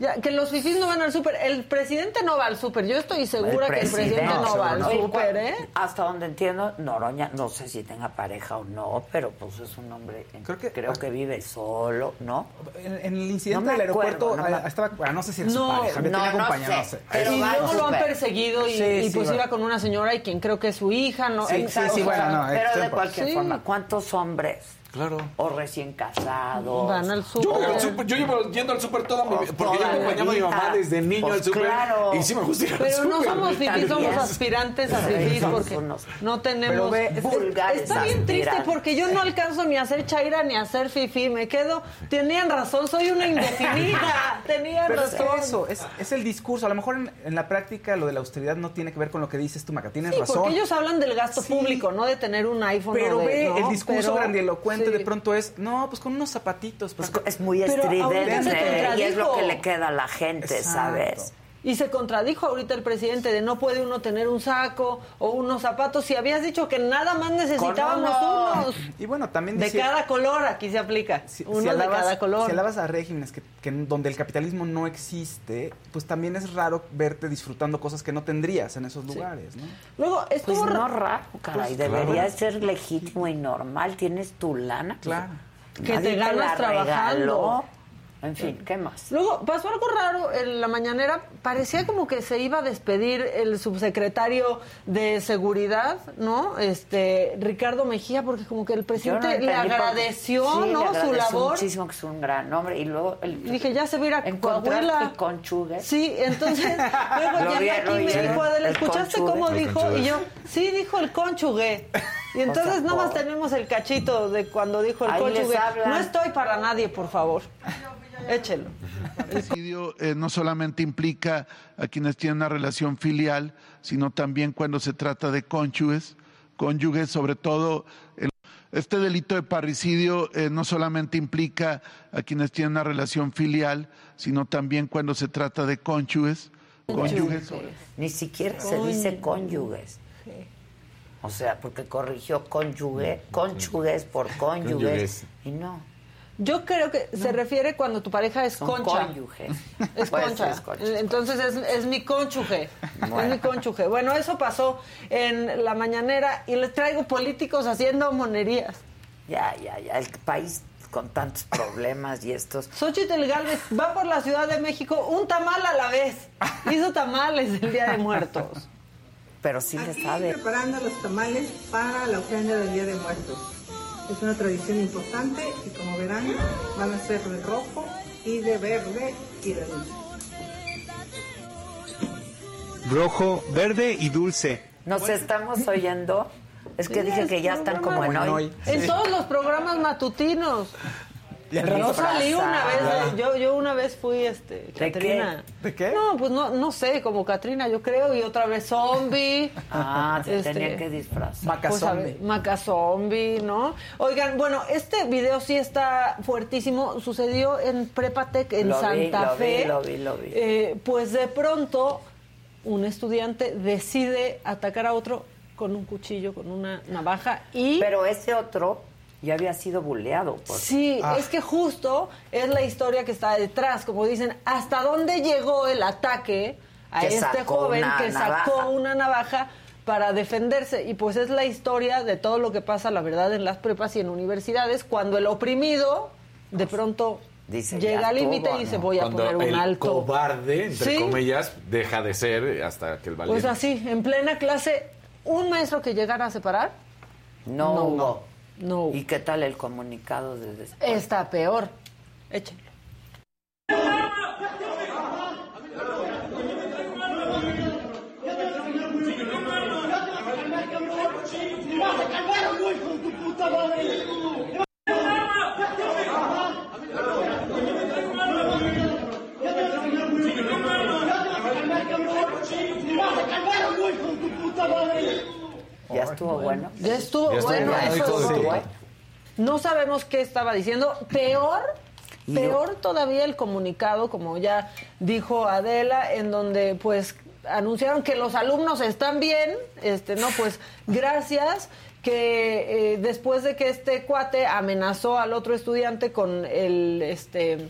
Ya, que los fifís no van al súper. El presidente no va al súper. Yo estoy segura que el presidente no va al
Oye,
súper, ¿eh?
Hasta donde entiendo, Noroña, no sé si tenga pareja o no, pero pues es un hombre, creo que, vive solo, ¿no?
En, en el incidente
No
del aeropuerto
acuerdo, no
ah, estaba, no sé si era su
No,
pareja, me
no,
tenía
no
acompañado, no
sé. Pero y luego lo han perseguido y,
Sí,
y
sí,
pues
va.
iba con una señora y quien creo que es su hija, ¿no?
Sí, sí, sí, bueno, no,
Pero de
eh,
cualquier
sí.
forma, ¿cuántos hombres?
Claro.
O recién casados.
Van al
Yo,
súper.
voy al súper, yo llevo yendo al súper toda mi vida, porque yo acompañaba a mi mamá desde niño
Pues
al súper
claro.
y sí me gusta ir al
Pero no somos fifís, somos aspirantes a fifís porque
unos-
no tenemos...
Ve, vulgares
Está bien triste porque yo no alcanzo ni a ser chaira ni a ser fifí. Me quedo... Tenían razón, soy una indefinida. Tenían
Pero es
razón.
eso, es, es el discurso. A lo mejor en, en la práctica lo de la austeridad no tiene que ver con lo que dices tú, Maca. Tienes
Sí,
razón.
porque ellos hablan del gasto público, no de tener un iPhone.
Pero
o de-
ve,
¿no?
el discurso
Pero-
grandilocuente
sí.
de pronto es, no, pues con unos zapatitos. Pues,
Es muy estridente y es lo que le queda a la gente,
Exacto.
¿sabes?
Y se contradijo ahorita el presidente de no puede uno tener un saco o unos zapatos. Si habías dicho que nada más necesitábamos
uno.
unos.
Y bueno, también
De
decía-
cada color, aquí se aplica.
si,
uno
si
de cada color.
si alabas a regímenes que, que donde el capitalismo no existe, pues también es raro verte disfrutando cosas que no tendrías en esos lugares, ¿no?
Luego, estuvo
Pues no
ra-
raro, caray.
Pues,
Debería
claro.
ser legítimo y normal. Tienes tu lana. pues,
Claro.
Que
nadie
te ganas
la
trabajando.
regaló. En fin, ¿qué más?
Luego pasó algo raro en la mañanera. Parecía como que se iba a despedir el subsecretario de seguridad, ¿no? Este Ricardo Mejía, porque como que el
no
presidente le agradeció,
sí, le
¿no? Su
agradeció
labor.
muchísimo que es un gran hombre. Y luego el,
dije, ya se va a ir a Coahuila. Sí, entonces luego
vi,
aquí y
vi.
me dijo, Adela,
El
¿escuchaste
conchugue.
cómo
El
dijo?
conchugue.
Y yo, sí, dijo el conchugue. Y entonces
sea,
nada más
por-
tenemos el cachito de cuando dijo el
Ahí
conchugue. No estoy para nadie, por favor. Échelo.
Parricidio eh, no solamente implica a quienes tienen una relación filial, sino también cuando se trata de cónyuges, cónyuges sobre todo. el- este delito de parricidio eh, no solamente implica a quienes tienen una relación filial, sino también cuando se trata de cónyuges, cónyuges. sobre-
Ni siquiera se dice cónyuges. O sea, porque corrigió cónyuge, cónyuges por cónyuges.
Cónyuges.
Y no.
Yo creo que se refiere cuando tu pareja es
Son
concha.
cónyuges.
Es
Pues,
concha.
es concha.
Entonces es, es mi cónyuge.
Bueno.
Es mi cónyuge. Bueno, eso pasó en la mañanera y les traigo políticos haciendo monerías.
Ya, ya, ya. El país con tantos problemas y estos.
Xochitl Galvez va por la Ciudad de México un tamal a la vez. Hizo tamales el Día de Muertos.
Pero sí le
Aquí
sabe.
preparando los tamales para la ofrenda del Día de Muertos. Es una tradición importante y como verán van a ser de rojo y de verde y de dulce.
Rojo, verde y dulce.
¿Nos estamos oyendo? Es que dije que ya están como en hoy.
En todos los programas matutinos. Yo salí una vez, yo, yo una vez fui, este,
¿De
Catrina.
¿De qué?
No, pues no, no sé, como Catrina, yo creo, y otra vez zombie.
Ah, se
Este,
tenía que disfrazar.
Pues, a ver, Maca zombie, ¿no? Oigan, bueno, este video sí está fuertísimo. Sucedió en Prepatec en
Lo vi,
Santa
lo vi,
Fe.
lo vi, lo vi.
Eh, pues de pronto un estudiante decide atacar a otro con un cuchillo, con una navaja y...
Pero ese otro ya había sido buleado. Por...
Sí,
Ah.
es que justo es la historia que está detrás, como dicen, hasta dónde llegó el ataque a
Que
este joven que
navaja.
sacó una navaja para defenderse. Y pues es la historia de todo lo que pasa, la verdad, en las prepas y en universidades, cuando el oprimido de pronto
Dice,
llega
"Ya
al límite
estuvo",
y dice
¿no?
voy a
Cuando
poner un
el
alto.
cobarde, entre
Sí.
comillas, deja de ser hasta que el valiente.
Pues así, en plena clase, un maestro que llegara a separar,
No,
No,
hubo.
No.
¿Y qué tal el comunicado de después?
está peor. Échenlo.
¿Ya estuvo bueno?
Ya estuvo
Ya
bueno. eso estuvo
tu-
bueno. No sabemos qué estaba diciendo. Peor, peor todavía el comunicado, como ya dijo Adela, en donde pues anunciaron que los alumnos están bien, este, no, pues gracias que eh, después de que este cuate amenazó al otro estudiante con el este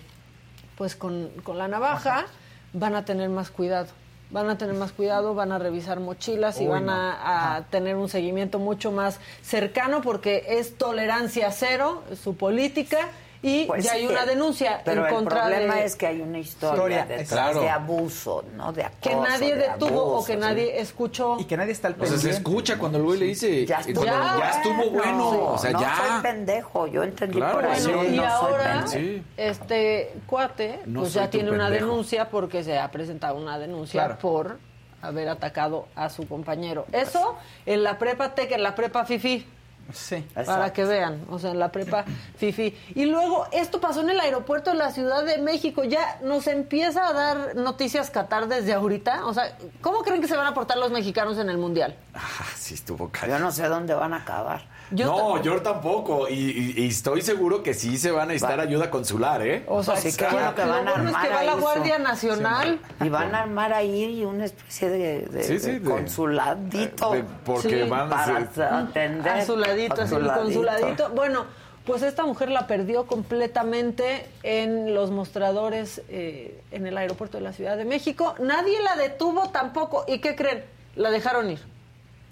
pues con, con la navaja, van a tener más cuidado. Van a tener más cuidado, van a revisar mochilas y van
no.
a, a tener un seguimiento mucho más cercano porque es tolerancia cero su política y
Pues
ya hay
sí,
una denuncia
Pero
en
el
contra
problema
de
es que hay una historia,
Historia,
claro.
de abuso, ¿no? De acoso,
que nadie
de
detuvo o
abuso,
que
sí.
nadie escuchó.
Y que nadie está al
O sea, se
pendiente.
escucha cuando el güey le dice.
Ya
cuando
estuvo,
ya estuvo bueno. O sea,
no
ya.
soy pendejo, yo entendí
Claro,
por ahí.
Bueno,
no
y
soy
ahora.
Sí.
este cuate
No
pues ya tiene una
pendejo.
denuncia porque se ha presentado una denuncia
Claro.
por haber atacado a su compañero. Eso en la prepa Tec, en la prepa Fifi.
Sí.
Para que vean, o sea, en la prepa Fifi. Y luego, esto pasó en el aeropuerto de la Ciudad de México. Ya nos empieza a dar noticias Qatar desde ahorita. O sea, ¿cómo creen que se van a portar los mexicanos en el Mundial?
Ah, sí, estuvo
Yo
callado.
no sé dónde van a acabar.
Yo
no, yo tampoco. Y, y- y estoy seguro que sí se van a necesitar
Va.
ayuda consular, ¿eh?
O sea,
Sí, bueno que van a
lo bueno es que
armar
va la
su-
Guardia Nacional.
Y van a armar ahí una especie de, de-
Sí, sí,
de
de-
consuladito.
de- porque
Sí.
van a
atender.
A su ladito, así, el
consuladito.
consuladito. Bueno, pues esta mujer la perdió completamente en los mostradores eh, en el aeropuerto de la Ciudad de México. Nadie la detuvo tampoco. ¿Y qué creen? La dejaron ir.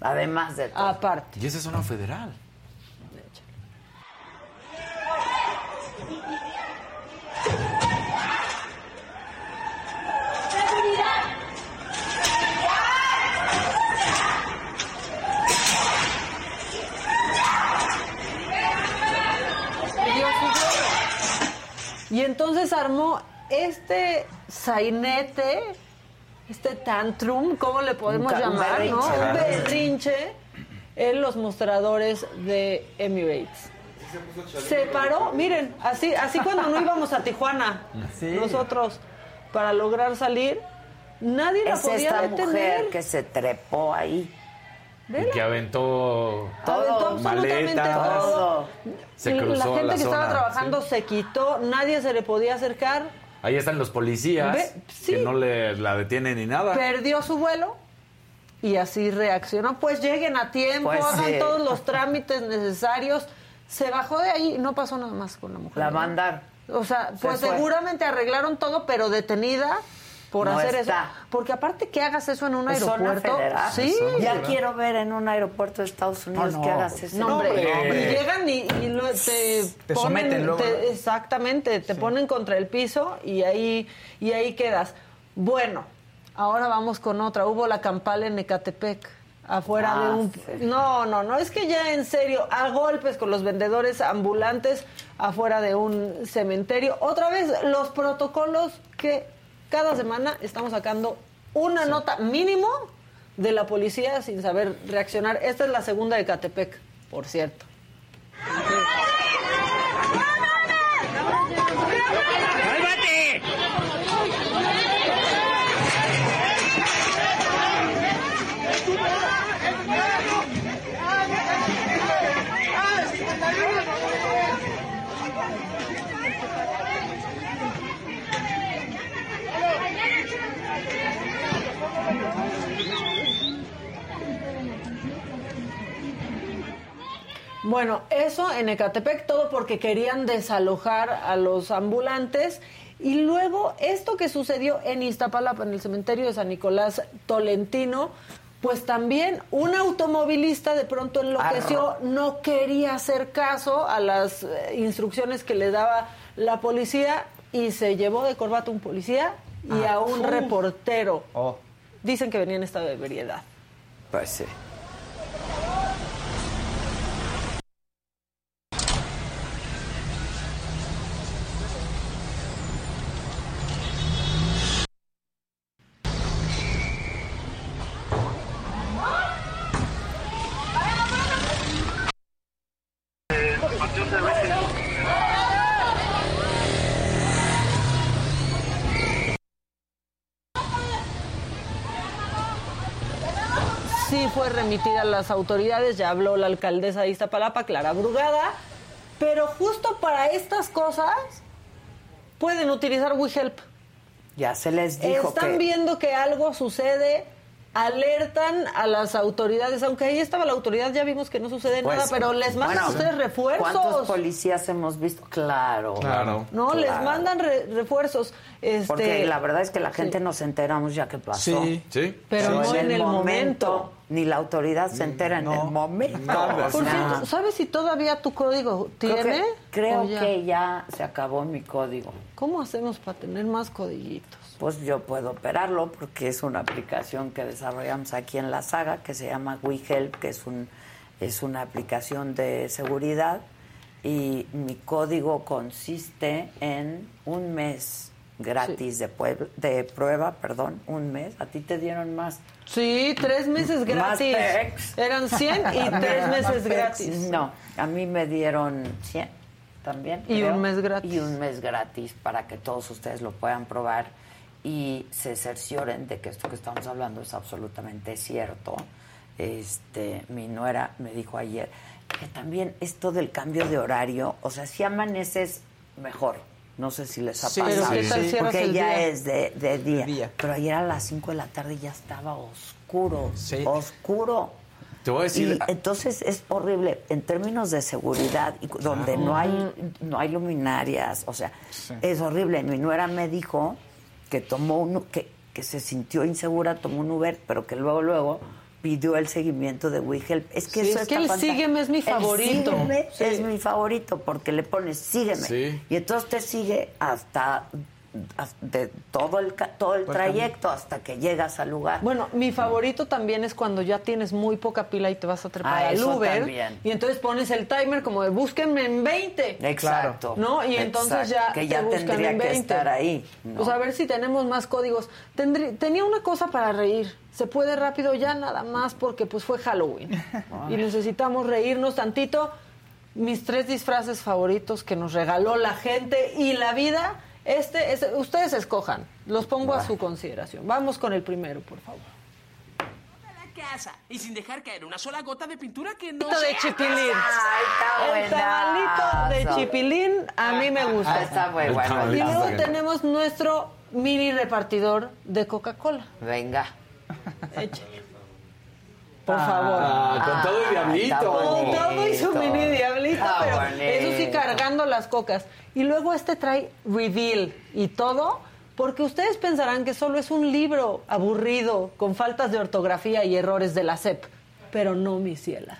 Además de todo.
Aparte.
Y esa es zona federal.
Pidió su vuelo. Y entonces armó este sainete, este tantrum, ¿cómo le podemos
Un ca- un
llamar? ¿no? Un berrinche en los mostradores de Emirates. Se paró, miren, así, así cuando no íbamos a Tijuana, nosotros, para lograr salir, nadie la
Es
podía
esta
detener.
mujer que se trepó ahí.
Y que aventó
Aventó absolutamente
maletas.
todo.
Se
la
cruzó
gente
la
que estaba trabajando se quitó, nadie se le podía acercar.
Ahí están los policías
Ve, sí.
que no le, la detienen ni nada.
perdió su vuelo y así reaccionó. Pues lleguen a tiempo,
Pues
hagan
sí.
todos los trámites necesarios. Se bajó de ahí y no pasó nada más con la mujer.
La mandaron.
O sea,
Se
pues seguramente arreglaron todo, pero detenida por
No
hacer
está.
eso. Porque aparte que hagas eso en un
Es zona
aeropuerto.
federal.
Sí.
Ya quiero ver en un aeropuerto de Estados Unidos
no.
que hagas eso.
No, hombre,
No, hombre.
y llegan y, y lo- te,
Te
ponen,
someten luego,
te-
¿no?
exactamente, te ponen contra el piso y ahí, y ahí quedas. Bueno, ahora vamos con otra. Hubo la campal en Ecatepec. afuera
Ah,
de un...
sí.
No, no, no, es que ya en serio, a golpes con los vendedores ambulantes afuera de un cementerio. Otra vez, los protocolos que cada semana estamos sacando una nota mínimo de la policía sin saber reaccionar. Esta es la segunda de Catepec, por cierto. Bueno, eso en Ecatepec, todo porque querían desalojar a los ambulantes. Y luego, esto que sucedió en Iztapalapa, en el cementerio de San Nicolás Tolentino, pues también un automovilista de pronto enloqueció, no quería hacer caso a las eh, instrucciones que le daba la policía y se llevó de corbata a un policía y
Ah,
a un reportero. Dicen que venía en estado de ebriedad.
Pues sí.
Remitida a las autoridades, ya habló la alcaldesa de Iztapalapa, Clara Brugada, pero justo para estas cosas pueden utilizar WeHelp.
Ya se les dijo
Están
que...
viendo que algo sucede, alertan a las autoridades, aunque ahí estaba la autoridad, ya vimos que no sucede
Pues,
nada, pero les mandan
bueno,
a ustedes refuerzos.
¿Cuántos policías hemos visto? Claro.
Claro.
No, les
Claro.
mandan re- refuerzos. Este,
Porque la verdad es que la gente
sí.
nos enteramos ya que pasó.
Sí.
Sí.
Pero no en el momento.
Ni la autoridad se entera en el momento.
Nada.
Por cierto, ¿sabes si todavía tu código
creo
tiene?
que, creo que ya se acabó mi código.
¿Cómo hacemos para tener más codiguitos?
Pues yo puedo operarlo porque es una aplicación que desarrollamos aquí en la saga que se llama WeHelp, que es un es una aplicación de seguridad y mi código consiste en un mes gratis de, pueb- de prueba, perdón, un mes. A ti te dieron más.
Sí, tres meses
Más
gratis.
pex.
Eran 100 y tres
Más
meses gratis.
No, a mí me dieron 100 también.
Y
creo.
un mes gratis.
Y un mes gratis para que todos ustedes lo puedan probar y se cercioren de que esto que estamos hablando es absolutamente cierto. Este, mi nuera me dijo ayer que también esto del cambio de horario, o sea, si amaneces mejor. No sé si les ha
Sí,
pasado.
pero ¿qué tal cierras
Porque
el
ya
día?
es de, de día.
día.
Pero ayer a las 5 de la tarde ya estaba oscuro.
Sí.
Oscuro.
Te voy a decir.
Y entonces es horrible en términos de seguridad y donde no hay no hay luminarias, o sea, es horrible. Mi nuera me dijo que tomó un que, que se sintió insegura, tomó un Uber, pero que luego luego pidió el seguimiento de WeHelp. Es que
Sí,
eso
es que el sígueme es mi
El
favorito.
sígueme
Sí.
es mi favorito porque le pones sígueme
Sí.
y entonces te sigue hasta de todo el todo el trayecto hasta que llegas al lugar.
Bueno, mi favorito también es cuando ya tienes muy poca pila y te vas a trepar
Ah,
al Uber.
también.
Y entonces pones el timer como de búsquenme en 20.
Exacto.
¿No? Y entonces
Exacto.
ya
Que
te
ya tendría
en
que
20.
estar ahí, ¿no?
Pues a ver si tenemos más códigos. Tendrí- tenía una cosa para reír. Se puede rápido ya nada más porque pues fue Halloween. y necesitamos reírnos tantito. Mis tres disfraces favoritos que nos regaló la gente y la vida. Este, es- ustedes escojan. Los pongo a su consideración. Vamos con el primero, por favor.
la casa y sin dejar caer una sola gota de pintura que no
de chipilín.
Ay,
El de chipilín a mí me gusta.
Ah, está muy bueno.
Y luego tenemos nuestro mini repartidor de Coca-Cola.
Venga.
Échale. Por favor.
Ah, con todo y
está
diablito.
Con todo y su mini diablito,
Está
pero
bonito.
eso sí cargando las cocas. Y luego este trae reveal y todo, porque ustedes pensarán que solo es un libro aburrido, con faltas de ortografía y errores de la SEP. Pero no, mis cielas.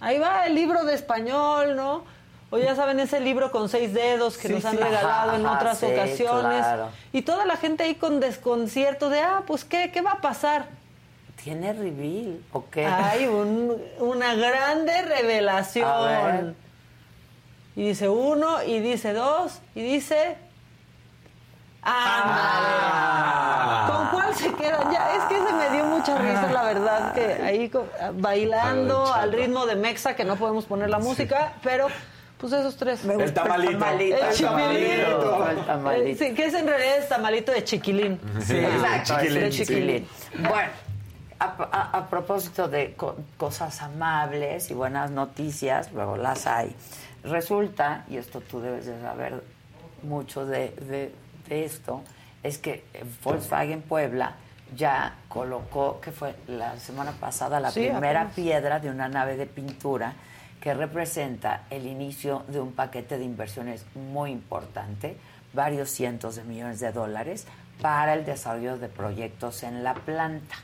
Ahí va el libro de español, ¿no? O ya saben, ese libro con seis dedos que
Sí,
nos han
sí.
regalado
Ajá,
en otras
sí,
ocasiones.
claro.
Y toda la gente ahí con desconcierto de, ah, pues, ¿qué, qué va a pasar?
¿Tiene reveal o qué?
Hay un- una grande
A
revelación.
ver.
Y dice uno, y dice dos, y dice... ¡Ándale! ¿Con cuál se quedan? Ya, es que se me dio mucha risa, la verdad, que ahí bailando al ritmo de Mexa, que no podemos poner la música, pero pues esos tres.
gusta el tamalito.
tamalito,
El
el
chiquilín.
tamalito, el tamalito.
Sí, que es en realidad es tamalito de chiquilín.
Sí, exacto,
De
es el
chiquilín.
chiquilín. Bueno, a, a- a propósito de co- cosas amables y buenas noticias, luego las hay. Resulta, y esto tú debes de saber mucho de, de- de esto, es que Volkswagen Puebla ya colocó, que fue la semana pasada, la
Sí,
primera
apenas.
piedra de una nave de pintura que representa el inicio de un paquete de inversiones muy importante, varios cientos de millones de dólares, para el desarrollo de proyectos en la planta.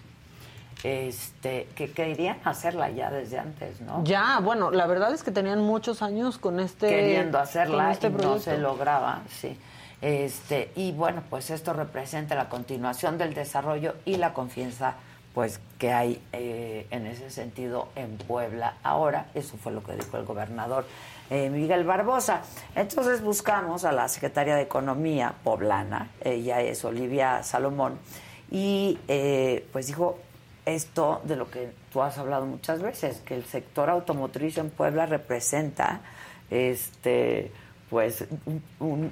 Este, que querían hacerla ya desde antes, ¿no?
Ya, bueno, la verdad es que tenían muchos años con este
Queriendo hacerla
este
y no se lograba, sí. Este, y bueno, pues esto representa la continuación del desarrollo y la confianza pues que hay eh, en ese sentido en Puebla ahora. Eso fue lo que dijo el gobernador eh, Miguel Barbosa. Entonces buscamos a la secretaria de Economía poblana, ella es Olivia Salomón, y eh, pues dijo esto de lo que tú has hablado muchas veces, que el sector automotriz en Puebla representa este pues un,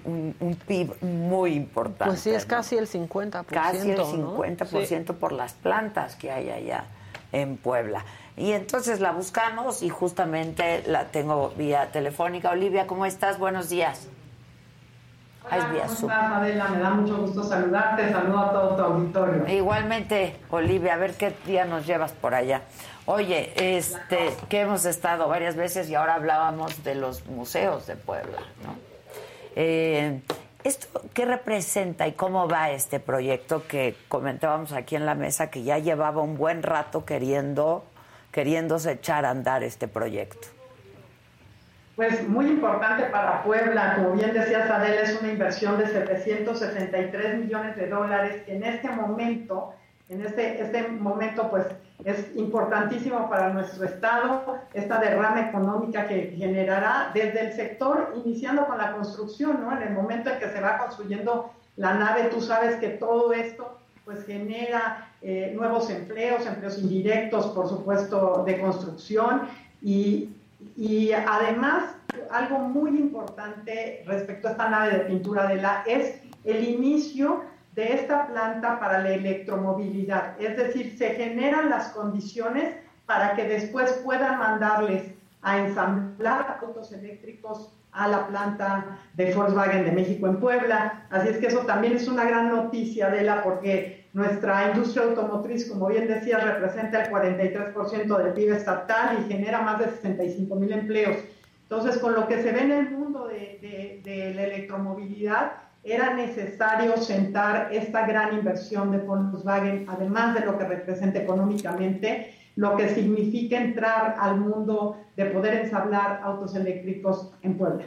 un- un- PIB muy importante.
Pues sí, es
¿no?
casi el 50%.
casi el
¿no?
50% por las plantas que hay allá en Puebla. Y entonces la buscamos y justamente la tengo vía telefónica. Olivia, ¿cómo estás? Buenos días. Vía
¿Cómo estás, Adela? Me da mucho gusto saludarte. Saludo a todo tu auditorio.
Igualmente, Olivia, a ver qué día nos llevas por allá. Oye, este, que hemos estado varias veces y ahora hablábamos de los museos de Puebla, ¿no? Eh, ¿Esto qué representa y cómo va este proyecto que comentábamos aquí en la mesa que ya llevaba un buen rato queriendo, queriéndose echar a andar este proyecto?
Pues muy importante para Puebla, como bien decías Adela, es una inversión de 763 millones de dólares. En este momento, en este, este momento, pues es importantísimo para nuestro estado esta derrama económica que generará desde el sector, iniciando con la construcción, ¿no? En el momento en que se va construyendo la nave, tú sabes que todo esto pues genera eh, nuevos empleos, empleos indirectos, por supuesto, de construcción y, y además algo muy importante respecto a esta nave de pintura de la es el inicio de esta planta para la electromovilidad, es decir, se generan las condiciones para que después puedan mandarles a ensamblar autos eléctricos a la planta de Volkswagen de México en Puebla. Así es que eso también es una gran noticia, Adela, porque nuestra industria automotriz, como bien decía, representa el 43% del PIB estatal y genera más de 65 mil empleos. Entonces, con lo que se ve en el mundo de, la electromovilidad, era necesario sentar esta gran inversión de Volkswagen, además de lo que representa económicamente, lo que significa entrar al mundo de poder ensamblar autos eléctricos en Puebla.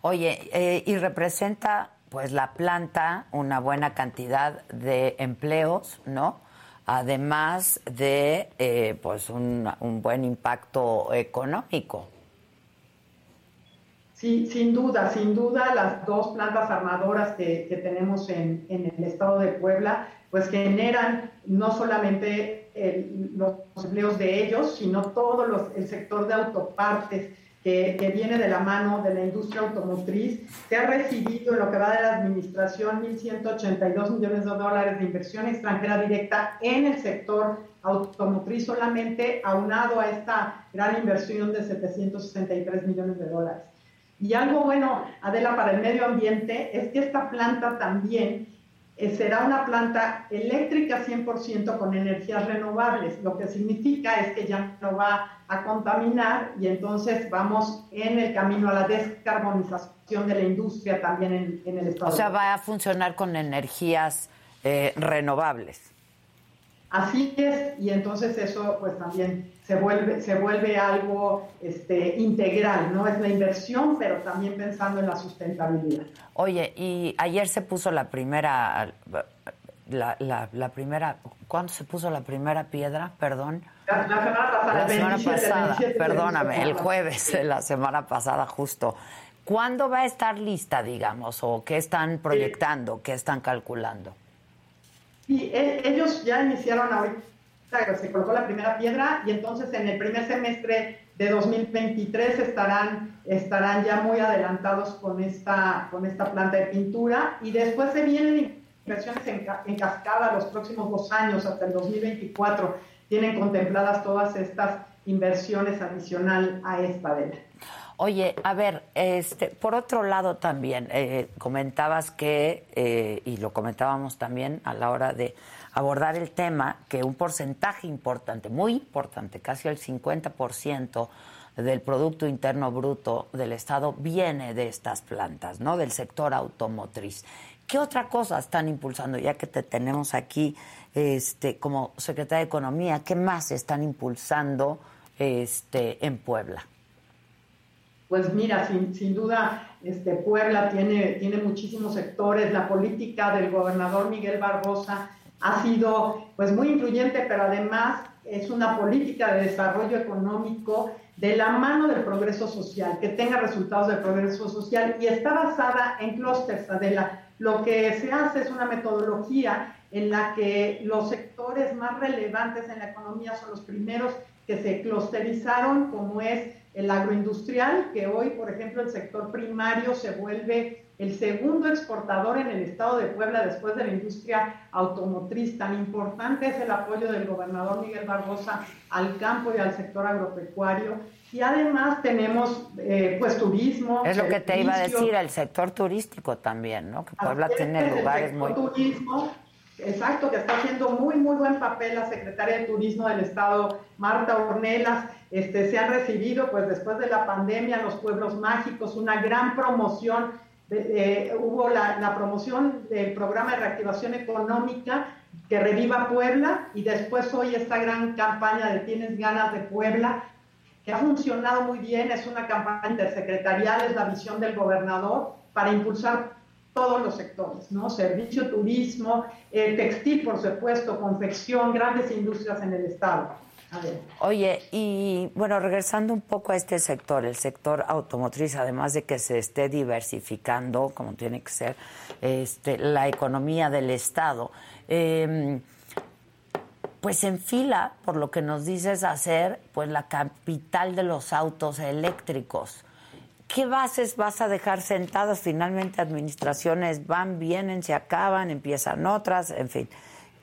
Oye, eh, y representa pues la planta una buena cantidad de empleos, ¿no? Además de eh, pues un, buen impacto económico.
Sí, sin duda, sin duda, las dos plantas armadoras que, tenemos en, en el estado de Puebla, pues generan no solamente el- los empleos de ellos, sino todo los- el sector de autopartes que, que viene de la mano de la industria automotriz, que ha recibido en lo que va de la administración 1.182 millones de dólares de inversión extranjera directa en el sector automotriz solamente aunado a esta gran inversión de 763 millones de dólares. Y algo bueno, Adela, para el medio ambiente es que esta planta también será una planta eléctrica 100% con energías renovables, lo que significa es que ya no va a contaminar y entonces vamos en el camino a la descarbonización de la industria también en, en el estado.
O sea, va a funcionar con energías eh, renovables.
Así es, y entonces eso pues también se vuelve, se vuelve algo este, integral, ¿no? Es la inversión, pero también pensando en la sustentabilidad.
Oye, y ayer se puso la primera, la, la, la primera, ¿cuándo se puso la primera piedra? Perdón.
La, la semana pasada,
La semana
27,
pasada,
27,
perdóname, el
27.
jueves de la semana pasada justo. ¿Cuándo va a estar lista, digamos, o qué están proyectando, qué están calculando?
Y e- ellos ya iniciaron ahorita, se colocó la primera piedra y entonces en el primer semestre de 2023 estarán, estarán ya muy adelantados con esta, con esta planta de pintura y después se vienen inversiones en cascada los próximos dos años, hasta el 2024. Tienen contempladas todas estas inversiones adicional a esta de la.
Oye, a ver, este, por otro lado también, eh, comentabas que, eh, y lo comentábamos también a la hora de abordar el tema, que un porcentaje importante, muy importante, casi el 50% del Producto Interno Bruto del Estado viene de estas plantas, ¿no? Del sector automotriz. ¿Qué otra cosa están impulsando? Ya que te tenemos aquí este, como secretaria de Economía, ¿qué más están impulsando este, en Puebla?
Pues mira, sin, sin duda, este, Puebla tiene, tiene muchísimos sectores. La política del gobernador Miguel Barbosa ha sido pues muy influyente, pero además es una política de desarrollo económico de la mano del progreso social, que tenga resultados del progreso social y está basada en clústeres, Adela. Lo que se hace es una metodología en la que los sectores más relevantes en la economía son los primeros que se clusterizaron, como es el agroindustrial, que hoy, por ejemplo, el sector primario se vuelve el segundo exportador en el estado de Puebla después de la industria automotriz. Tan importante es el apoyo del gobernador Miguel Barbosa al campo y al sector agropecuario. Y además tenemos eh, pues turismo.
Es lo que te iba a decir, el sector turístico también, ¿no? Que Puebla
Así
tiene
el
lugares
sector
muy...
turismo, exacto, que está haciendo muy, muy buen papel la secretaria de Turismo del Estado, Marta Ornelas. Este, se han recibido, pues después de la pandemia, los pueblos mágicos, una gran promoción. eh, hubo la, la promoción del programa de reactivación económica que reviva Puebla y después hoy esta gran campaña de Tienes ganas de Puebla, que ha funcionado muy bien, es una campaña intersecretarial, es la visión del gobernador para impulsar todos los sectores, ¿no? Servicio, turismo, eh, textil, por supuesto, confección, grandes industrias en el Estado. A ver.
Oye, y bueno, regresando un poco a este sector, el sector automotriz, además de que se esté diversificando, como tiene que ser, este, la economía del Estado, eh, pues en fila, por lo que nos dices, hacer pues la capital de los autos eléctricos. ¿Qué bases vas a dejar sentadas? Finalmente administraciones van, vienen, se acaban, empiezan otras, en fin.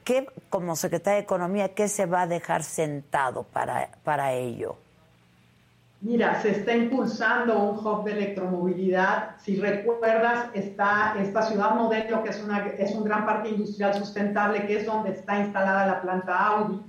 ¿Qué, como secretaria de Economía, qué se va a dejar sentado para, para ello?
Mira, se está impulsando un hub de electromovilidad. Si recuerdas, está esta ciudad modelo, que es, una, es un gran parque industrial sustentable, que es donde está instalada la planta Audi.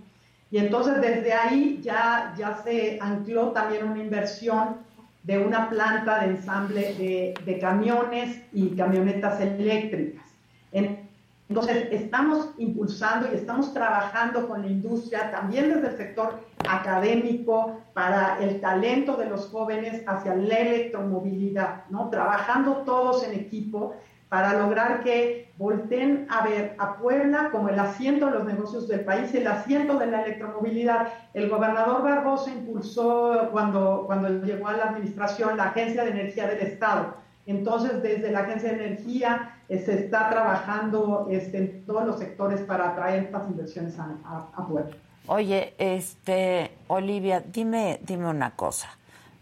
Y entonces desde ahí ya, ya se ancló también una inversión de una planta de ensamble de, de camiones y camionetas eléctricas. En- entonces, estamos impulsando y estamos trabajando con la industria, también desde el sector académico, para el talento de los jóvenes hacia la electromovilidad, ¿no? Trabajando todos en equipo para lograr que volteen a ver a Puebla como el asiento de los negocios del país, el asiento de la electromovilidad. El gobernador Barbosa impulsó cuando, cuando llegó a la administración la Agencia de Energía del Estado. Entonces, desde la Agencia de Energía eh, se está trabajando este, en todos los sectores para atraer estas inversiones a Puebla.
Oye, este, Olivia, dime, dime una cosa.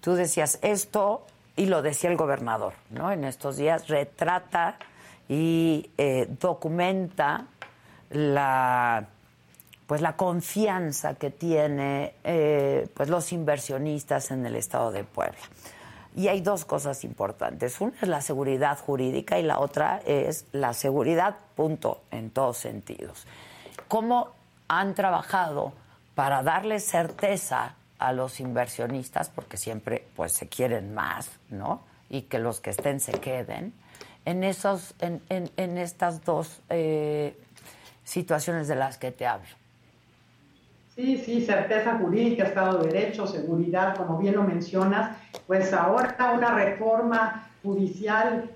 Tú decías esto, y lo decía el gobernador, ¿no? En estos días retrata y eh, documenta la pues la confianza que tiene eh, pues los inversionistas en el estado de Puebla. Y hay dos cosas importantes. Una es la seguridad jurídica y la otra es la seguridad, punto, en todos sentidos. ¿Cómo han trabajado para darle certeza a los inversionistas, porque siempre pues se quieren más, ¿no? Y que los que estén se queden, en, esos, en, en, estas dos eh, situaciones de las que te hablo.
Sí, sí, certeza jurídica, Estado de Derecho, seguridad, como bien lo mencionas, pues ahora una reforma judicial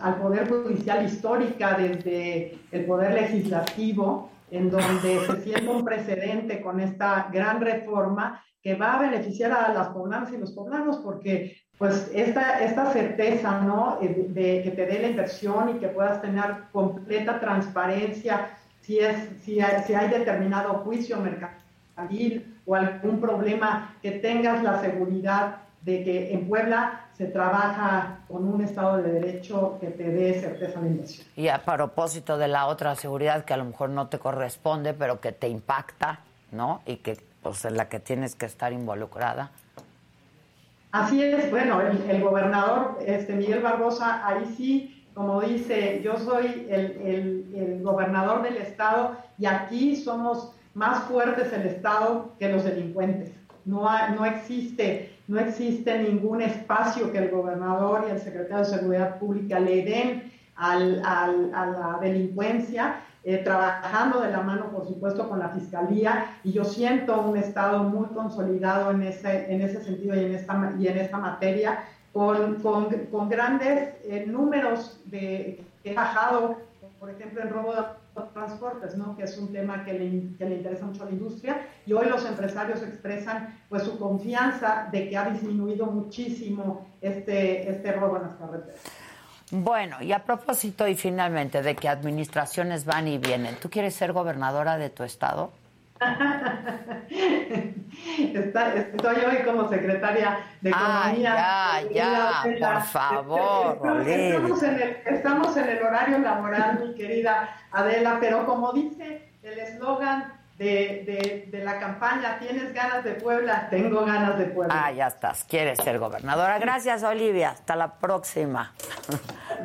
al Poder Judicial histórica desde el Poder Legislativo, en donde se siente un precedente con esta gran reforma que va a beneficiar a las poblanas y los poblanos, porque pues esta, esta certeza, ¿no? Eh, de, que te dé la inversión y que puedas tener completa transparencia si, es, si, hay, si hay determinado juicio mercantil o algún problema, que tengas la seguridad de que en Puebla se trabaja con un Estado de Derecho que te dé certeza de inversión.
Y a propósito de la otra seguridad que a lo mejor no te corresponde, pero que te impacta, ¿no? Y que pues en la que tienes que estar involucrada.
Así es, bueno, el, gobernador este, Miguel Barbosa, ahí sí, como dice, yo soy el, gobernador del Estado y aquí somos más fuertes el Estado que los delincuentes. No, no, existe, no existe ningún espacio que el gobernador y el secretario de Seguridad Pública le den al, a la delincuencia eh, trabajando de la mano, por supuesto, con la Fiscalía, y yo siento un Estado muy consolidado en ese, en ese sentido y en esta, y en esta materia, con, con, con grandes eh, números de, que he bajado, por ejemplo, en robo de transportes, ¿no? que es un tema que le, que le, interesa mucho a la industria, y hoy los empresarios expresan pues su confianza de que ha disminuido muchísimo este, este robo en las carreteras.
Bueno, y a propósito y finalmente de que administraciones van y vienen, ¿tú quieres ser gobernadora de tu estado?
estoy hoy como secretaria de Economía.
Ah, ya, ya, por favor.
Estamos en, el, estamos en el horario laboral, mi querida Adela, pero como dice el eslogan de, de, la campaña, ¿tienes ganas de Puebla? Tengo ganas de Puebla.
Ah, ya estás, quieres ser gobernadora. Gracias, Olivia. Hasta la próxima.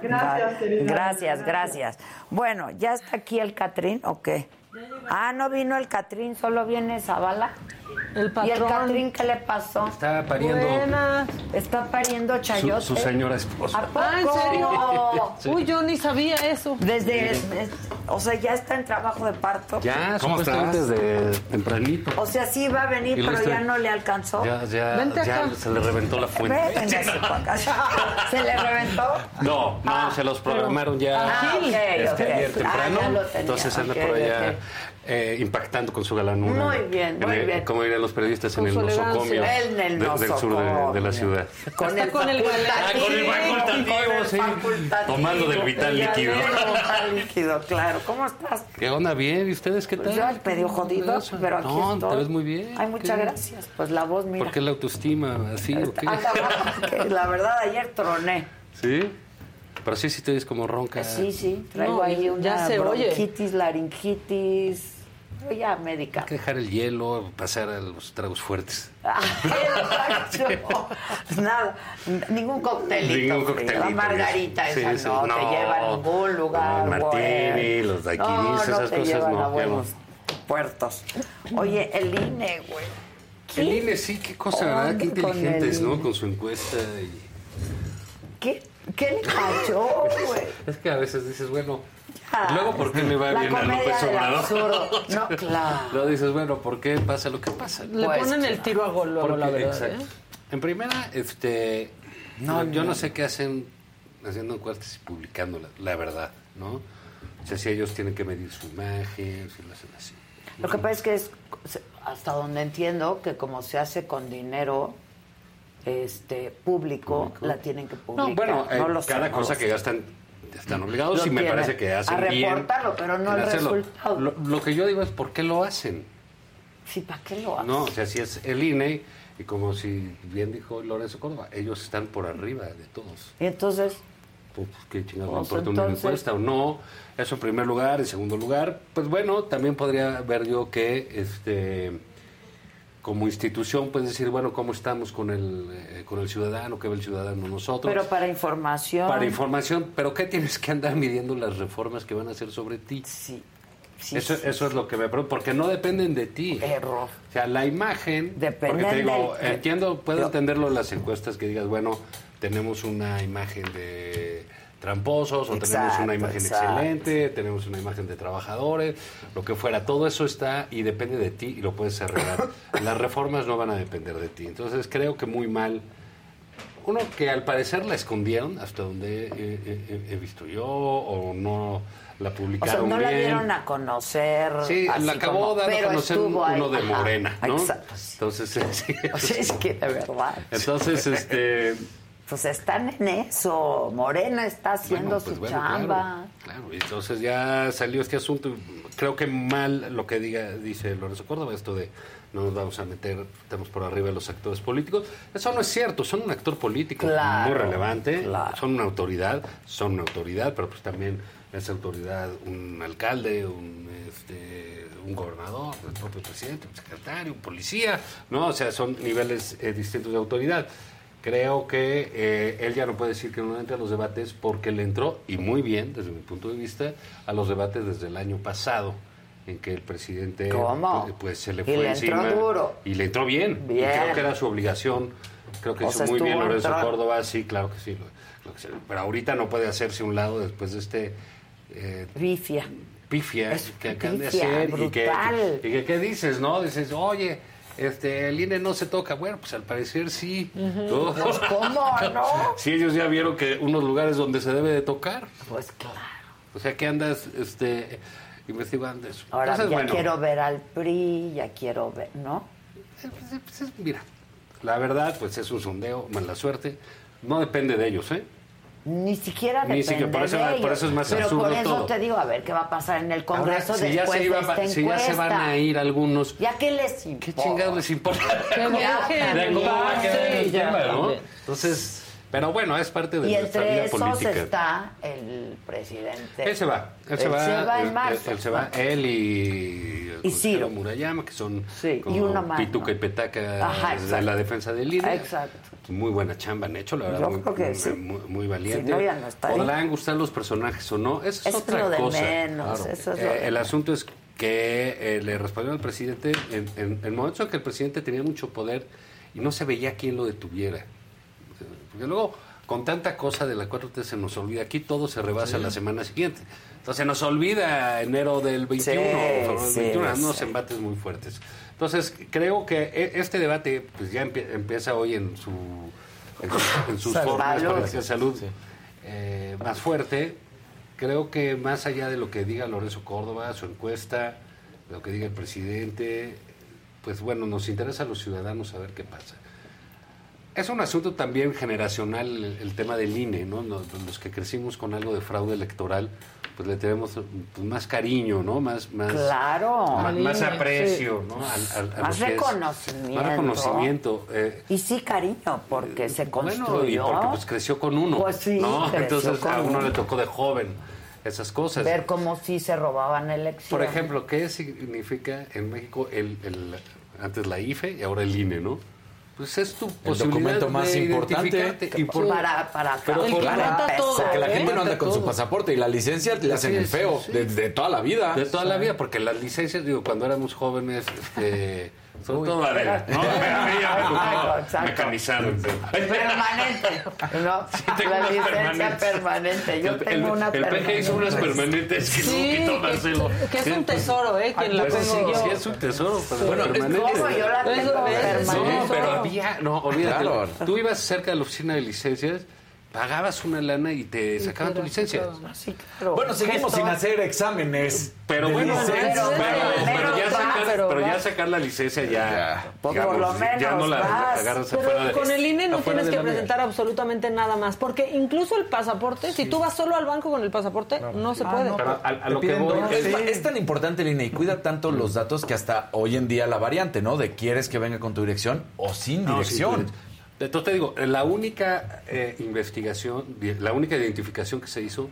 Gracias, querida.
Gracias, gracias. Bueno, ¿ya está aquí el Catrín o qué? Ah, no vino el Catrín, solo viene Zavala.
El
¿Y el Catrín qué le pasó?
Está pariendo.
Está pariendo chayote.
Su, señora esposa.
Ah, ¿en serio? Uy, yo ni sabía eso.
Desde, o sea, ya está en trabajo de parto.
Ya, ¿Cómo estás? desde tempranito.
O sea, sí va a venir, pero ya no le alcanzó.
Ya, ya, ya se le reventó la fuente.
¿Se le reventó?
No, no, ah, se los programaron ya
ah, okay,
este,
okay.
ayer temprano. Ah, entonces anda por allá eh, impactando con su galanura.
Muy bien, muy bien.
Como dirían los periodistas, en el nosocomio del sur de, la ciudad.
Con el, con el
Ah, con el facultativo, sí. Tomando del vital líquido.
líquido, claro. ¿Cómo estás?
¿Qué onda? Bien. ¿Y ustedes qué tal?
Yo medio jodido, pero aquí
no,
estoy.
te ves muy bien.
Ay, muchas gracias. Pues la voz, mira.
¿Por qué la autoestima así o qué?
La verdad, ayer troné.
¿Sí? Pero sí, sí te ves como ronca.
Sí, sí. Traigo ahí una
ya se
bronquitis, laringitis ya médica.
Hay que dejar el hielo, pasar a los tragos fuertes.
Pues nada, ningún coctelito.
Ningún coctelito.
La margarita esa no, te lleva a ningún lugar.
Los martini, los daiquiris, esas cosas no. A buenos
puertos. Oye, el INE, güey.
El INE sí, qué cosa, ¿verdad? Qué inteligentes, ¿no? Con su encuesta y...
¿Qué, qué le cayó, güey?
es que a veces dices, bueno Luego, ¿por qué le va bien a López Obrador?
No, claro.
Luego dices, bueno, ¿por qué pasa lo que pasa?
Le pues, ponen el tiro a gol luego, la verdad. ¿eh?
En primera, este, no, yo no sé qué hacen haciendo encuestas y publicando la, verdad, ¿no? O sea, si ellos tienen que medir su imagen, si lo hacen así.
Lo que pasa es que es, hasta donde entiendo, que como se hace con dinero este público, la tienen que publicar.
No, bueno, eh, cada cosa que gastan están obligados y me parece que hacen
a reportarlo, pero no el resultado.
Lo, que yo digo es por qué lo hacen.
Sí, ¿para qué lo hacen?
No, o sea, si es el INE y como si bien dijo Lorenzo Córdoba, ellos están por arriba de todos.
Y entonces
pues, qué chingados pues, importa una encuesta o no. Eso en primer lugar, en segundo lugar, pues bueno, también podría ver yo que este como institución puedes decir, bueno, ¿cómo estamos con el, eh, con el ciudadano? ¿Qué ve el ciudadano nosotros?
Pero para información.
Para información, pero ¿qué tienes que andar midiendo las reformas que van a hacer sobre ti?
Sí.
eso, eso es lo que me pregunto, porque no dependen de ti.
Error.
O sea, la imagen, porque te digo, entiendo, puedo entenderlo en las encuestas que digas, bueno, tenemos una imagen de tramposos, o tenemos
Exacto,
una imagen
exacto.
excelente, tenemos una imagen de trabajadores, lo que fuera. Todo eso está y depende de ti y lo puedes arreglar. Las reformas no van a depender de ti. Entonces creo que muy mal. Uno que al parecer la escondieron, hasta donde he, he- he- visto yo, o no la
O sea,
publicaron
no la
bien.
dieron a conocer.
Sí, la acabó
como-
dando a conocer
estuvo ahí.
uno de
Ajá,
Morena, ¿no?
Exacto.
Entonces, sí.
O sea, es que de verdad.
Entonces, este...
Pues están en eso. Morena está haciendo
Bueno, pues
su
bueno,
chamba.
Claro, y entonces ya salió este asunto. Creo que mal lo que diga dice Lorenzo Córdoba, esto de no nos vamos a meter, estamos por arriba de los actores políticos. Eso no es cierto, son un actor político
Claro,
muy relevante, son una autoridad, son una autoridad, pero pues también es autoridad un alcalde, un, este, un gobernador, el propio presidente, un secretario, un policía, ¿no? O sea, son niveles eh, distintos de autoridad. Creo que eh, él ya no puede decir que no entre a los debates porque le entró, y muy bien desde mi punto de vista, a los debates desde el año pasado, en que el presidente
¿Cómo?
pues, pues, se le
Y
fue
le entró duro.
Y le entró bien. Y
Bien.
creo que era su obligación. Creo que
O
hizo
sea,
muy bien Lorenzo
entrando.
Córdoba, sí, claro que sí. lo- lo que sea. Pero ahorita no puede hacerse un lado después de este... eh,
Pifia.
pifia
Es
que acaban de
pifia,
hacer y que,
brutal.
y que qué dices, ¿no? Dices, oye, este, el INE no se toca. Bueno, pues al parecer sí. ¿no?
Pues, ¿cómo no?
Sí, ellos ya vieron que unos lugares donde se debe de tocar.
Pues claro.
O sea, que andas este, investigando eso.
Ahora
Entonces,
ya
bueno,
quiero ver al PRI, ya quiero ver, ¿no?
pues, mira, la verdad, pues es un sondeo, mala suerte. No depende de ellos, ¿eh?
Ni siquiera
Ni
depende
siquiera, por eso-
de ellos.
por eso es más
Pero
absurdo
por eso
todo.
te digo, a ver qué va a pasar en el Congreso
Ahora, si ya,
después
se iba-
de esta
si ya se van
encuesta.
a ir algunos,
¿Ya qué les importa?
¿qué chingados les importa?
Que
¿Cómo-
dejen
de cómo va a quedar el tema, ¿no? Entonces, pero bueno, es parte de
Y
nuestra
entre
vida
esos
política.
está el presidente.
Él se va, él se va,
en
él,
marzo.
él- él se va, él y,
Y Ciro.
Murayama, que son
y
como
uno más,
Pituca y Petaca
Ajá,
de la defensa del líder.
Exacto.
Muy buena chamba han hecho, la verdad,
Yo
muy,
creo que
muy-
sí.
muy, muy valiente.
Si no, ya no estaría.
Podrán gustar los personajes o no, eso es, otra
lo de
cosa.
menos, eso es lo
Eh,
de
el asunto es que eh, le respondieron al presidente en, en, en momentos en que el presidente tenía mucho poder y no se veía quién lo detuviera. Porque luego, con tanta cosa de la 4T se nos olvida. Aquí todo se rebasa
Sí.
la semana siguiente. Entonces se nos olvida enero del 21,
Sí, sí,
21, unos embates muy fuertes. Entonces creo que e- este debate pues ya empie- empieza hoy en su en, en sus formas para que salud eh, más fuerte. Creo que más allá de lo que diga Lorenzo Córdoba, su encuesta, lo que diga el presidente, pues bueno, nos interesa a los ciudadanos saber qué pasa. Es un asunto también generacional el, el tema del INE, ¿no? Los, los que crecimos con algo de fraude electoral, pues le tenemos pues, más cariño, ¿no? Más, más,
Claro.
más, aprecio,
sí.
¿no? A
Más
es-
reconocimiento.
más reconocimiento. eh,
Y sí, cariño, porque se construyó.
bueno, y porque pues creció con uno.
Pues sí,
¿no? Entonces a uno
uno.
le tocó de joven esas cosas.
ver cómo sí se robaban elecciones.
Por ejemplo, ¿qué significa en México el, el- antes la IFE y ahora el INE, no? Pues es tu posibilidad
documento más
de
importante.
Y por-
para, para
Pero
para
por-
empezar.
porque la
¿eh?
gente no anda con su
Todo.
pasaporte y la licencia le hacen el
Sí,
feo
sí, sí.
de, de toda la vida.
De toda la vida, porque las licencias, digo, cuando éramos jóvenes, este, sobre
Uy.
todo Adela, ¿no? A mí ya me
Exacto.
mecanizado.
Permanente, ¿no?
tengo
la licencia
permanentes.
permanente. Yo
El-
tengo
el-
una
el PG
permanente.
hizo unas permanentes que
Sí,
no quitó
que-
Marcelo.
que es un tesoro, ¿eh? Quien la
Pues sí,
consiguió.
sí, es un tesoro. Pero
Bueno, es
permanente.
como yo la tengo
No,
permanente.
pero había, no, olvídate.
Claro.
Tú ibas cerca de la oficina de licencias, pagabas una lana y te sacaban tu licencia.
Sí, claro.
Bueno, seguimos sin hacer exámenes.
Pero bueno,
licencia.
pero, pero- pero ya sacar,
pero
pero
va.
ya sacar la licencia ya,
Pues por lo
ya no
menos
la
vas.
agarras
Pero
afuera de
con el INE no tienes que
mía.
presentar absolutamente nada más, porque incluso el pasaporte, si tú vas solo al banco con el pasaporte, no se puede.
Pero a, a
Te
lo que
piden
voy
dos.
es-
tan importante el INE y cuida tanto los datos que hasta hoy en día la variante, ¿no? De quieres que venga con tu dirección o sin
No,
dirección.
sí, Entonces te digo, la única eh, investigación, la única identificación que se hizo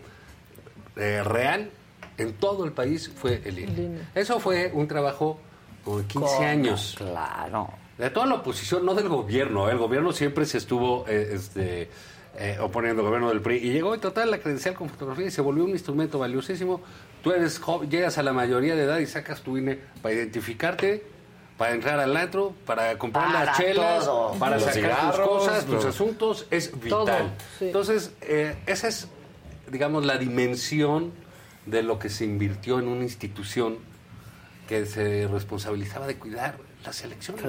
eh, real en todo el país fue el INE. Eso fue un trabajo de 15
¿Cómo?
años.
Claro.
De toda la oposición, no del gobierno. ¿eh? El gobierno siempre se estuvo eh, este, eh, oponiendo al gobierno del PRI. Y llegó y total la credencial con fotografía y se volvió un instrumento valiosísimo. Tú eres joven, llegas a la mayoría de edad y sacas tu INE para identificarte, para entrar al antro, para comprar
Para
las chelas,
todo.
para
Los
sacar tus cosas, tus
los-
asuntos. Es vital.
Todo, sí.
Entonces, eh, esa es digamos, la dimensión de lo que se invirtió en una institución que se responsabilizaba de cuidar las elecciones,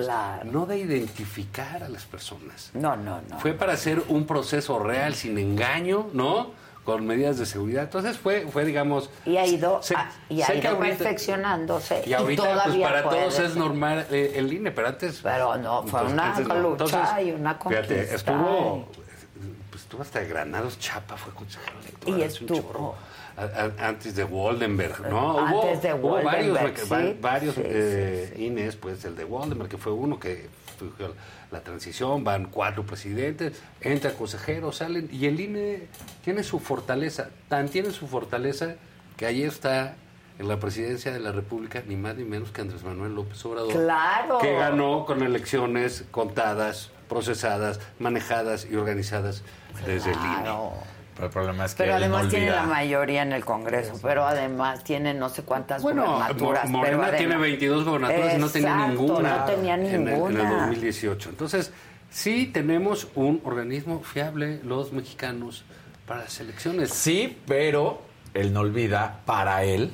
no de identificar a las personas.
No, no, no.
Fue para hacer un proceso real, sin engaño, ¿no? Con medidas de seguridad. Entonces fue, fue digamos...
Y ha ido,
sé-
a- y ha ido
ahorita-
perfeccionándose.
Y ahorita, pues para todos es normal eh, el INE, pero antes...
Pero no, fue una lucha
Entonces,
y una conquista.
Fíjate, estuvo, pues, estuvo hasta Granados Chapa, fue consejero electoral.
Y estuvo-
antes de Waldenberg, ¿no?
Antes de
hubo varios,
Waldenberg, sí.
va- varios
Sí,
eh, INES, pues el de Waldenberg, que fue uno que la transición, van cuatro presidentes, entra consejero, salen, y el INE tiene su fortaleza, tan tiene su fortaleza que ahí está en la presidencia de la República, ni más ni menos que Andrés Manuel López Obrador.
Claro.
Que ganó con elecciones contadas, procesadas, manejadas y organizadas desde el INE.
Pero el problema es que
Pero
él
además
no
tiene la mayoría en el Congreso, pero además tiene no sé cuántas
Bueno,
gubernaturas. Pero
Morena
además-
tiene 22 gobernaturas y no tenía ninguna.
No tenía
en el- En el,
ninguna.
2018. Entonces, sí tenemos un organismo fiable, los mexicanos, para las elecciones.
Sí, pero él no olvida para él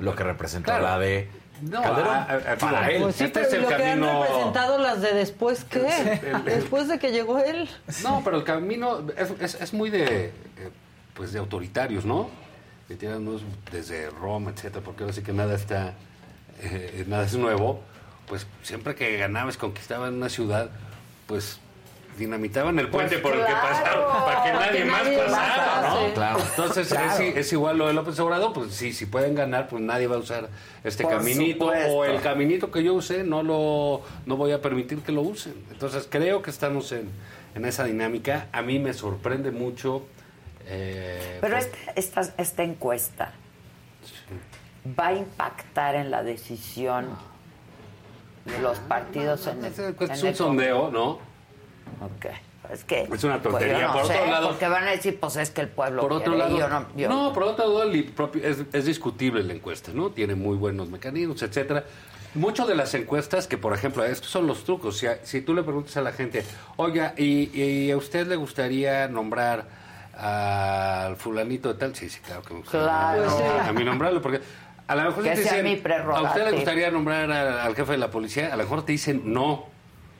lo que representó
claro.
la de
No,
Calderón.
a- a- a-
para
digo,
él.
Pues sí,
Este
pero
es el
lo que han
camino-
representado las de después, ¿qué?
el-
Después de que llegó él.
No, pero el camino es, es- es muy de, eh, pues de autoritarios, ¿no? Que tienen unos desde Roma, etcétera, porque ahora sí que nada está, eh, nada es nuevo. Pues siempre que ganabas, conquistaban una ciudad, pues dinamitaban el puente por el que pasaron para que nadie
que
más
nadie
pasara, ¿no? Claro. Entonces
Claro.
Es, es igual lo de López Obrador, pues sí, si pueden ganar, pues nadie va a usar este
Por
caminito
supuesto.
o el caminito que yo usé, no lo no voy a permitir que lo usen. Entonces creo que estamos en, en esa dinámica. A mí me sorprende mucho. eh,
Pero
pues,
esta, esta, esta encuesta va a impactar en la decisión de los partidos en el,
es,
en
es un
el
sondeo, ¿no?
Ok. Es que
Es una
pues,
tontería.
yo no
Por otro lado-
porque van a decir, pues es que el pueblo
Por otro
quiere,
lado,
yo no, yo-
no, por otro lado, el propio- es, es discutible la encuesta, ¿no? Tiene muy buenos mecanismos, etcétera. Muchas de las encuestas, que por ejemplo, estos son los trucos. Si, si tú le preguntas a la gente, oiga, ¿y, y a usted le gustaría nombrar al fulanito de tal? Sí, sí, claro que me gustaría
Claro.
a- a mí nombrarlo, porque a lo mejor
Que
te dicen, ¿a usted
prerrogativa".
le gustaría nombrar al, al jefe de la policía? A lo mejor te dicen no.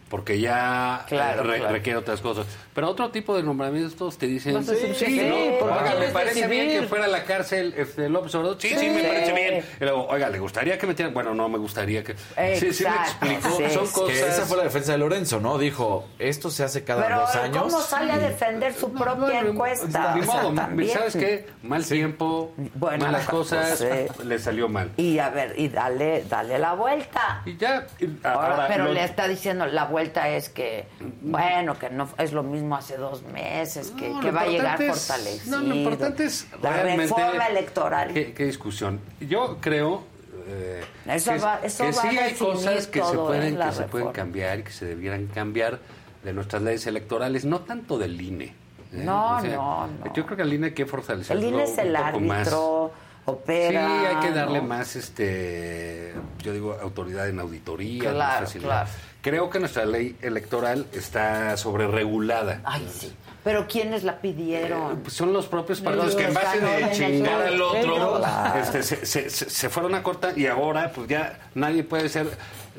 Porque ya
Claro,
eh, re-
claro.
requiere otras cosas. Pero otro tipo de nombramientos te dicen, sí,
que sí,
¿no? Oiga, ¿le parece bien que fuera a la cárcel este, López Obrador? Sí, sí,
Sí.
me parece bien. Y luego, oiga, ¿le gustaría que metieran? Bueno, no me gustaría que... Sí, sí me
Exacto, sí,
Son
sí.
cosas...
Que esa fue la defensa de Lorenzo, ¿no? Dijo, esto se hace cada
Pero
dos años.
¿cómo sale a defender su propia encuesta?
Ni
O sea,
modo,
también.
¿sabes qué? Mal tiempo,
Bueno,
malas
pues,
cosas,
sí.
le salió mal.
Y a ver, y dale, dale la vuelta.
Y ya...
Ahora,
ahora,
pero
lo-
le está diciendo, la vuelta es que, bueno, que no es lo mismo hace dos meses, que,
No,
va a llegar
es-
fortalecido.
No, lo importante es
la reforma electoral.
¿Qué, qué discusión? Yo creo... eh,
Eso
que,
va- eso
que
va a
sí hay cosas que se pueden
¿eh? la
que se pueden cambiar y que se debieran cambiar de nuestras leyes electorales, no tanto del INE. ¿eh?
No, no, no.
Yo creo que el INE hay que fortalecerlo
El INE es el
poco más.
árbitro, opera.
Sí, hay que darle
¿no?
más, este, yo digo, autoridad en auditoría,
Claro,
más facilidad.
claro.
Creo que nuestra ley electoral está sobreregulada.
Ay, sí. Pero ¿quiénes la pidieron?
Pues son los propios partidos que en base de chingar al otro este, se, se- se- fueron a cortar y ahora pues ya nadie puede ser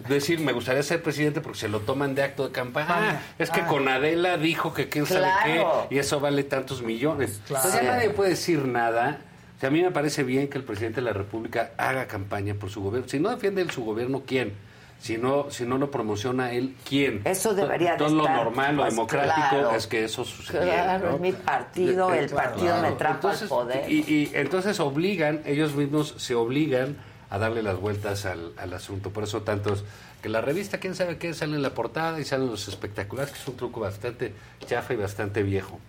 decir me gustaría ser presidente porque se lo toman de acto de campaña. Ah, es que
Ah.
con Adela dijo que quién sabe qué y eso vale tantos millones.
Claro.
Entonces ya nadie puede decir nada. O sea, a mí me parece bien que el presidente de la República haga campaña por su gobierno. Si no defiende el- su gobierno, ¿quién? Si no, si no lo promociona él, ¿quién?
Eso debería de
Todo lo normal, lo
pues,
democrático
claro.
es que eso sucediera.
Claro,
¿no?
es mi partido, el
Claro.
partido me trajo
Entonces,
al poder.
Y, y entonces obligan, ellos mismos se obligan a darle las vueltas al, al asunto. Por eso tantos, que la revista, quién sabe qué, sale en la portada y salen los espectaculares, que es un truco bastante chafa y bastante viejo.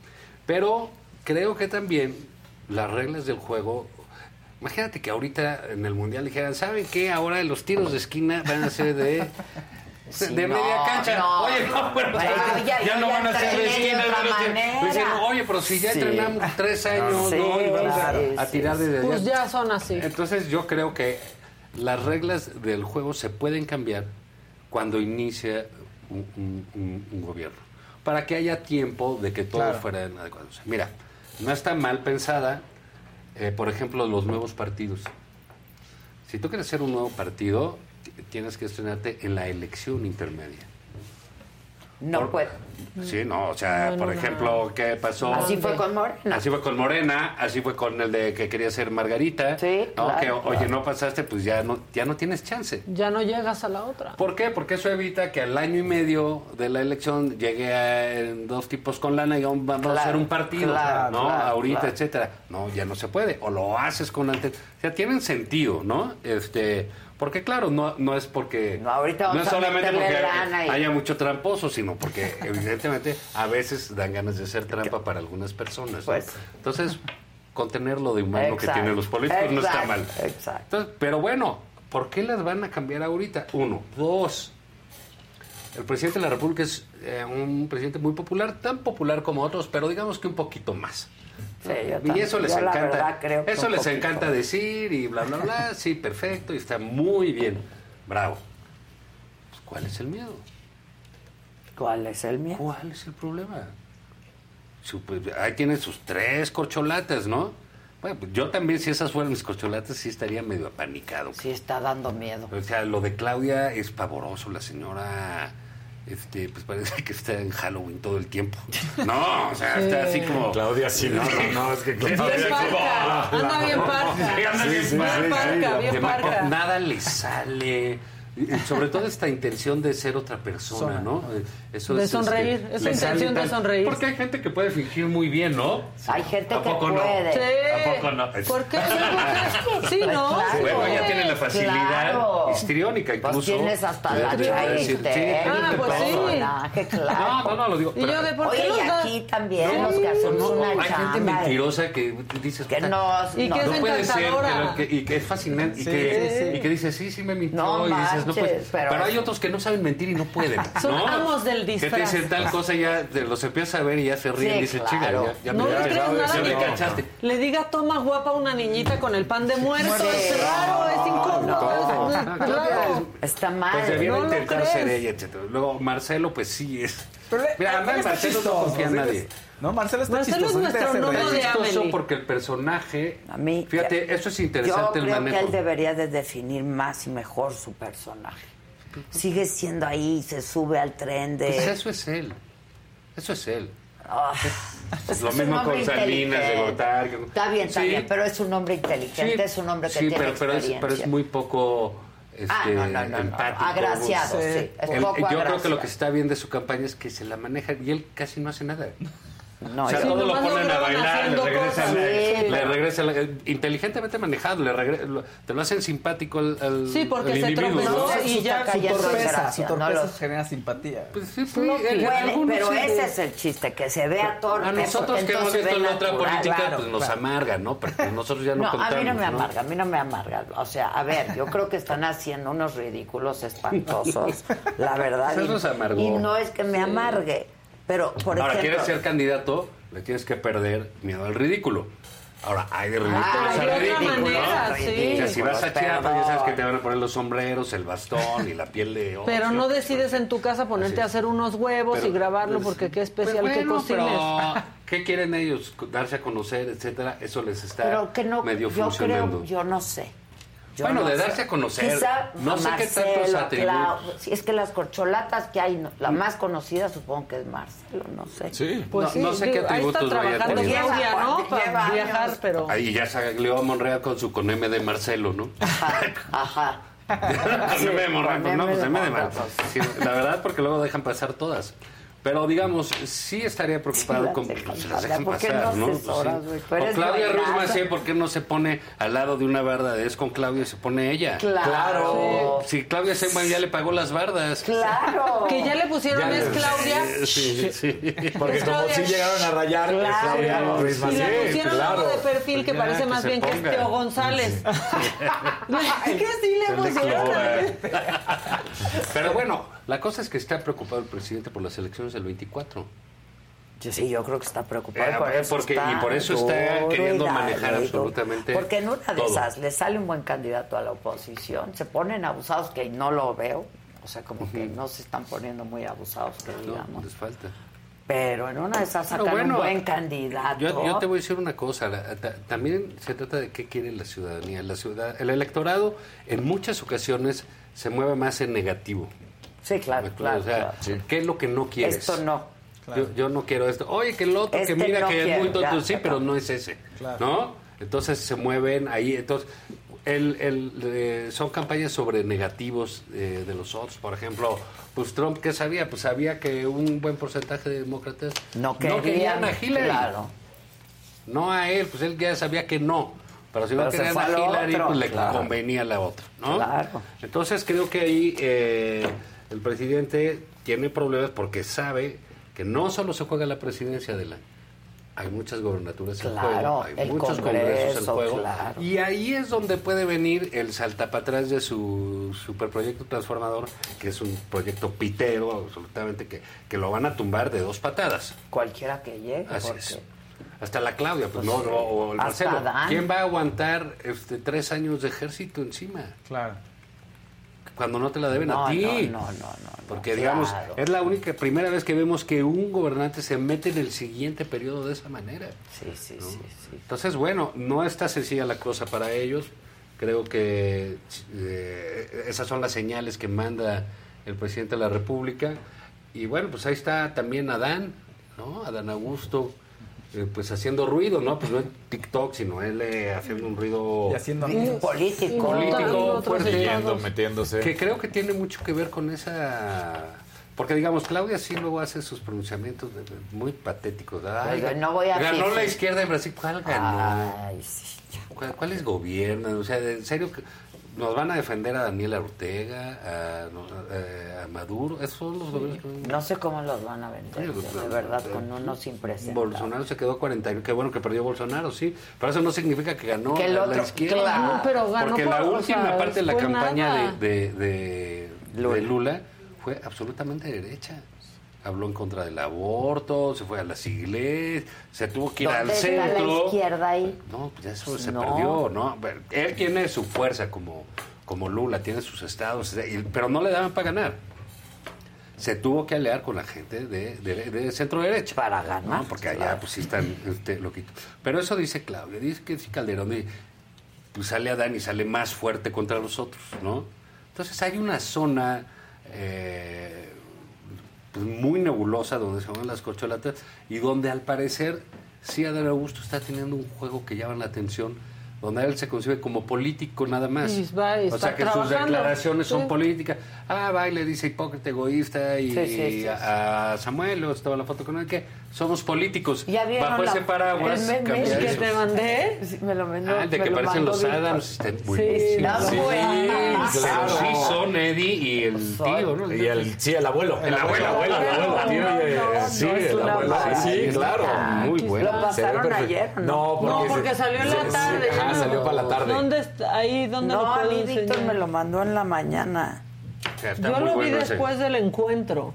Pero creo que también las reglas del juego... Imagínate que ahorita en el Mundial dijeran, ¿saben qué? Ahora los tiros de esquina van a ser de...
Sí,
de
no,
media cancha.
no,
oye, no, pero
Bueno,
ya,
ya-
ya no van a ser de
de
esquina.
manera.
dicen, oye, pero si ya
Sí.
entrenamos tres años,
Sí,
¿no? Y vamos a-
claro,
a, tirar
sí.
desde
Pues
allá.
ya son así.
Entonces yo creo que las reglas del juego se pueden cambiar cuando inicia un, un- un- un gobierno. Para que haya tiempo de que todo
Claro.
fuera adecuado. O sea, mira, no está mal pensada eh, por ejemplo, los nuevos partidos. Si tú quieres ser un nuevo partido, tienes que estrenarte en la elección intermedia.
No puede.
Sí, no, o sea,
No,
por
no,
ejemplo, ¿qué pasó?
Así fue con Morena.
Así fue con Morena, así fue con el de que quería ser Margarita. Sí,
claro,
que, oye,
claro.
no pasaste, pues ya no, ya no tienes chance.
Ya no llegas a la otra.
¿Por qué? Porque eso evita que al año y medio de la elección llegue a, en dos tipos con lana y vamos a hacer un partido,
claro,
¿no?
claro,
Ahorita,
claro.
etcétera. No, ya no se puede. O lo haces con antes. O sea, tienen sentido, ¿no? Este, porque claro, no, no es porque no,
ahorita vamos
es
a
solamente porque
lana y-
haya mucho tramposo, sino porque evidentemente a veces dan ganas de hacer trampa para algunas personas. ¿no? Entonces, contener lo de humano que tienen los políticos no está mal.
Exacto.
Entonces, pero bueno, ¿por qué las van a cambiar ahorita? Uno. Dos. El presidente de la República es eh, un presidente muy popular, tan popular como otros, pero digamos que un poquito más.
Sí, yo
y eso les
Yo
encanta.
verdad creo
eso les
poquito.
encanta decir y bla bla bla. Sí, perfecto, y está muy bien. Bravo. Pues, ¿Cuál es el miedo?
¿Cuál es el miedo?
¿Cuál es el problema? Pues, ahí tienen sus tres corcholatas, ¿no? Bueno, pues, yo también, si esas fueran mis corcholatas, sí estaría medio apanicado.
Sí, está dando miedo.
O sea, lo de Claudia es pavoroso. La señora, este, pues parece que está en Halloween todo el tiempo. No, o sea,
Sí.
está así como...
Claudia, sí, no, no, no, es que Claudia-
Está
Bien parca, anda bien parca.
Sí, anda
Sí,
bien parca.
bien
De
parca.
Nada le sale. Y Sobre todo esta intención de ser otra persona, ¿no? Eh, Eso
De
es, este,
sonreír, es
le sale
intención de sonreír.
Porque hay gente que puede fingir muy bien, ¿no?
Hay gente
¿A
que
no?
puede.
Sí.
¿A poco no?
¿Por qué? Sí, ¿no?
Bueno, ella tiene la facilidad
Claro.
histriónica incluso.
Pues tienes hasta la
sí,
Ah, pues sí.
claro.
No, no, no, lo digo.
Y yo de por qué
Oye, y aquí también
No,
los que hacemos
no,
una
hay
chamba.
gente mentirosa que dices
Que no- Y
no,
que es
no puede ser que,
encantadora.
y que es fascinante y, que,
sí, sí.
y que dice sí sí me mintió
No
y dices no
pero-
pero, hay otros que no saben mentir y no pueden
Son
¿no?
amos del
que te
disfraz.
dicen tal cosa y ya los empiezas a ver y ya se ríen
Sí,
y dicen
claro.
chica ya, ya
No
me,
le crees nada ni que- Le diga toma guapa a una niñita con el pan de muerto. Es raro, es incómodo. Es- claro.
Está mal.
pues debiera
no
intentar ser ella etcétera luego Marcelo pues sí es
Pero,
mira anda en Marcelo no
chistoso,
confía en nadie
No, Marcelo está
Marcelo es
chistoso. ahorita
nuestro novio de
es chistoso
Amelie.
porque el personaje
A mí,
fíjate eso es
Yo
interesante el
creo que
manejo
él debería de definir más y mejor su personaje. Sigue siendo ahí, se sube al tren de...
Pues eso es él. Eso es él.
Ah,
Es lo mismo con Salinas, de. Gortari.
Está bien, está
Sí.
bien, pero es un hombre inteligente,
Sí,
es un hombre que
sí,
tiene
pero, pero es,
experiencia.
pero es muy poco este,
Ah, no, no, no,
empático.
Agraciado, sí, es
El-
poco
yo creo que
agraciado.
lo que está bien de su campaña es que se la maneja y él casi no hace nada.
No,
o sea,
sí,
todo lo ponen a bailar, le
haciendo
regresa,
cosas.
le,
Sí,
le inteligentemente manejado, le regre- lo- te lo hacen simpático al, al
Sí, porque
al
se
individuo, ¿no?
tropezó y
Su-
ya
su
cayendo en
torpeza, su
no
torpeza
los-
genera simpatía.
Pues sí, pues,
No puede,
algunos
pero
sí.
ese es el chiste, que se vea torpe.
A nosotros que hemos visto en otra política,
Claro,
pues nos
claro.
amarga, ¿no? Pero nosotros ya no,
No,
contamos.
a mí no me amarga, a mí no me amarga. O sea, a ver, yo creo que están haciendo unos ridículos espantosos, la verdad.
Eso
y,
es amargor.
y no es que me amargue, pero por
Ahora,
ejemplo...
quieres ser candidato, le tienes que perder miedo al ridículo. Ahora, hay de ridículos
Ah,
ridículo,
manera,
¿no?
sí.
O sea, si vas a. Chiapas, ya sabes que te van a poner los sombreros, el bastón y la piel de oso.
Pero no decides en tu casa ponerte a hacer unos huevos
Pero-
y grabarlo
pues,
porque qué especial
Pero
que
bueno,
cocines.
pero, ¿Qué quieren ellos? Darse a conocer, etcétera. Eso les está
Pero que no,
medio
yo
funcionando.
creo, yo no sé. Yo
Bueno,
no
de
sé.
darse a conocer,
Quizá
no sé qué
Marcelo,
tantos atributos.
Sí, es que las corcholatas que hay, la más conocida supongo que es Marcelo, no sé.
Sí.
Pues
No-
sí,
no sé qué
digo, ahí está
atributos vaya
trabajando. Claudia, ¿no? Para viajar,
años.
pero...
Ahí ya salió a Monreal con su con M de Marcelo, ¿no?
Ajá.
Con M de Monreal, pues no, pues M de. Marcelo. Sí, la verdad, porque luego dejan pasar todas. Pero digamos, sí estaría preocupado con pues, las dejan
¿Por qué
pasar,
no
¿no?
asesoras,
Pues, sí.
Tú
O Claudia Ruiz. Massieu, ¿por qué no se pone al lado de una barda? Es con Claudia y se pone ella.
Claro.
Si Claudia Sheinbaum ya le pagó las bardas.
Claro.
Que ya le pusieron
Ya
es Claudia.
Sí, sí.
Porque
Es
como si llegaron a rayar
Claro.
Claudia Ruiz
Y le pusieron
claro.
algo de perfil que
Ya,
parece
que
más bien que es
ponga.
Teo González. es que sí le pusieron.
Pero bueno, la cosa es que está preocupado el presidente por las elecciones del 24.
Yo sí, yo creo que está preocupado.
Eh,
por eso
porque-
está
y por eso está queriendo manejar absolutamente
Porque en una de
todo.
esas le sale un buen candidato a la oposición, se ponen abusados, que no lo veo. O sea, como que no se están poniendo muy abusados, que
No,
digamos.
les falta.
Pero en una de esas sacan
bueno,
un buen candidato.
Yo, yo te voy a decir una cosa, la- ta- también se trata de qué quiere la ciudadanía. La ciudad, el electorado en muchas ocasiones se mueve más en negativo.
Sí, claro, claro.
o sea,
claro.
¿qué es lo que no quieres?
Esto no.
Yo, yo no quiero esto. Oye, que el otro,
Este
que mira
no
que es
quiero,
muy tonto,
ya,
sí, pero no es ese.
Claro.
¿No? Entonces se mueven ahí. Entonces, el, el, eh, son campañas sobre negativos eh, de los otros. Por ejemplo, pues Trump, ¿qué sabía? Pues sabía que un buen porcentaje de demócratas
No
querían
querían,
a Hillary.
claro.
No a él, pues él ya sabía que no. Pero si no
Pero se
querían a
a
Hillary,
otro,
pues le
claro.
convenía la otra, ¿no?
Claro.
Entonces creo que ahí eh, el presidente tiene problemas porque sabe que no solo se juega la presidencia de la... Hay muchas gobernaturas en juego, hay
el
muchos congresos en juego.
claro.
Y ahí es donde puede venir el saltapatrás de su superproyecto transformador, que es un proyecto pitero, absolutamente, que, que lo van a tumbar de dos patadas.
Cualquiera que llegue.
Así
porque-
es. Hasta la Claudia, pues,
Pues
no,
sí.
o el Marcelo.
Adán.
¿Quién va a aguantar este, tres años de ejército encima?
Claro.
Cuando no te la deben
No,
a ti.
no, no, no, no,
Porque, digamos,
claro.
es la única, primera vez que vemos que un gobernante se mete en el siguiente periodo de esa manera.
Sí, sí, sí, sí.
Entonces, bueno, no está sencilla la cosa para ellos. Creo que eh, esas son las señales que manda el presidente de la República. Y bueno, pues ahí está también Adán, ¿no? Adán Augusto, eh, pues haciendo ruido, ¿no? Pues no en TikTok, sino él eh, haciendo un ruido
Y haciendo
político.
político fuerte.
Metiendo, metiéndose.
Que creo que tiene mucho que ver con esa... Porque, digamos, Claudia sí luego hace sus pronunciamientos de- de- muy patéticos. Ay,
Oiga, no voy a
ganó
decir-
la izquierda en Brasil. ¿Cuál ganó?
Ay, sí.
¿Cuál- ¿Cuáles gobiernan? O sea, en serio, que nos van a defender a Daniela Ortega, a, eh, a Maduro. Esos son los gobiernos que...
No sé cómo los van a vender, de verdad, con unos impresentables.
Bolsonaro se quedó 40. Qué bueno que perdió Bolsonaro, sí. Pero eso no significa que ganó
Que el
la-
otro-
la izquierda.
claro.
No, pero ganó
Porque
por-
la
o
última
sea,
parte de la campaña de, de, de-
Lula.
de Lula fue absolutamente derecha. Habló en contra del aborto, se fue a las iglesias, se tuvo que ir al
¿Dónde está la
centro.
izquierda ahí?
No, pues eso se
No.
perdió, ¿no? Él tiene su fuerza como, como Lula, tiene sus estados, pero no le daban para ganar. Se tuvo que aliar con la gente de, de- de centro derecha.
Para ganar,
¿no? Porque allá
claro.
pues sí están este, loquitos. Pero eso dice Claudia, dice que sí Calderón, y, pues sale Adán y sale más fuerte contra los otros, ¿no? Entonces hay una zona eh, pues, muy nebulosa donde se van las corcholatas y donde al parecer sí Adán Augusto está teniendo un juego que llama la atención, donde él se concibe como político nada más.
Va-
o sea que sus declaraciones son políticas. Ah, va y le dice hipócrita, egoísta y,
Sí, sí, sí, sí.
a, a Samuel, o estaba la foto con él, que somos políticos.
¿Ya vieron
Bajo
la-
ese paraguas
el meme
que te mandé?
Sí, me lo mandó.
Ah, el de
me
que
lo
parecen los. Adams, está buenísimo.
Está
Sí. Pero sí son Eddie y el tío, ¿no?
Y el, sí, el abuelo.
El abuelo,
el abuelo, el abuelo.
No, no, no,
sí, el abuelo. Sí, claro.
Muy bueno.
¿Lo pasaron ayer?
No, porque,
No, porque salió en la tarde. No.
salió para la tarde.
¿Dónde está? Ahí, ¿dónde
No,
lo
a
puedo
mí Víctor me lo mandó en la mañana.
Yo lo vi
bueno ese.
después del encuentro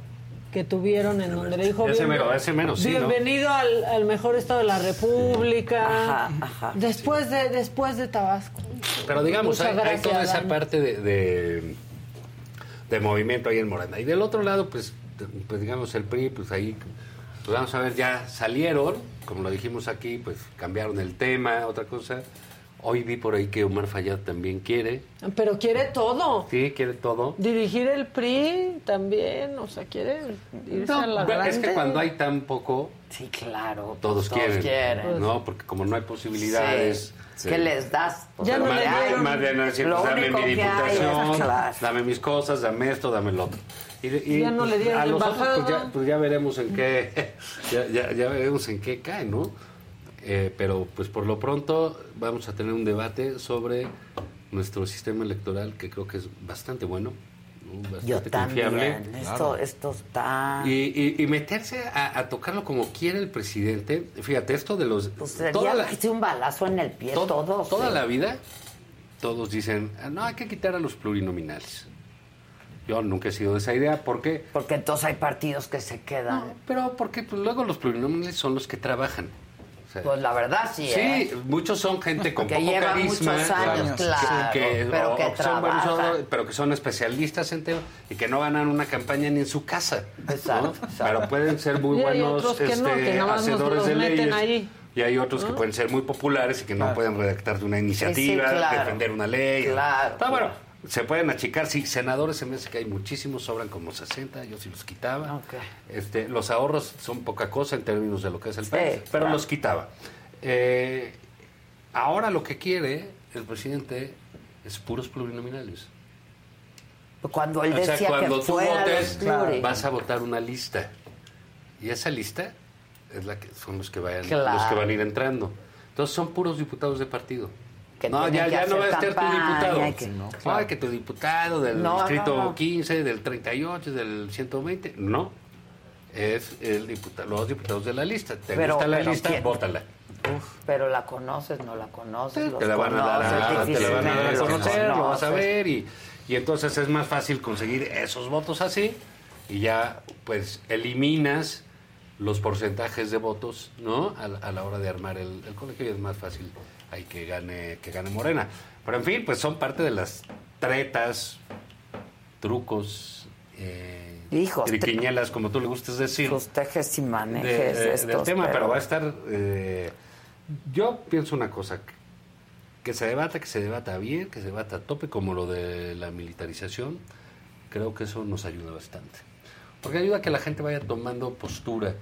que tuvieron en donde le dijo
Ese
"Bien-
mero, ese mero, sí, ¿no?
bienvenido al, al mejor estado de la República
Ajá, ajá.
después de después de Tabasco
Pero digamos, hay, toda esa parte de, de, de movimiento ahí en Morena. Y del otro lado, pues, pues digamos, el PRI, pues ahí, pues vamos a ver, ya salieron, como lo dijimos aquí, pues cambiaron el tema, otra cosa. Hoy vi por ahí que Omar Fayad también quiere,
pero quiere todo
sí, quiere todo.
dirigir el PRI también o sea quiere irse a la
Bueno, es que
grande.
cuando hay tan poco,
Sí, claro.
todos,
Todos
quieren,
quieren.
¿no? Porque como no hay posibilidades...
Sí. ¿Qué les das? Pues
Ya no
más,
le
más-
dieron.
más bien decir,
Lo
pues, dame mi
hay
diputación,
claro.
dame mis cosas, dame esto, dame lo otro. Y, y,
Ya no le dieron
a los otros, pues ya, pues ya veremos en qué, ya, ya, ya veremos en qué cae, ¿no? Eh, pero pues por lo pronto vamos a tener un debate sobre nuestro sistema electoral que creo que es bastante bueno, ¿no? bastante
Yo
confiable.
también. Esto, esto está...
Y, y- y meterse a, a tocarlo como quiere el presidente, fíjate, esto de los...
Pues
toda la-
un balazo en el pie
to-
todos.
Toda
sí.
la vida, todos dicen, "Ah, no, hay que quitar a los plurinominales. Yo nunca he sido de esa idea, ¿por qué?
Porque entonces hay partidos que se quedan.
No, pero porque pues, luego los plurinominales son los que trabajan.
Pues la verdad sí,
Sí,
¿eh?
muchos son gente con
Que
poco
lleva
carisma.
muchos años, claro, pero
o-
que
son buenos, pero que son especialistas en tema y que no ganan una campaña ni en su casa. ¿no? Pero pueden ser muy buenos
que no,
este,
que
hacedores
los
de
meten
leyes.
ahí.
Y hay otros que pueden ser muy populares y que no pueden redactar de una iniciativa,
Sí, sí, claro.
defender una ley.
Claro,
Pero bueno, se pueden achicar. Sí, senadores se me hace que hay muchísimos, sobran como 60, yo sí los quitaba. Este, los ahorros son poca cosa en términos de lo que es el
Sí,
país, pero
claro.
los quitaba. Eh, ahora lo que quiere el presidente es puros plurinominales.
Cuando él
O sea,
decía
cuando
que
tú votes, vas a votar una lista. Y esa lista es la que son los que vayan,
Claro.
los que van a ir entrando. Entonces son puros diputados de partido.
Que
no, ya,
que
ya no va a estar tu diputado.
que no,
Ay, que tu diputado del
No,
distrito
no, no.
15, del 38, del 120. No. Es el diputado, los diputados de la lista. ¿Te
Pero-
gusta la
pero
lista?
¿quién?
Vótala.
Pero la conoces, no la conoces.
te la van a dar a, te la van a dar a conocer, lo vas a
conoces.
ver y, y entonces es más fácil conseguir esos votos así y ya pues eliminas los porcentajes de votos, ¿no? A, la- a la hora de armar el, el colegio y es más fácil ahí que gane que gane Morena. Pero en fin, pues son parte de las tretas, trucos, eh,
Hijos,
triquiñuelas, como tú le gustes decir
Sus tejes y
de-
manejes
de-
estos,
del tema, pero... va a estar... eh, yo pienso una cosa, que- que se debata, que se debata bien, que se debata a tope, como lo de la militarización, creo que eso nos ayuda bastante. Porque ayuda a que la gente vaya tomando postura.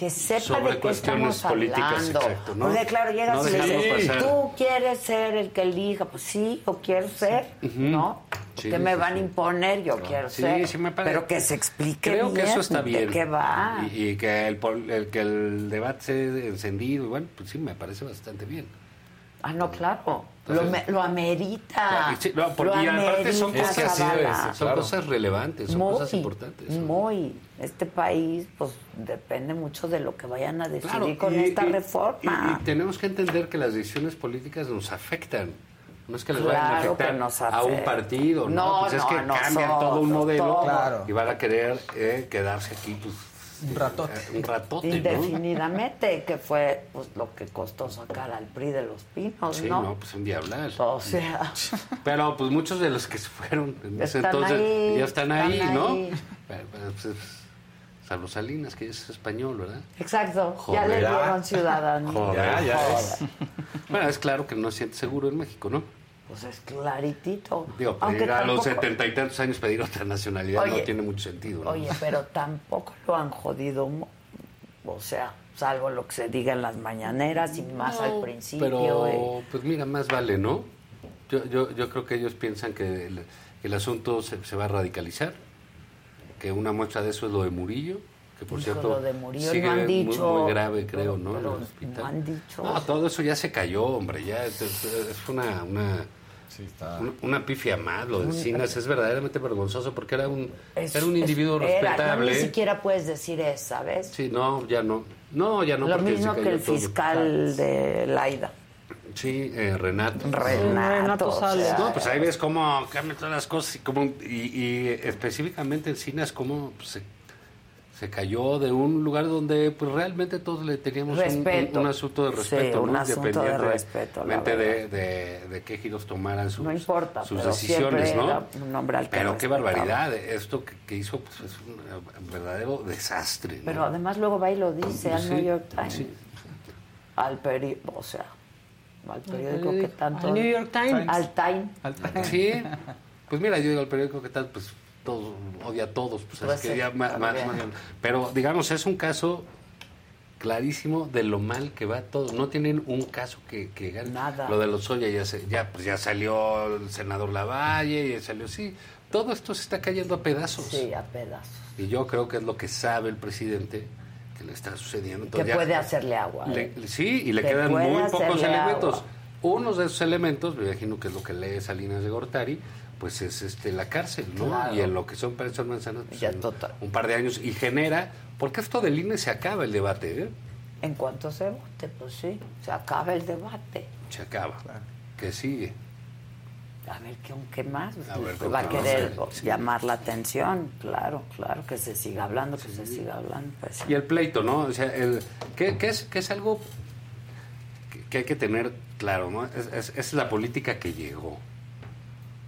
Que sepa
sobre
de qué estamos
políticas,
hablando.
exacto, ¿no?
Porque claro, llegas
No
y le
dejarlo
dices,
pasar.
tú quieres ser el que elija, pues sí, yo quiero ser, ¿no?
Sí,
que me van a imponer, yo quiero ser.
sí me parece.
Pero que se explique
Creo que
bien
eso está bien.
de qué va.
Y, y que, el, el- que el debate sea encendido, bueno, pues sí, me parece bastante bien.
Ah, no, claro. Lo, me- lo amerita.
Sí, no, por-
lo
y aparte son
amerita,
cosas,
Zavala.
son cosas relevantes, son
Muy,
cosas importantes.
Muy. Este país, pues, depende mucho de lo que vayan a decidir
Claro,
con
y-
esta
y-
reforma.
Y, y tenemos que entender que las decisiones políticas nos afectan. No es que les vayan a afectar
nos
a un partido, ¿no?
No,
pues es
no,
que
a
cambian
nosotros,
todo un modelo
todo.
Y van a querer eh, quedarse aquí, pues. Un ratote. un ratote, ¿no?
Indefinidamente, que fue pues lo que costó sacar al PRI de los pinos,
Sí,
¿no?
no, pues un diablar.
O sea,
Pero pues muchos de los que se fueron en ese
Están
entonces
ahí,
ya están ahí,
están
¿no?
ahí.
Pero, pero, pues, es- salvo Salinas, que es español, ¿verdad?
exacto, ya le dieron ciudadanía.
Joder.
Ya, ya.
Bueno, es claro que no se siente seguro en México, ¿no?
Pues es claritito.
Digo,
Aunque
pedir a los setenta y tantos años pedir otra nacionalidad no tiene mucho sentido, ¿no?
Oye, pero tampoco lo han jodido, o sea, salvo lo que se diga en las mañaneras y más
No,
al principio.
Pero,
eh.
pues mira, más vale, ¿no? Yo, yo, yo creo que ellos piensan que el, que el asunto se, se va a radicalizar, que una muestra de eso es lo de Murillo, que por
Hijo,
cierto
lo de Murillo
sigue
no han
muy-
dicho,
muy, grave, creo, ¿no?
Pero no han dicho.
No, todo eso ya se cayó, hombre, ya es, es- es una, una, una, una pifia más, lo de
Un-
Cinas, es verdaderamente vergonzoso porque era un,
Es-
era un individuo
es- era,
respetable.
No, ni siquiera puedes decir eso, ¿sabes?
Sí, no, ya no. No, ya no.
lo mismo que el
todo.
fiscal de Laida.
Sí, eh, Renato.
Renato, o sea,
No, pues ahí ves cómo cambian todas las cosas y, cómo, y, y específicamente en Cinas cómo pues, se, se cayó de un lugar donde pues realmente todos le teníamos un- un,
Respeto.
un asunto de
Sí,
respeto,
un
¿no?
asunto de respeto, la
de, de, de qué giros tomaran sus,
No importa,
sus
pero
decisiones, ¿no?
era un hombre al que
Pero qué
respetaba.
barbaridad, esto que, que hizo pues, es un verdadero desastre. ¿no?
Pero además luego va y lo dice al
Sí,
New York Times.
sí.
Al periódico, o sea, al periódico que tanto...
al New York Times.
Al Time.
Sí, pues mira, yo digo al periódico que tal, pues todos, odia a todos, pues,
Pues
es que ya ma- pero digamos, es un caso clarísimo de lo mal que va todo. No tienen un caso que, que gane.
Nada.
Lo de los Oya ya, se- ya, pues ya salió el senador Lavalle, ya salió, sí. Todo esto se está cayendo a pedazos.
Sí, a pedazos.
Y yo creo que es lo que sabe el presidente que le está sucediendo.
Que
ya-
puede hacerle agua.
le-
¿eh?
sí, y le
Que
quedan muy pocos elementos.
agua.
Unos de esos elementos, me imagino que es lo que lee Salinas de Gortari, pues es este la cárcel, ¿no?
Claro.
Y en lo que son Pearson Manzanas, pues,
Ya,
un,
total.
un par de años, y genera, porque esto del INE se acaba el debate, ¿eh?
En cuanto se vote, pues sí, se acaba el debate.
Se acaba. Que sigue.
A ver, ¿qué, qué más?
A ver,
Pues va a
¿qué
querer
Sí.
llamar la atención, claro, claro, que se siga hablando, que se siga hablando. Pues,
Y el pleito, ¿no? O sea, el, que, que es, que es algo que hay que tener claro, ¿no? Es, es- es la política que llegó.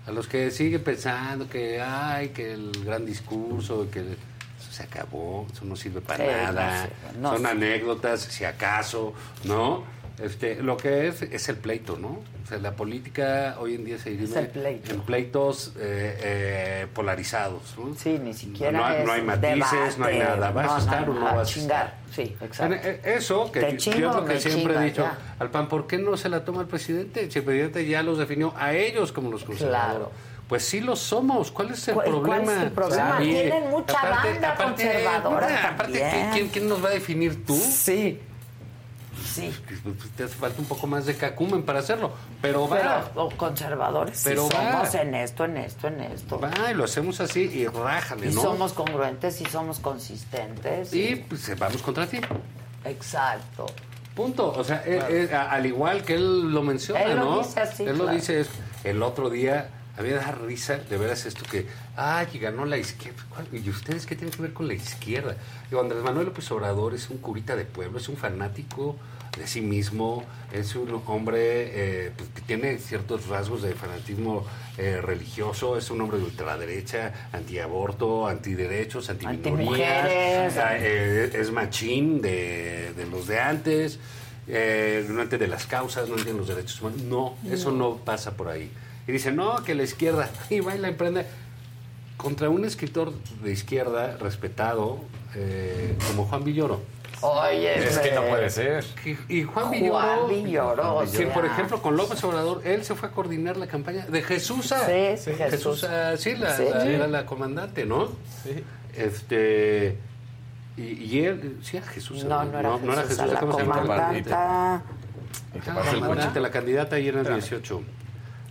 A los que siguen pensando que, ay, que el gran discurso, que eso se acabó, eso no sirve para
Sí,
nada,
no sirve, no
son
sirve.
anécdotas, si acaso, ¿no? Este, lo que es es el pleito, ¿no? O sea, la política hoy en día se dirime
pleito.
en pleitos eh, eh, polarizados, ¿no?
Sí, ni siquiera
no,
es
no hay matices, no hay
debate,
nada. ¿Vas
no,
a estar o no vas a
chingar. Sí, exacto.
Eh, Eso, que
Te
yo
chingo
es lo que siempre he dicho,
ya.
al PAN, ¿por qué no se la toma el presidente? Si el presidente ya los definió a ellos como los conservadores.
Claro.
Pues sí lo somos. ¿Cuál es el
¿Cuál- cuál
problema?
es el problema? Tienen mucha banda conservadora
no, aparte. ¿quién, quién nos va a definir tú?
Sí. Sí.
Te hace falta un poco más de cacumen para hacerlo. Pero va.
Pero o conservadores,
Pero va.
somos en esto, en esto, en esto.
Va, y lo hacemos así y rájale,
Y
¿no?
somos congruentes y somos consistentes.
Y pues vamos contra ti.
Exacto.
Punto. O sea, él, a- al igual que él lo menciona,
Él lo dice así,
Él lo dice el otro día. A mí me da risa, de veras, esto que, ay, que ganó la izquierda. ¿Y ustedes qué tienen que ver con la izquierda? Digo, Andrés Manuel López Obrador es un curita de pueblo, es un fanático de sí mismo, es un hombre eh, pues, que tiene ciertos rasgos de fanatismo eh, religioso, es un hombre de ultraderecha, antiaborto, antiderechos, antiminorías, eh, es machín de, de los de antes, eh, no entiende las causas, no entiende los derechos humanos. No, eso no pasa por ahí. Y dice, no, que la izquierda, y va y la emprende contra un escritor de izquierda respetado como Juan Villoro.
Oye,
Es que no
ve.
puede ser.
Y, y Juan
Juan
Villoro, que por ejemplo con López Obrador, él se fue a coordinar la campaña de Jesús.
Sí, sí,
Jesús.
Jesús.
sí, la,
Sí.
la- era la comandante, ¿no?
Sí.
Este. Y, y él, sí, era Jesús.
No, no era
no era
Jesús,
Jesús,
la
¿cómo se llama?
comandanta.
Ah, la comandante, la candidata ahí era el 18.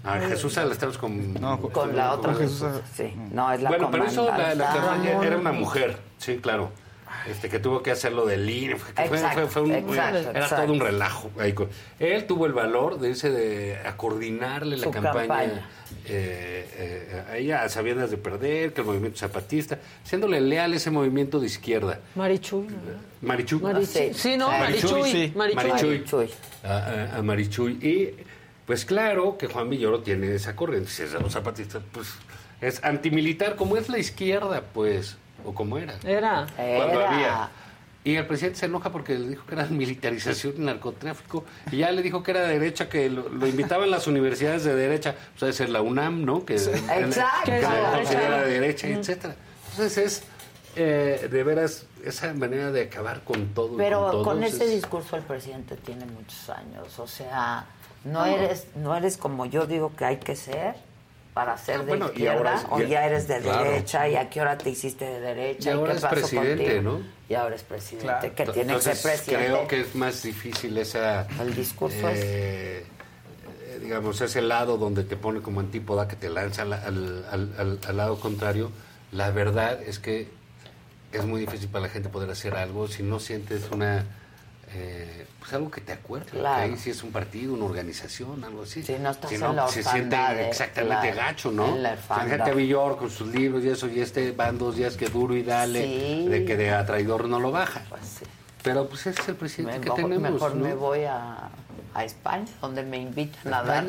Ah, Jesús la estamos con...
Con la otra Jesús. Sí, no, es la
Bueno, pero eso la, la campaña era una mujer, sí, claro. Este, que tuvo que hacerlo del INE, fue, que fue-
Exacto,
fue- fue un-
exacto,
era
exacto.
todo un relajo. ahí con- Él tuvo el valor de irse de, a coordinarle la campaña,
campaña.
eh, eh, a ella, a sabiendas de perder, que el movimiento zapatista, siéndole leal ese movimiento de izquierda.
Marichuy.
Marichuy.
Marichuy. Sí, no, Marichuy.
sí.
Marichuy.
Marichuy. A, a- a Marichuy. Y pues claro que Juan Villoro tiene esa corriente. Si es de los zapatistas, pues es antimilitar, como es la izquierda, pues, o como era.
Era.
Cuando
Era.
había. Y el presidente se enoja porque le dijo que era militarización y narcotráfico. Y ya le dijo que era de derecha, que lo, lo invitaban las universidades de derecha. O sea, debe ser la UNAM, ¿no? Que,
Exacto.
que se considera de derecha, etcétera. Entonces es, eh, de veras, esa manera de acabar con todo.
Pero
con,
ese
es-
discurso el presidente tiene muchos años. O sea, no
No.
eres, no eres como yo digo que hay que ser para ser de
Ah, bueno, y
izquierda
ahora es-
o
ya-
ya eres de
claro.
derecha y a qué hora te hiciste de derecha
Y ahora
qué
es
pasó
presidente,
contigo?
¿no?
Y ahora es presidente,
Claro.
que tiene que ser
Entonces,
presidente.
Creo que es más difícil esa.
El discurso es-
eh, eh, digamos, ese lado donde te pone como antípoda, que te lanza al- al- al- al lado contrario. La verdad es que es muy difícil para la gente poder hacer algo si no sientes una. Eh, pues algo que te acuerde.
Claro.
Que ahí sí es un partido, una organización, algo así.
Sí, no estás
Si
en la
se siente exactamente
Claro,
gacho, ¿no?
en la
Fíjate a Villor con sus libros y eso, y este van dos días que duro y dale,
Sí.
de que de a traidor no lo baja.
Pues sí.
Pero pues ese es el presidente
Me-
que
mejor
tenemos.
mejor
¿no?
me voy a, a España, donde me invitan a dar.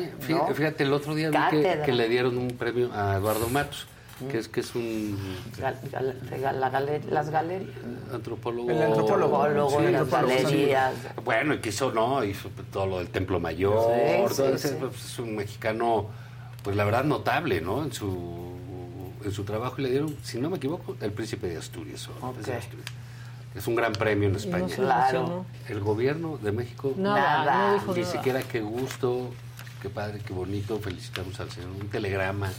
Fíjate, el otro día vi que le dieron un premio a Eduardo Matos, que es que es un
Gal- gal- de gal- la galer- las galerías.
antropólogo.
El antropólogo. Antropólogo de las
antropólogo, sí.
galerías.
Bueno, y que hizo, ¿no? Hizo todo lo del Templo Mayor.
Sí,
todo
sí,
ese-
sí.
pues, es un mexicano, pues la verdad, notable, ¿no? En su, en su trabajo y le dieron, si no me equivoco, el Príncipe de Asturias. o de. Asturias. Es un gran premio en
no
España.
lo Claro.
El gobierno de México
Nada, Nada. no dijo
Ni
nada.
siquiera qué gusto, qué padre, qué bonito. Felicitamos al señor. Un telegrama,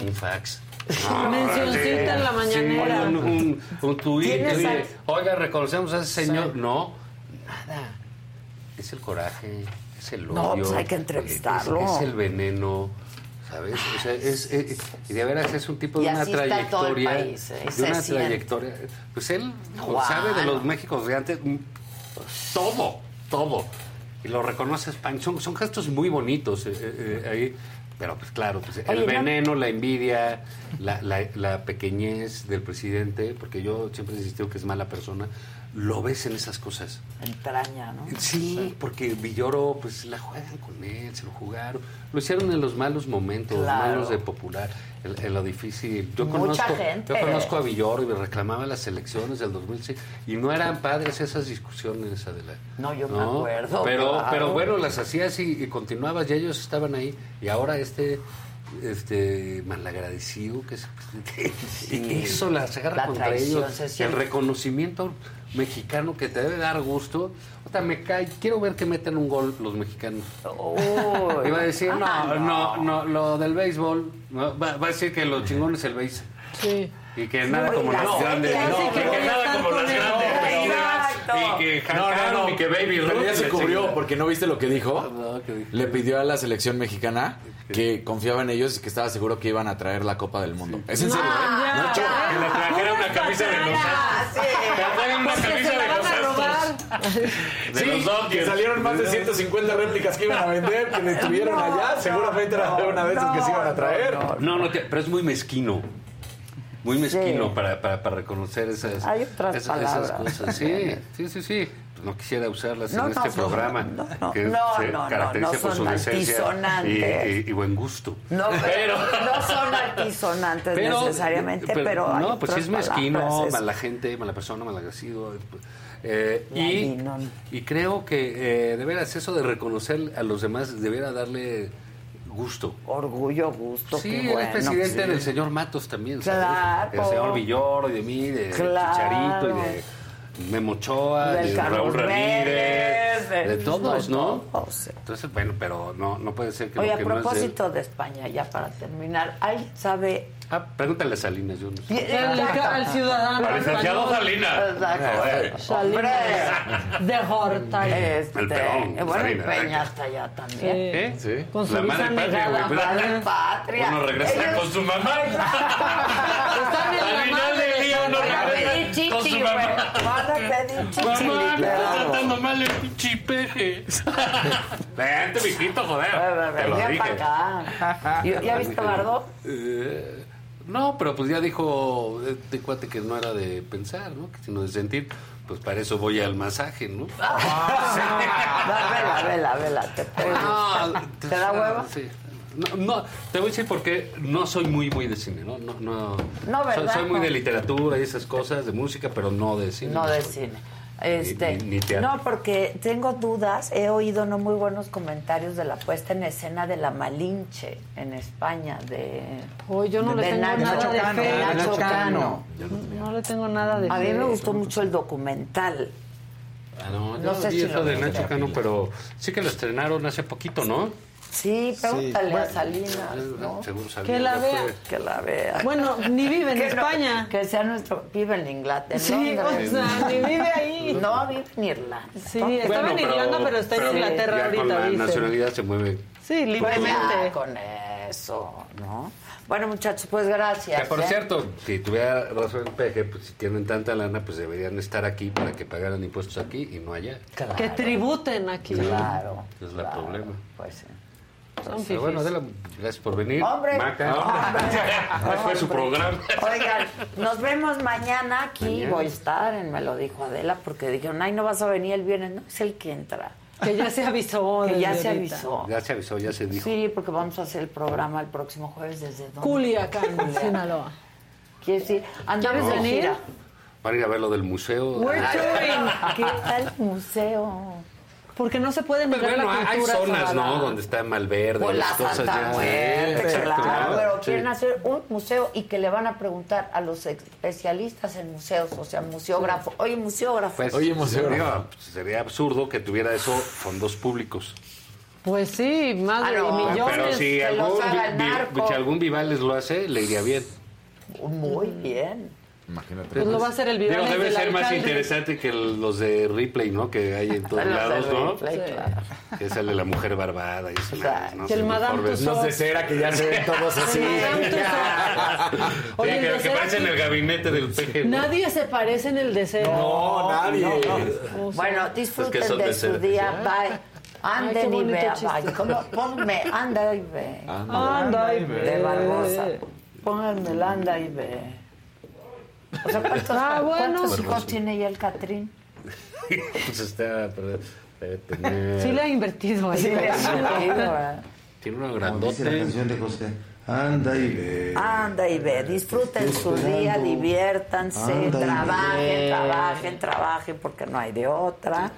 un fax.
Mencioncita en la mañanera.
un, un, un tuit que
¿Tienes
dice,
al-
oiga, reconocemos a ese señor.
Sí.
No, nada. Es el coraje, es el odio.
No, pues hay que entrevistarlo.
Es, es el veneno, ¿sabes? O sea, es, es- y de veras es un tipo de
Y
una trayectoria.
país, ¿eh?
De una trayectoria. Pues él
Guau.
sabe de los Méxicos de antes mm, todo, todo. Y lo reconoce España. Son, son gestos muy bonitos eh, eh, eh, ahí. Pero pues claro, pues, el
Oye, ¿no?
veneno, la envidia, la, la- la pequeñez del presidente, porque yo siempre he insistido que es mala persona, lo ves en esas cosas.
Entraña, ¿no?
Sí, porque Villoro, pues la juegan con él, se lo jugaron. Lo hicieron en los malos momentos,
Claro.
malos de popular, en, lo difícil. Yo
Mucha
conozco,
gente.
yo conozco a Villoro y me reclamaba las elecciones del 2006 y no eran padres esas discusiones, Adela.
No, yo me acuerdo,
Pero,
claro.
pero bueno, las hacías y, y continuabas y ellos estaban ahí. Y ahora este este malagradecido que, es- que eso las agarra
La
contra ellos
se
el reconocimiento mexicano que te debe dar gusto o sea, me cae quiero ver que meten un gol los mexicanos
Uy.
iba a decir no,
Ah,
no no lo del béisbol no, va, va a decir que lo chingón es el béis
Sí.
y que nada como las grandes no, que,
que
nada como las grandes
Exacto.
y que jactaron y que baby Ruth
ya se cubrió
chingada.
porque no viste lo que dijo. Le pidió a la selección mexicana que confiaba en ellos y que estaba seguro que iban a traer la Copa del Mundo. Es en serio, ¿eh?
Que le trajera una camisa de los Astros. Que le traigan una
Porque
camisa de los. Astros. De los
que salieron más de 150 réplicas que iban a vender, que detuvieron allá. Seguramente era una de esas que se iban a traer.
No, no, pero es muy mezquino. Muy mezquino para, para, para reconocer esas,
Hay otras
esas, cosas. Sí, sí, sí, sí. Pues no quisiera usarlas
No,
en
no,
este
no,
programa.
no, no,
que
no,
se
no, no,
caracteriza
no
por su
son
decencia
altisonantes.
y, y- y buen gusto.
No, pero, no son altisonantes necesariamente, pero, hay
no, pues sí
otras
es mezquino, mala gente, mala persona, malagradecido. Eh, y,
Ladinón.
y creo que eh, de veras eso de reconocer a los demás debiera darle gusto.
Orgullo, gusto,
Sí,
qué bueno.
es presidente
sí.
del señor Matos también, ¿sabes?
Claro.
Del señor Villoro y de mí, de
Claro.
Chicharito y de Memo Ochoa,
Del
de Raúl Ramírez, de,
de-
todos, ¿no? Entonces, bueno, pero no, no puede ser que
Oye,
lo
a
que no es de él-
propósito de España, ya para terminar, ¿alguien sabe?
Ah, pregúntale a Salinas, yo no sé.
El- al ciudadano
Al licenciado. Salinas.
Exacto.
Eh,
Salinas de Horta.
Este,
El Perón,
eh, bueno,
Salinas.
Peña está allá también.
¿Eh? Sí.
Con su
la madre patria,
negada.
güey. ¿verdad?
Madre patria.
Uno regresa
Ellos-
con su mamá.
Están en la
Al final
madre.
del día uno regresa con su
chichi,
mamá.
Van a pedir chichi.
Mamá, me está tratando mal el pinche peje. Vente, mijito, joder. Te lo dije.
para acá. ¿Ya ya viste Bardo?
No, pero pues ya dijo este cuate que no era de pensar, ¿no? Que sino de sentir. Pues para eso voy al masaje, ¿no?
Ah, vela, vela, vela. Te,
Ah,
gustar. ¿Te da hueva?
Sí. No, no, te voy a decir porque no soy muy muy de cine, ¿no? No, no,
No,
soy,
¿verdad?
soy muy
No.
de literatura y esas cosas, de música, pero no de cine.
No de cine. Este,
Ni- ni- ni teatro.
no, porque tengo dudas. He oído no muy buenos comentarios de la puesta en escena de La Malinche en España. De,
Hoy yo no
de
le tengo
Nacho
nada de
Cano,
fe.
de Nacho Cano.
No le tengo nada de
A mí
fe.
me gustó mucho el documental.
Ah, no,
No
yo
sé
vi
si
eso
lo
de. Nacho Cano, pero sí que lo estrenaron hace poquito, ¿no?
Sí, pregúntale
Bueno,
a Salinas, ¿no?
Seguro salió,
Que la vea.
fue.
Que la vea.
Bueno, ni vive en
Que no-
España.
que sea nuestro. Vive en Inglaterra.
Sí,
Londres.
o sea, ni vive ahí.
No, vive en Irlanda.
Sí, estaba en Irlanda, pero está en Inglaterra
ya
ahorita,
con la
dice.
nacionalidad se mueve.
Sí,
Pues
libremente.
con eso, ¿no? Bueno, muchachos, pues gracias.
Que por
¿eh?
cierto, si tuviera razón el peje, pues si tienen tanta lana, pues deberían estar aquí para que pagaran impuestos aquí y no allá.
Que tributen aquí.
Claro.
Es el problema.
Pues sí.
Son
bueno. Adela, gracias por venir.
Hombre.
Maca.
Hombre.
Ese fue su programa.
Oigan, nos vemos mañana aquí.
Mañana.
Voy a estar, en me lo dijo Adela, porque dijeron, ay, no vas a venir el viernes. No, es el que entra.
Que ya se avisó.
Que ya se
ahorita.
avisó.
Ya se avisó, ya se dijo.
Sí, porque vamos a hacer el programa el próximo jueves desde dónde?
Culiacán, Sinaloa.
¿Quieres decir? Andamos
¿Quieres
de
venir?
gira.
Van a ir a ver lo del museo.
We're.
¿Qué tal el museo?
Porque no se puede
Pues
negar
bueno,
la
hay zonas, ¿no? Donde está Malverde,
Pues la
las cosas
Santa
ya.
Muerte, claro,
¿no?
pero
Sí.
quieren hacer un museo y que le van a preguntar a los especialistas en museos, o sea, museógrafo. Oye, museógrafo.
Pues,
Oye, museógrafo.
digo, pues, sería absurdo que tuviera eso fondos públicos.
Pues sí, más
Ah,
de
no,
millones.
Pero si
que los
algún,
haga el
vi- vi-
narco.
si algún Vivales lo hace, le iría bien.
Muy bien.
Imagínate.
Pues lo va a hacer el Vivales
debe ser más
alcalde.
interesante que el- los de Ripley, ¿no? Que hay en todos
de
lados, ¿no?
Ripley, claro.
Que sale la mujer barbada y eso. ¿no?
Que el Madame.
Los de cera que ya se ven todos así.
Sí,
Oye, el
que,
de
que
cera
parece en
sí.
el gabinete del peje. ¿no?
Nadie se parece en el deseo.
No, nadie.
Bueno, disfruten
Es que
de
de
su
cera.
día. Bye. Anden y. Bye. ¿Cómo? Ponme, anda y ve.
Anda y ve.
De Barbosa. Pónganme el anda y ve. O sea, ¿cuántos,
Ah, bueno.
¿cuántos hijos tiene ya el Catrín?
pues está, pero debe tener...
Sí le ha invertido. ¿eh?
Sí le ha invertido, ¿eh?
Tiene uno
Como
grandote.
dice la canción de José. Anda y ve.
Anda y ve, disfruten su día, diviértanse,
Anda
trabajen, trabajen, trabajen, porque no hay de otra.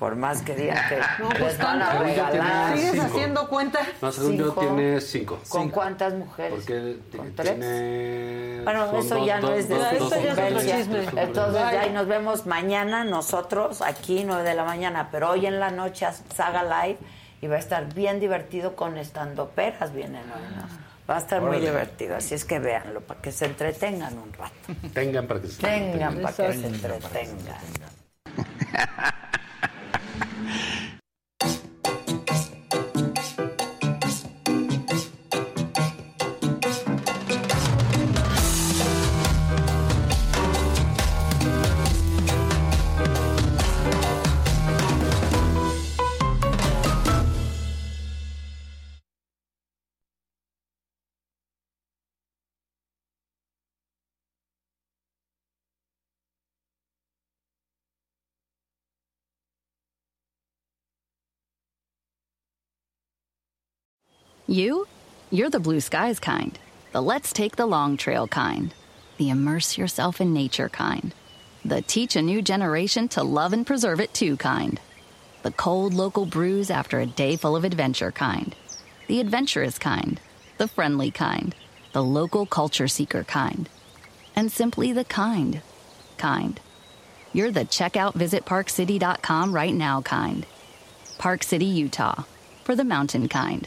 Por más que digan que
No, pues
van a regalar.
¿Sigues
Cinco.
haciendo cuenta?
No, según yo tiene cinco.
¿Con cuántas mujeres?
Porque
¿Con tres?
tiene...
Bueno,
son
eso
dos-
ya no
dos-
es de
dos-
su
dos
ya es otro
hombres.
chisme.
Entonces, ya y nos vemos mañana nosotros aquí, 9 de la mañana, pero hoy en la noche Saga Live y va a estar bien divertido con estandoperas vienen hoy. Va a estar muy divertido, así es que véanlo, para que se entretengan un rato.
Tengan para que se
Tengan para que se
Tengan.
entretengan.
You? You're the blue skies kind. The let's take the long trail kind. The immerse yourself in nature kind. The teach a new generation to love and preserve it too kind. The cold local brews after a day full of adventure kind. The adventurous kind. The friendly kind. The local culture seeker kind. And simply the kind. Kind. You're the checkout visit parkcity.com right now kind. Park City, Utah. For the mountain kind.